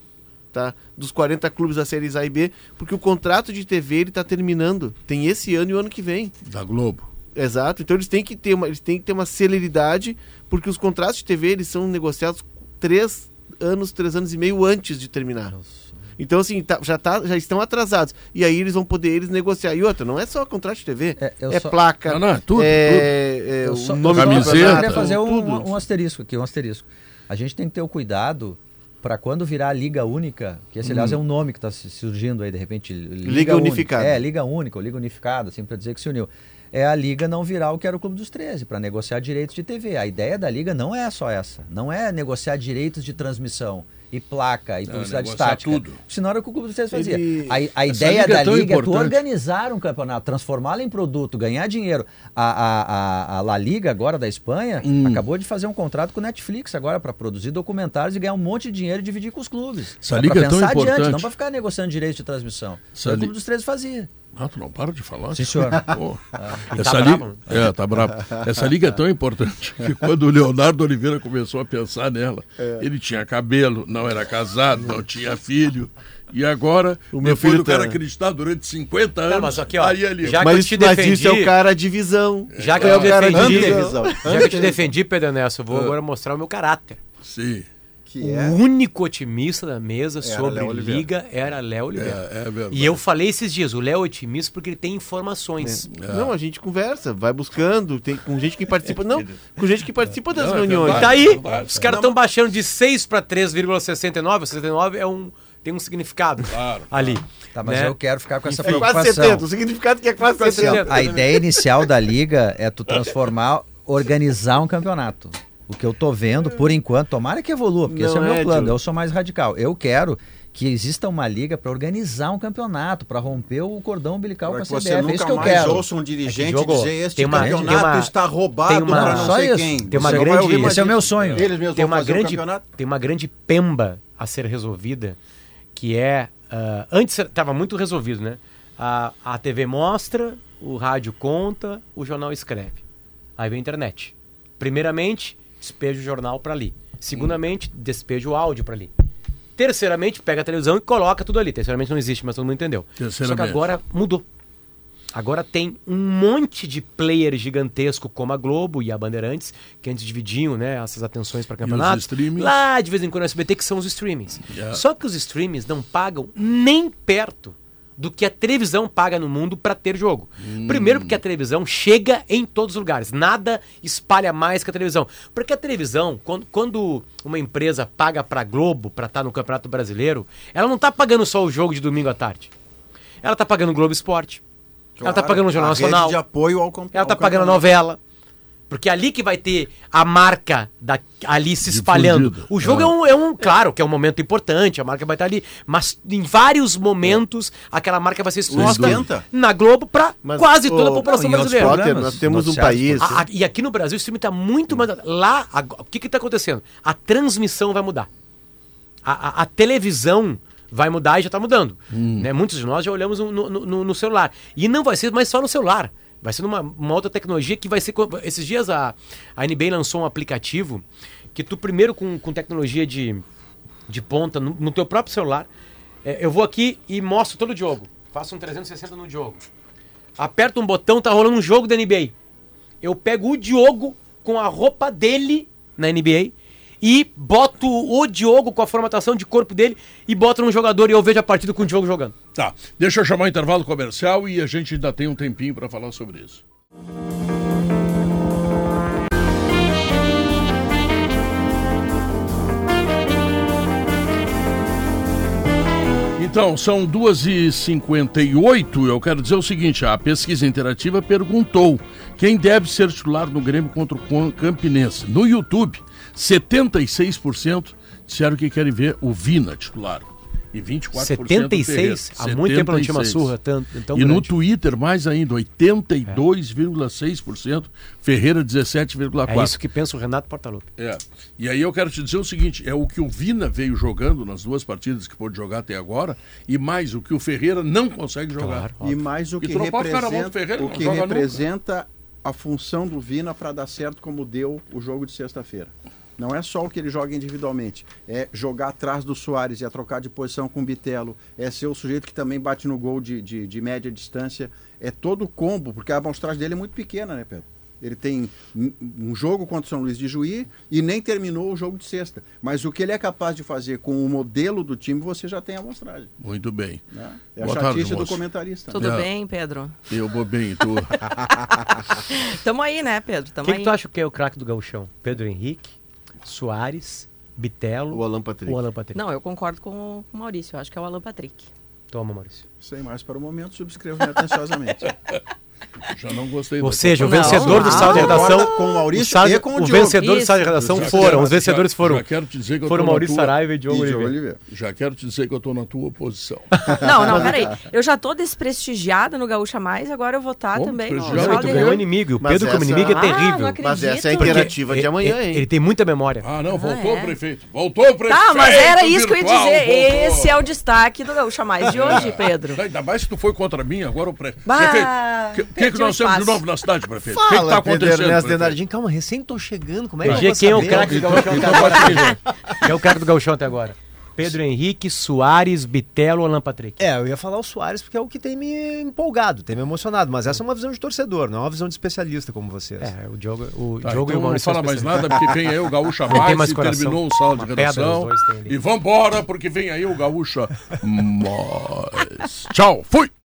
tá? Dos 40 clubes da séries A e B, porque o contrato de TV ele tá terminando. Tem esse ano e o ano que vem. Da Globo. Exato. Então eles têm que ter uma, eles têm que ter uma celeridade, porque os contratos de TV eles são negociados três anos, três anos e meio antes de terminar. Então, assim, tá- já, tá, já estão atrasados. E aí eles vão poder eles negociar. E outra, não é só contrato de TV. É, É, só- placa. Não, não, é tudo, é, é Eu o só- nome Camiseta. Eu queria fazer um, tudo. um asterisco aqui, um asterisco. A gente tem que ter o cuidado para quando virar Liga Única, que esse, aliás, é um nome que está surgindo aí, de repente. Liga, Liga Única. Unificada. É, Liga Única, ou Liga Unificada, assim, para dizer que se uniu. é a Liga não virar o que era o Clube dos 13, para negociar direitos de TV. A ideia da Liga não é só essa. Não é negociar direitos de transmissão e placa e publicidade negociar estática. tudo. Senão era o que o Clube dos 13 fazia. Ele- A, a ideia liga é da Liga é tu importante. organizar um campeonato, transformá-lo em produto, ganhar dinheiro. A, a, a, a La Liga, agora da Espanha, Hum. acabou de fazer um contrato com o Netflix agora para produzir documentários e ganhar um monte de dinheiro e dividir com os clubes. Essa é liga pra é tão pensar adiante, importante. não para ficar negociando direitos de transmissão. Essa o li- Clube dos 13 fazia. Ah, tu não para de falar? Sim, senhor. E essa tá liga, bravo, é, tá bravo. Essa liga é tão importante que quando o Leonardo Oliveira começou a pensar nela, É. ele tinha cabelo, não era casado, não tinha filho. E agora, O meu filho do cara tá- acreditar durante 50 anos, mas aqui, ó, aí ele... já- que Mas, eu te mas isso é defendi- o cara de visão. Já que é eu o cara de defendi, já que eu te defendi, Pedro Nesso, eu vou agora mostrar o meu caráter. Sim, Que O é. único otimista da mesa Era sobre Léo. Liga era Léo Oliveira. é, é. E eu falei esses dias, o Léo é otimista porque ele tem informações. Não, a gente conversa, vai buscando, tem com gente que participa. Não, com gente que participa das Não, é reuniões. Tá aí, verdade. os caras estão baixando de 6 para 3,69, 69 é um tem um significado Claro. ali. Tá, mas né? eu quero ficar com essa É quase preocupação. 70, o significado que é quase Quase 70. 70. A ideia inicial da liga é tu transformar, organizar um campeonato. O que eu tô vendo, por enquanto, tomara que evolua, porque Não esse é o meu é, plano. Diogo. Eu sou mais radical. Eu quero que exista uma liga para organizar um campeonato, para romper o cordão umbilical Para a você CBF. É isso nunca que eu mais quero. ouça um dirigente Diogo, dizer este tem uma- campeonato uma- está roubado tem uma- para não Só sei isso. quem. Tem uma Você grande- Esse é o meu sonho. Eles mesmos tem vão uma fazer o grande campeonato. tem uma grande pemba a ser resolvida que é ah, antes estava muito resolvido né a, a TV mostra o rádio conta o jornal escreve aí vem a internet primeiramente despeja o jornal para ali segundamente despeja o áudio para ali terceiramente pega a televisão e coloca tudo ali terceiramente não existe mas todo mundo entendeu só que agora mudou Agora tem um monte de player gigantesco como a Globo e a Bandeirantes, que antes dividiam né, essas atenções para campeonatos. streamings? Lá, de vez em quando, o SBT, que são os streamings. Yeah. Só que os streamings não pagam nem perto do que a televisão paga no mundo para ter jogo. Primeiro porque a televisão chega em todos os lugares. Nada espalha mais que a televisão. Porque a televisão, quando, quando uma empresa paga para Globo para estar no Campeonato Brasileiro, ela não está pagando só o jogo de domingo à tarde. Ela está pagando o Globo Esporte. ela está Claro, pagando o Jornal Nacional. de apoio ao campe- Ela tá ao pagando a novela. Porque é ali que vai ter a marca da, ali se espalhando. Difundida. O jogo é. um, é um. Claro que é um momento importante, a marca vai estar ali. Mas em vários momentos, aquela marca vai ser exposta na Globo para quase toda a população não, brasileira. Potter, nós temos um país. A- a- e aqui no Brasil o streaming está muito mais. Lá, ag- o que está acontecendo? A transmissão vai mudar. A, a- a televisão vai mudar e já está mudando. Né? Muitos de nós já olhamos no, no- no- no celular. E não vai ser mais só no celular. Vai ser numa uma outra tecnologia que vai ser. Esses dias a, a NBA lançou um aplicativo que tu, primeiro, com, com tecnologia de, de ponta, no, no teu próprio celular, é, eu vou aqui e mostro todo o jogo. Faço um 360 no jogo. Aperto um botão, tá rolando um jogo da NBA. Eu pego o Diogo com a roupa dele na NBA e boto o Diogo com a formatação de corpo dele e boto num jogador e eu vejo a partida com o Diogo jogando. Tá, deixa eu chamar o intervalo comercial e a gente ainda tem um tempinho para falar sobre isso. Então, são 2h58. Eu quero dizer o seguinte: a pesquisa interativa perguntou quem deve ser titular no Grêmio contra o Cam- Campinense. No YouTube, 76% disseram que querem ver o Vina titular. E 24% 76? Há muito tempo não tinha uma 76. surra tão, tão e no grande. Twitter, mais ainda, 82,6%, Ferreira 17,4%. É isso que pensa o Renato Portaluppi. É. E aí eu quero te dizer o seguinte: é o que o Vina veio jogando nas duas partidas que pôde jogar até agora, e mais o que o Ferreira não consegue jogar. Claro. E mais o E que do representa, Ferreira, o que representa a função do Vina para dar certo como deu o jogo de sexta-feira. Não é só o que ele joga individualmente, é jogar atrás do Soares, é trocar de posição com o Bitelo, é ser o sujeito que também bate no gol de, de, de média distância. É todo o combo, porque a amostragem dele é muito pequena, né, Pedro? Ele tem um- jogo contra o São Luís de Juí e nem terminou o jogo de sexta. Mas o que ele é capaz de fazer com o modelo do time, você já tem a amostragem. Muito bem. Né? É a Boa tarde, chatice do moço. comentarista. Tudo É. bem, Pedro? Eu vou bem, tu. Tamo aí, né, Pedro? Tamo Quem aí. que tu acha que é o craque do gauchão? Pedro Henrique, Soares, Bitelo O Alan Patrick. ou Alan Patrick? Não, eu concordo com o Maurício. Eu acho que é o Alan Patrick. Toma, Maurício. Sem mais para o momento, subscrevo atenciosamente. Já não gostei Ou seja, o vencedor do sala de redação. Com o Maurício o e com o vencedor do sala de redação foram. os vencedores foram. Foram Maurício Saraiva e Diogo Oliveira. Já quero te dizer que eu tô na tua posição. Não, não, peraí. Eu já tô desprestigiada no Gaúcha Mais, agora eu vou estar Como também. Não, e tu ganhou inimigo. O Pedro como inimigo é Ah, terrível. Mas essa é a Porque interativa de amanhã, ele, hein? ele tem muita memória. Ah, não, voltou é. o prefeito. Voltou o prefeito. Tá, mas era isso que eu ia dizer. voltou. Esse é o destaque do Gaúcha Mais de hoje, Pedro. Ainda mais que tu foi contra mim, agora o prefeito. O que, que, que nós temos de novo na cidade, prefeito? O que, que tá Fala, Pedro acontecendo? Ernesto? Denardim. Calma, recém tô chegando. Como é que eu PG, vou quem é o craque do Gauchão até agora? Quem é o craque do Gauchão até agora? Pedro Henrique, Soares, Bitelo, Alan Patrick. É, eu ia falar o Soares porque é o que tem me empolgado, tem me emocionado. Mas essa é uma visão de torcedor, não é uma visão de especialista como vocês. É, o Diogo, o Tá, Diogo e então o não Maurício. fala são mais nada, porque vem aí o Gaúcha Mais e terminou o sala de redação. E vambora, porque vem aí o Gaúcha Mais. Tchau, fui!